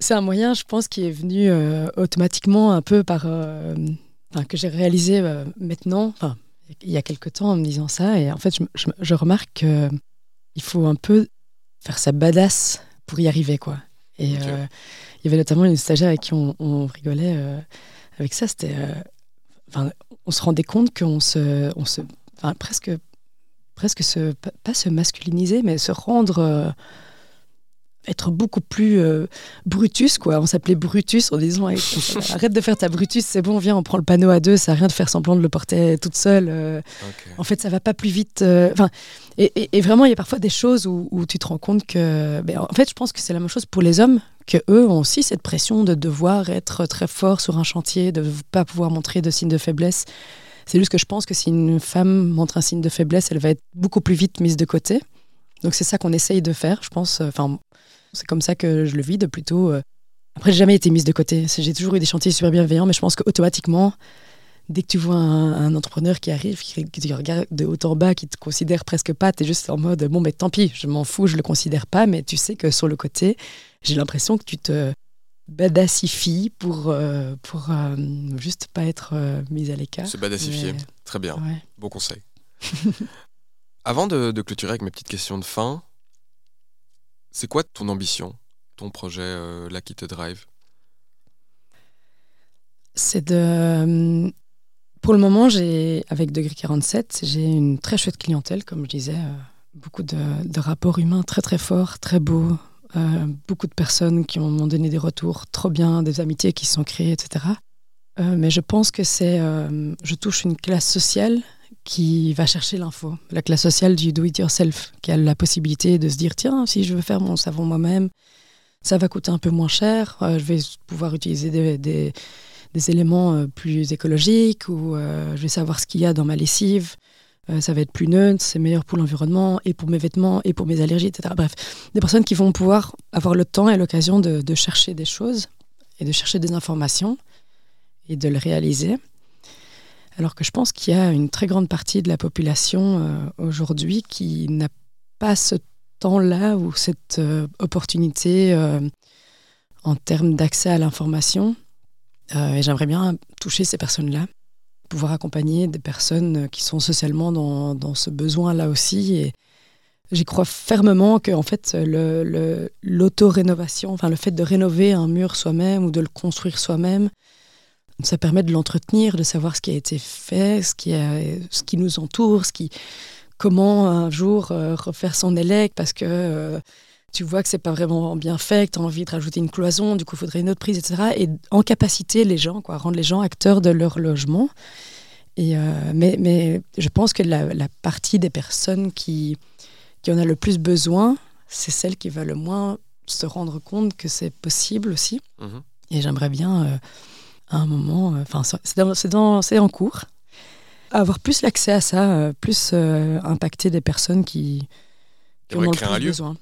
C'est un moyen, je pense, qui est venu automatiquement un peu par. que j'ai réalisé maintenant, il y a quelque temps en me disant ça. Et en fait, je, je, je remarque qu'il faut un peu faire sa badass pour y arriver, quoi. Et euh, il y avait notamment une stagiaire avec qui on, rigolait euh, avec ça. C'était, euh, on se rendait compte qu'on se, on se, presque, presque se, pas se masculiniser, mais se rendre être beaucoup plus euh, Brutus, quoi. On s'appelait Brutus en disant arrête de faire ta Brutus, c'est bon, viens, on prend le panneau à deux, ça n'a rien de faire semblant de le porter toute seule. Euh. En fait, ça va pas plus vite. Euh, enfin, et, vraiment, il y a parfois des choses où, tu te rends compte que. Ben, en fait, je pense que c'est la même chose pour les hommes, que eux ont aussi cette pression de devoir être très fort sur un chantier, de ne pas pouvoir montrer de signes de faiblesse. C'est juste que je pense que si une femme montre un signe de faiblesse, elle va être beaucoup plus vite mise de côté. Donc c'est ça qu'on essaye de faire, je pense. Enfin, c'est comme ça que je le vis de plutôt. Euh, après, j'ai jamais été mise de côté. J'ai toujours eu des chantiers super bienveillants, mais je pense qu'automatiquement, dès que tu vois un, entrepreneur qui arrive, qui, te regarde de haut en bas, qui te considère presque pas, tu es juste en mode bon, mais tant pis, je m'en fous, je le considère pas, mais tu sais que sur le côté, j'ai l'impression que tu te badassifies pour, euh, pour euh, juste pas être mise à l'écart. Se badassifier, très bien. Bon conseil. Avant de, de, clôturer avec mes petites questions de fin, c'est quoi ton ambition, ton projet euh, qui te drive? C'est de. Euh, pour le moment, j'ai avec Degré 47, j'ai une très chouette clientèle, comme je disais, euh, beaucoup de, rapports humains très très forts, très beaux, beaucoup de personnes qui m'ont donné des retours trop bien, des amitiés qui se sont créées, etc. mais je pense que c'est, je touche une classe sociale qui va chercher l'info. La classe sociale du do-it-yourself, qui a la possibilité de se dire tiens, si je veux faire mon savon moi-même, ça va coûter un peu moins cher, euh, je vais pouvoir utiliser des, éléments euh, plus écologiques, ou euh, je vais savoir ce qu'il y a dans ma lessive, ça va être plus neutre, c'est meilleur pour l'environnement, et pour mes vêtements, et pour mes allergies, etc. Bref, des personnes qui vont pouvoir avoir le temps et l'occasion de chercher des choses, et de chercher des informations, et de le réaliser. Alors que je pense qu'il y a une très grande partie de la population euh, aujourd'hui qui n'a pas ce temps-là ou cette euh, opportunité euh, en termes d'accès à l'information. et j'aimerais bien toucher ces personnes-là, pouvoir accompagner des personnes qui sont socialement dans, ce besoin-là aussi. Et j'y crois fermement que en fait, l'auto-rénovation, enfin le fait de rénover un mur soi-même ou de le construire soi-même, ça permet de l'entretenir, de savoir ce qui a été fait, ce qui, ce qui nous entoure, ce qui, comment un jour refaire son élec parce que tu vois que c'est pas vraiment bien fait, que tu as envie de rajouter une cloison, du coup, il faudrait une autre prise, etc. Et en capacité les gens, quoi, rendre les gens acteurs de leur logement. Et, mais, mais je pense que la, la partie des personnes qui, qui en a le plus besoin, c'est celle qui va le moins se rendre compte que c'est possible aussi. Mhm. Et j'aimerais bien, euh, à un moment, euh, enfin, c'est en cours, avoir plus l'accès à ça, euh, plus impacter des personnes qui, qui ont le plus besoin.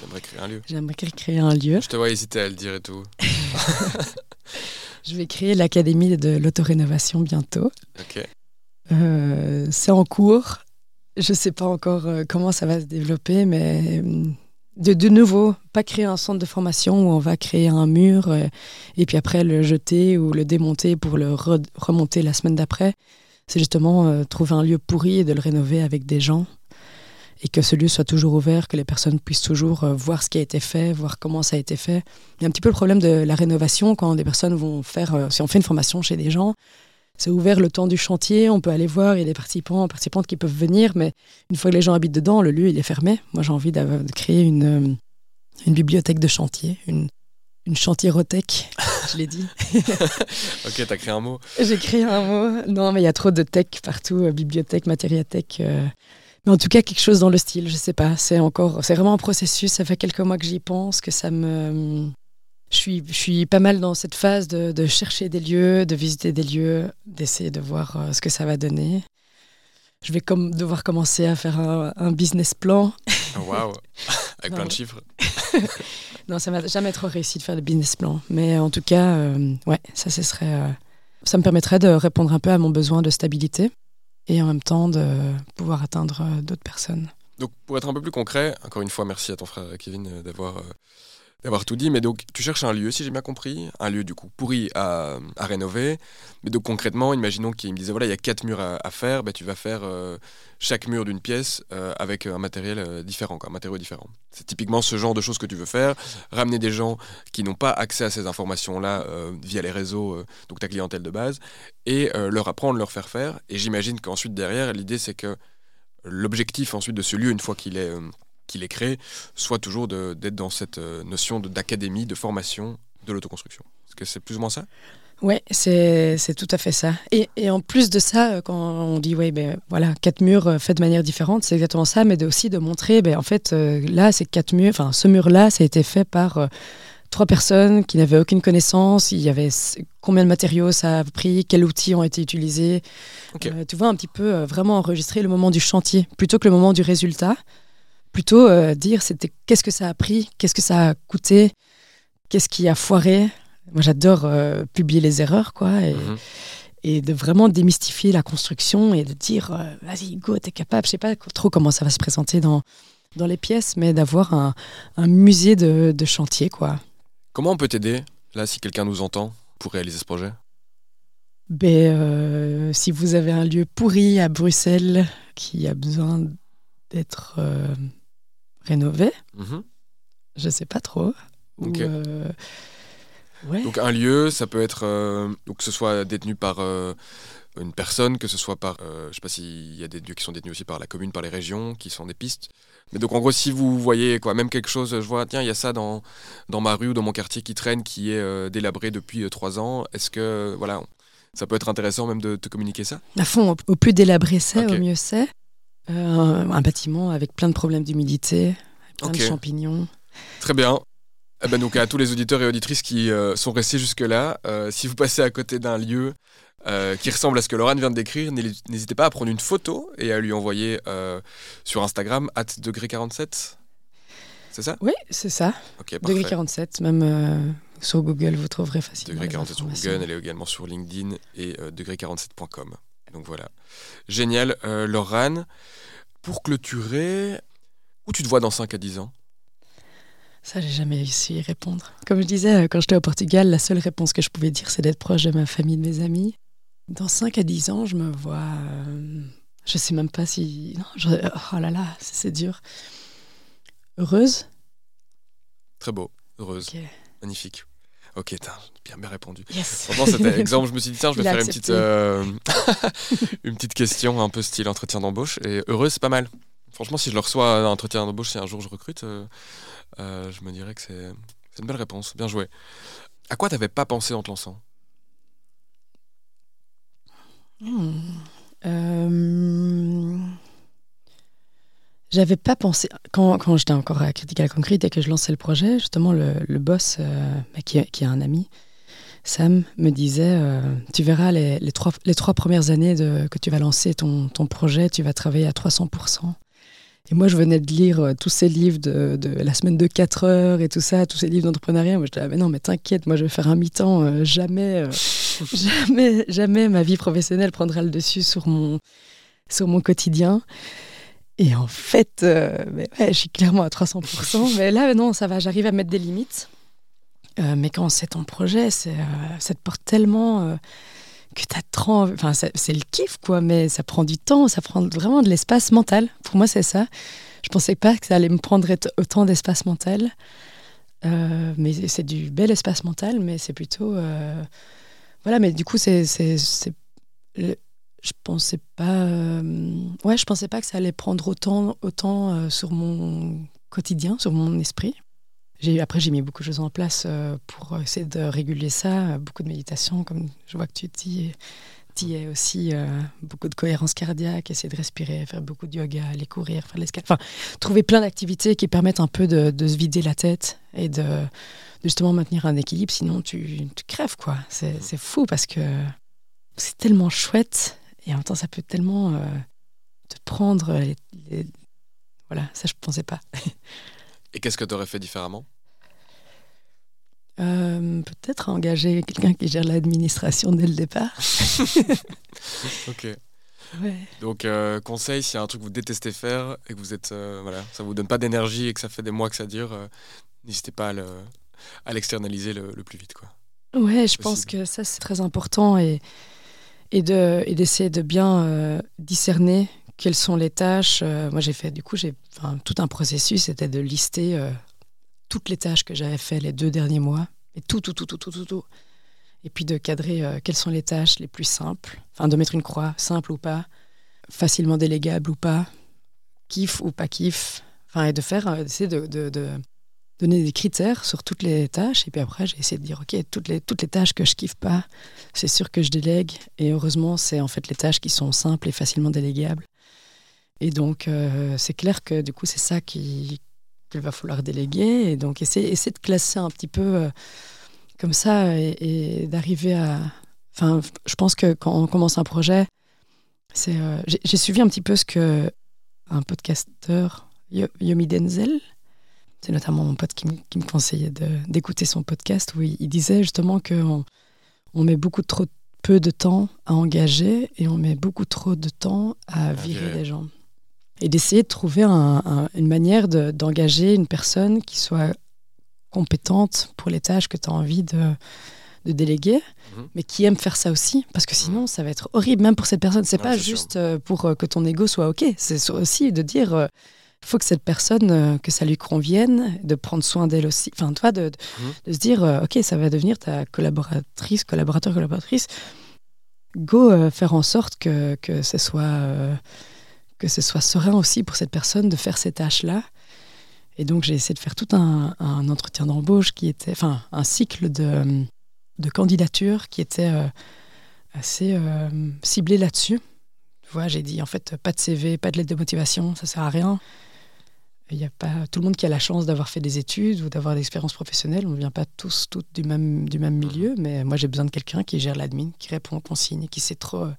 J'aimerais créer un lieu. J'aimerais créer un lieu. Je te vois hésiter à le dire et tout. Je vais créer l'Académie de l'autorénovation bientôt. Ok. c'est en cours. Je ne sais pas encore comment ça va se développer, mais de, de nouveau, pas créer un centre de formation où on va créer un mur euh, et puis après le jeter ou le démonter pour le remonter la semaine d'après. C'est justement euh, trouver un lieu pourri et de le rénover avec des gens et que ce lieu soit toujours ouvert, que les personnes puissent toujours euh, voir ce qui a été fait, voir comment ça a été fait. Il y a un petit peu le problème de la rénovation quand des personnes vont faire, si on fait une formation chez des gens, c'est ouvert le temps du chantier, on peut aller voir, il y a des participants, participantes qui peuvent venir, mais une fois que les gens habitent dedans, le lieu il est fermé. Moi j'ai envie de créer une, euh, une bibliothèque de chantier, une, une chantiérothèque, je l'ai dit. ok, t'as créé un mot. J'ai créé un mot. Non, mais il y a trop de tech partout, euh, bibliothèque, matériathèque. Euh. Mais en tout cas, quelque chose dans le style, je sais pas. C'est encore, c'est vraiment un processus. Ça fait quelques mois que j'y pense, que ça me, je suis, je suis pas mal dans cette phase de, de chercher des lieux, de visiter des lieux, d'essayer de voir euh, ce que ça va donner. Je vais comme devoir commencer à faire un, un business plan. Oh, waouh Avec plein de chiffres. non, ça m'a jamais trop réussi de faire des business plans. Mais en tout cas, euh, ouais, ça, ce serait, euh, ça me permettrait de répondre un peu à mon besoin de stabilité et en même temps de pouvoir atteindre d'autres personnes. Donc, pour être un peu plus concret, encore une fois, merci à ton frère Kevin d'avoir d'avoir tout dit, mais donc tu cherches un lieu, si j'ai bien compris, un lieu du coup pourri à, rénover. Mais donc concrètement, imaginons qu'il me disait voilà, il y a quatre murs à, faire, ben, tu vas faire euh, chaque mur d'une pièce euh, avec un matériel euh, différent, quoi, un matériau différent. C'est typiquement ce genre de choses que tu veux faire, ramener des gens qui n'ont pas accès à ces informations-là via les réseaux, donc ta clientèle de base, et leur apprendre, leur faire faire. Et j'imagine qu'ensuite derrière, l'idée c'est que l'objectif ensuite de ce lieu, une fois qu'il est qu'il est créé, soit toujours d'être dans cette euh, notion d'académie, de, formation de l'autoconstruction. Est-ce que c'est plus ou moins ça? Oui, c'est tout à fait ça. Et, et, en plus de ça, euh, quand on dit, ouais, ben, voilà, quatre murs euh, faits de manière différente, c'est exactement ça, mais de, aussi de montrer, ben, en fait, là, ces quatre murs, enfin, ce mur-là, ça a été fait par trois personnes qui n'avaient aucune connaissance, il y avait combien de matériaux ça a pris, quels outils ont été utilisés. tu vois, un petit peu vraiment enregistrer le moment du chantier plutôt que le moment du résultat plutôt euh, dire c'était qu'est-ce que ça a pris, qu'est-ce que ça a coûté, qu'est-ce qui a foiré. Moi, j'adore euh, publier les erreurs, quoi, et, mhm. et, de vraiment démystifier la construction et de dire euh, vas-y, go, t'es capable. Je sais pas trop comment ça va se présenter dans, dans les pièces, mais d'avoir un, un, musée de, de chantier, quoi. Comment on peut t'aider, là, si quelqu'un nous entend, pour réaliser ce projet? Ben, si vous avez un lieu pourri à Bruxelles qui a besoin d'être rénové. Mhm. Je sais pas trop. Euh, donc un lieu, ça peut être euh, que ce soit détenu par euh, une personne, que ce soit par, je sais pas s'il y a des lieux qui sont détenus aussi par la commune, par les régions, qui sont des pistes. Mais donc en gros, si vous voyez quoi, même quelque chose, je vois, tiens, il y a ça dans, dans ma rue ou dans mon quartier qui traîne, qui est délabré depuis trois ans, est-ce que voilà, ça peut être intéressant même de te communiquer ça? À fond, au plus délabré c'est, au mieux c'est. Euh, un bâtiment avec plein de problèmes d'humidité, plein de champignons. Très bien. Eh ben donc à tous les auditeurs et auditrices qui euh, sont restés jusque-là, euh, si vous passez à côté d'un lieu qui ressemble à ce que Laurent vient de décrire, n'hésitez pas à prendre une photo et à lui envoyer sur Instagram, at degré47. C'est ça? Oui, c'est ça. degré 47, même sur Google, vous trouverez facilement. Degré 47 sur Google, elle est également sur LinkedIn et degré47.com. Donc voilà. Génial. Euh, Laurane, pour clôturer, où tu te vois dans 5 à 10 ans? Ça, j'ai jamais réussi à y répondre. Comme je disais, euh, quand j'étais au Portugal, la seule réponse que je pouvais dire, c'est d'être proche de ma famille, de mes amis. Dans 5 à 10 ans, je me vois. Euh, je sais même pas si. Non, oh là là, c'est dur. Heureuse? Très beau, heureuse. Magnifique. Ok, bien, bien répondu. Yes. Franchement, c'était exemple. Je me suis dit, tiens, je vais faire une petite, euh, une petite question un peu style entretien d'embauche. Et heureux, c'est pas mal. Franchement, si je le reçois à un entretien d'embauche, si un jour je recrute, euh, euh, je me dirais que c'est c'est une belle réponse. Bien joué. À quoi t'avais pas pensé en te lançant? Hmm. J'avais pas pensé. Quand, quand j'étais encore à Critical Concrete et que je lançais le projet, justement, le, le boss, euh, bah, qui, qui est un ami, Sam, me disait euh, Tu verras, les, les, trois, les trois premières années de, que tu vas lancer ton, ton projet, tu vas travailler à 300%. Et moi, je venais de lire euh, tous ces livres de, de la semaine de 4 heures et tout ça, tous ces livres d'entrepreneuriat. Moi, je disais, ah, mais non, mais t'inquiète, moi, je vais faire un mi-temps. euh, jamais, euh, jamais, jamais ma vie professionnelle prendra le dessus sur mon, sur mon quotidien. Et en fait, euh, mais ouais, je suis clairement à 300%. mais là, non, ça va, j'arrive à mettre des limites. Euh, mais quand c'est ton projet, c'est, euh, ça te porte tellement euh, que t'as trop Enfin, c'est, le kiff, quoi, mais ça prend du temps, ça prend vraiment de l'espace mental. Pour moi, c'est ça. Je pensais pas que ça allait me prendre autant d'espace mental. Mais c'est du bel espace mental, mais c'est plutôt. Voilà, mais du coup, c'est. Je pensais pas. euh, Ouais, je pensais pas que ça allait prendre autant, autant euh, sur mon quotidien, sur mon esprit. J'ai, après, j'ai mis beaucoup de choses en place euh, pour essayer de réguler ça. Beaucoup de méditation, comme je vois que tu dis. Es aussi beaucoup de cohérence cardiaque, essayer de respirer, faire beaucoup de yoga, aller courir, faire l'escalade. Enfin, trouver plein d'activités qui permettent un peu de, de se vider la tête et de, de justement maintenir un équilibre. Sinon, tu, tu crèves, quoi. C'est, c'est fou parce que c'est tellement chouette et en même temps, ça peut tellement euh, te prendre. les- les- Voilà, ça, je ne pensais pas. Et qu'est-ce que t'aurais fait différemment? Euh, peut-être engager quelqu'un qui gère l'administration dès le départ. Ok. Ouais. Donc, euh, conseil, s'il y a un truc que vous détestez faire et que vous êtes, euh, voilà, ça vous donne pas d'énergie et que ça fait des mois que ça dure, euh, n'hésitez pas à le- à l'externaliser le, le plus vite, quoi. Ouais, je pense que ça, c'est très important et, et, de, d'essayer de bien euh, discerner quelles sont les tâches. Euh, moi, j'ai fait, du coup, tout un processus, c'était de lister euh, toutes les tâches que j'avais fait les deux derniers mois, et tout, tout, tout, tout, tout, tout, tout. Et puis de cadrer quelles sont les tâches les plus simples, enfin, de mettre une croix, simple ou pas, facilement délégable ou pas, kiff ou pas kiff, enfin, et de faire, d'essayer de, de, de donner des critères sur toutes les tâches et puis après j'ai essayé de dire ok toutes les toutes les tâches que je kiffe pas c'est sûr que je délègue et heureusement c'est en fait les tâches qui sont simples et facilement délégables. Et donc euh, c'est clair que du coup c'est ça qui qu'il va falloir déléguer et donc essayer, essayer de classer un petit peu euh, comme ça et, d'arriver à enfin je pense que quand on commence un projet c'est euh, j'ai suivi un petit peu ce que un podcasteur Yo- Yomi Denzel c'est notamment mon pote qui, me- qui me conseillait d'écouter son podcast où il, il disait justement qu'on on met beaucoup trop peu de temps à engager et on met beaucoup trop de temps à virer des gens. Et d'essayer de trouver un- un- une manière de- d'engager une personne qui soit compétente pour les tâches que tu as envie de, de déléguer, Mhm. mais qui aime faire ça aussi. Parce que sinon, ça va être horrible, même pour cette personne. C'est pas sûr. juste euh, pour euh, que ton ego soit OK. C'est aussi de dire. Il faut que cette personne, euh, que ça lui convienne, de prendre soin d'elle aussi. Enfin, toi, de, de, Mhm. de se dire, euh, OK, ça va devenir ta collaboratrice, collaborateur, collaboratrice. Go euh, faire en sorte que, que, ce soit, euh, que ce soit serein aussi pour cette personne de faire ces tâches-là. Et donc, j'ai essayé de faire tout un, un entretien d'embauche qui était, enfin, un cycle de, de candidature qui était assez ciblé là-dessus. Tu vois, j'ai dit, en fait, pas de CV, pas de lettre de motivation, ça sert à rien. Il y a pas tout le monde qui a la chance d'avoir fait des études ou d'avoir des expériences professionnelles. On ne vient pas tous, toutes du même, du même milieu, mais moi j'ai besoin de quelqu'un qui gère l'admin, qui répond aux consignes, qui sait trop, euh,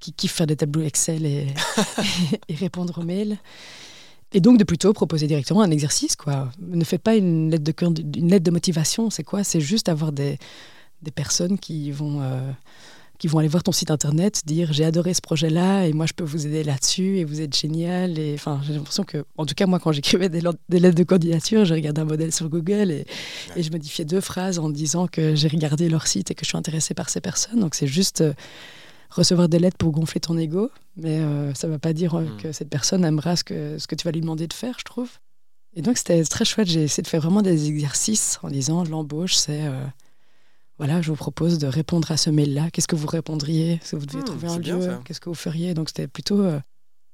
qui kiffe faire des tableaux Excel et, et répondre aux mails. Et donc de plutôt proposer directement un exercice. Quoi. Ne faites pas une lettre de, une lettre de motivation, c'est quoi? C'est juste avoir des, des personnes qui vont, euh, qui vont aller voir ton site internet, dire j'ai adoré ce projet-là et moi je peux vous aider là-dessus et vous êtes génial. Et enfin, j'ai l'impression que, en tout cas moi quand j'écrivais des, lettres de candidature, je regardais un modèle sur Google et, et je modifiais deux phrases en disant que j'ai regardé leur site et que je suis intéressée par ces personnes. Donc c'est juste euh, recevoir des lettres pour gonfler ton ego, mais euh, ça ne va pas dire euh, Mm. que cette personne aimera ce que, ce que tu vas lui demander de faire, je trouve. Et donc c'était très chouette, j'ai essayé de faire vraiment des exercices en disant l'embauche c'est... euh, voilà, je vous propose de répondre à ce mail-là. Qu'est-ce que vous répondriez Si vous deviez Hmm, trouver un lieu, qu'est-ce que vous feriez Donc c'était plutôt euh,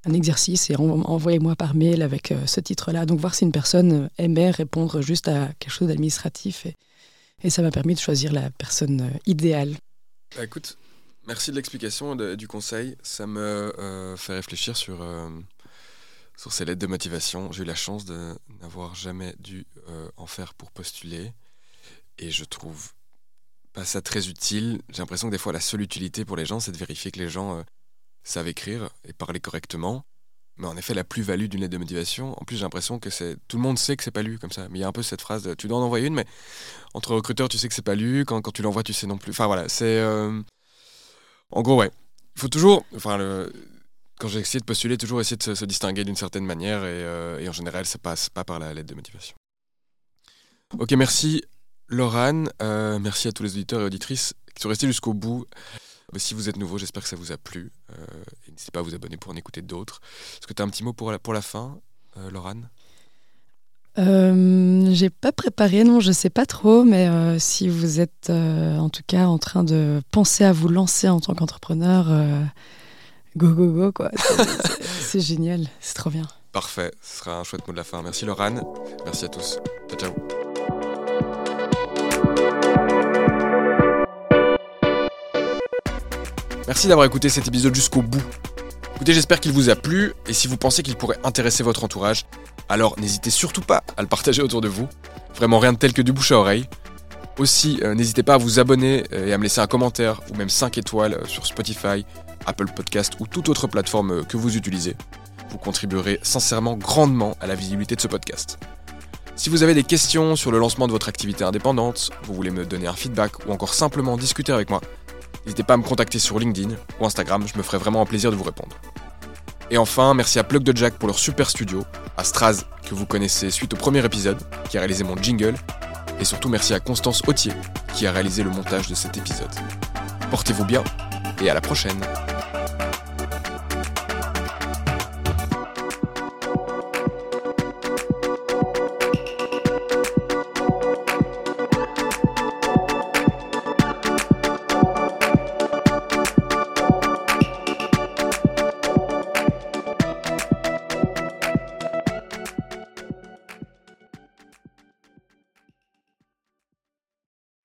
un exercice et en- envoyez-moi par mail avec euh, ce titre-là. Donc voir si une personne euh, aimait répondre juste à quelque chose d'administratif. Et, et ça m'a permis de choisir la personne euh, idéale. Bah, écoute, merci de l'explication et du conseil. Ça me euh, fait réfléchir sur, euh, sur ces lettres de motivation. J'ai eu la chance de n'avoir jamais dû euh, en faire pour postuler. Et je trouve ça très utile. J'ai l'impression que des fois, la seule utilité pour les gens, c'est de vérifier que les gens euh, savent écrire et parler correctement. Mais en effet, la plus-value d'une lettre de motivation, en plus, j'ai l'impression que c'est tout le monde sait que c'est pas lu comme ça. Mais il y a un peu cette phrase tu dois en envoyer une, mais entre recruteurs, tu sais que c'est pas lu. Quand, quand tu l'envoies, tu sais non plus. Enfin voilà, c'est. euh, En gros, ouais. Il faut toujours. Enfin, quand j'ai essayé de postuler, toujours essayer de se, se distinguer d'une certaine manière. Et, euh, et en général, ça passe pas par la lettre de motivation. Ok, merci Laurane. Euh, merci à tous les auditeurs et auditrices qui sont restés jusqu'au bout. Euh, Si vous êtes nouveau, j'espère que ça vous a plu. Euh, N'hésitez pas à vous abonner pour en écouter d'autres. Est-ce que tu as un petit mot pour la, pour la fin, euh, Laurane Euh, J'ai pas préparé, non, je sais pas trop, mais si vous êtes en tout cas en train de penser à vous lancer en tant qu'entrepreneur, go go go quoi. C'est- génial, c'est trop bien. Parfait, ce sera un chouette mot de la fin. Merci Laurane. Merci à tous. Ciao, ciao. Merci d'avoir écouté cet épisode jusqu'au bout. Écoutez, j'espère qu'il vous a plu et si vous pensez qu'il pourrait intéresser votre entourage, alors n'hésitez surtout pas à le partager autour de vous. Vraiment rien de tel que du bouche à oreille. Aussi, euh, n'hésitez pas à vous abonner euh, et à me laisser un commentaire ou même 5 étoiles euh, sur Spotify, Apple Podcast ou toute autre plateforme que vous utilisez. Vous contribuerez sincèrement grandement à la visibilité de ce podcast. Si vous avez des questions sur le lancement de votre activité indépendante, vous voulez me donner un feedback ou encore simplement discuter avec moi, n'hésitez pas à me contacter sur LinkedIn ou Instagram, je me ferai vraiment un plaisir de vous répondre. Et enfin, merci à Plug de Jack pour leur super studio, à Straz, que vous connaissez suite au premier épisode, qui a réalisé mon jingle, et surtout merci à Constance Autier, qui a réalisé le montage de cet épisode. Portez-vous bien, et à la prochaine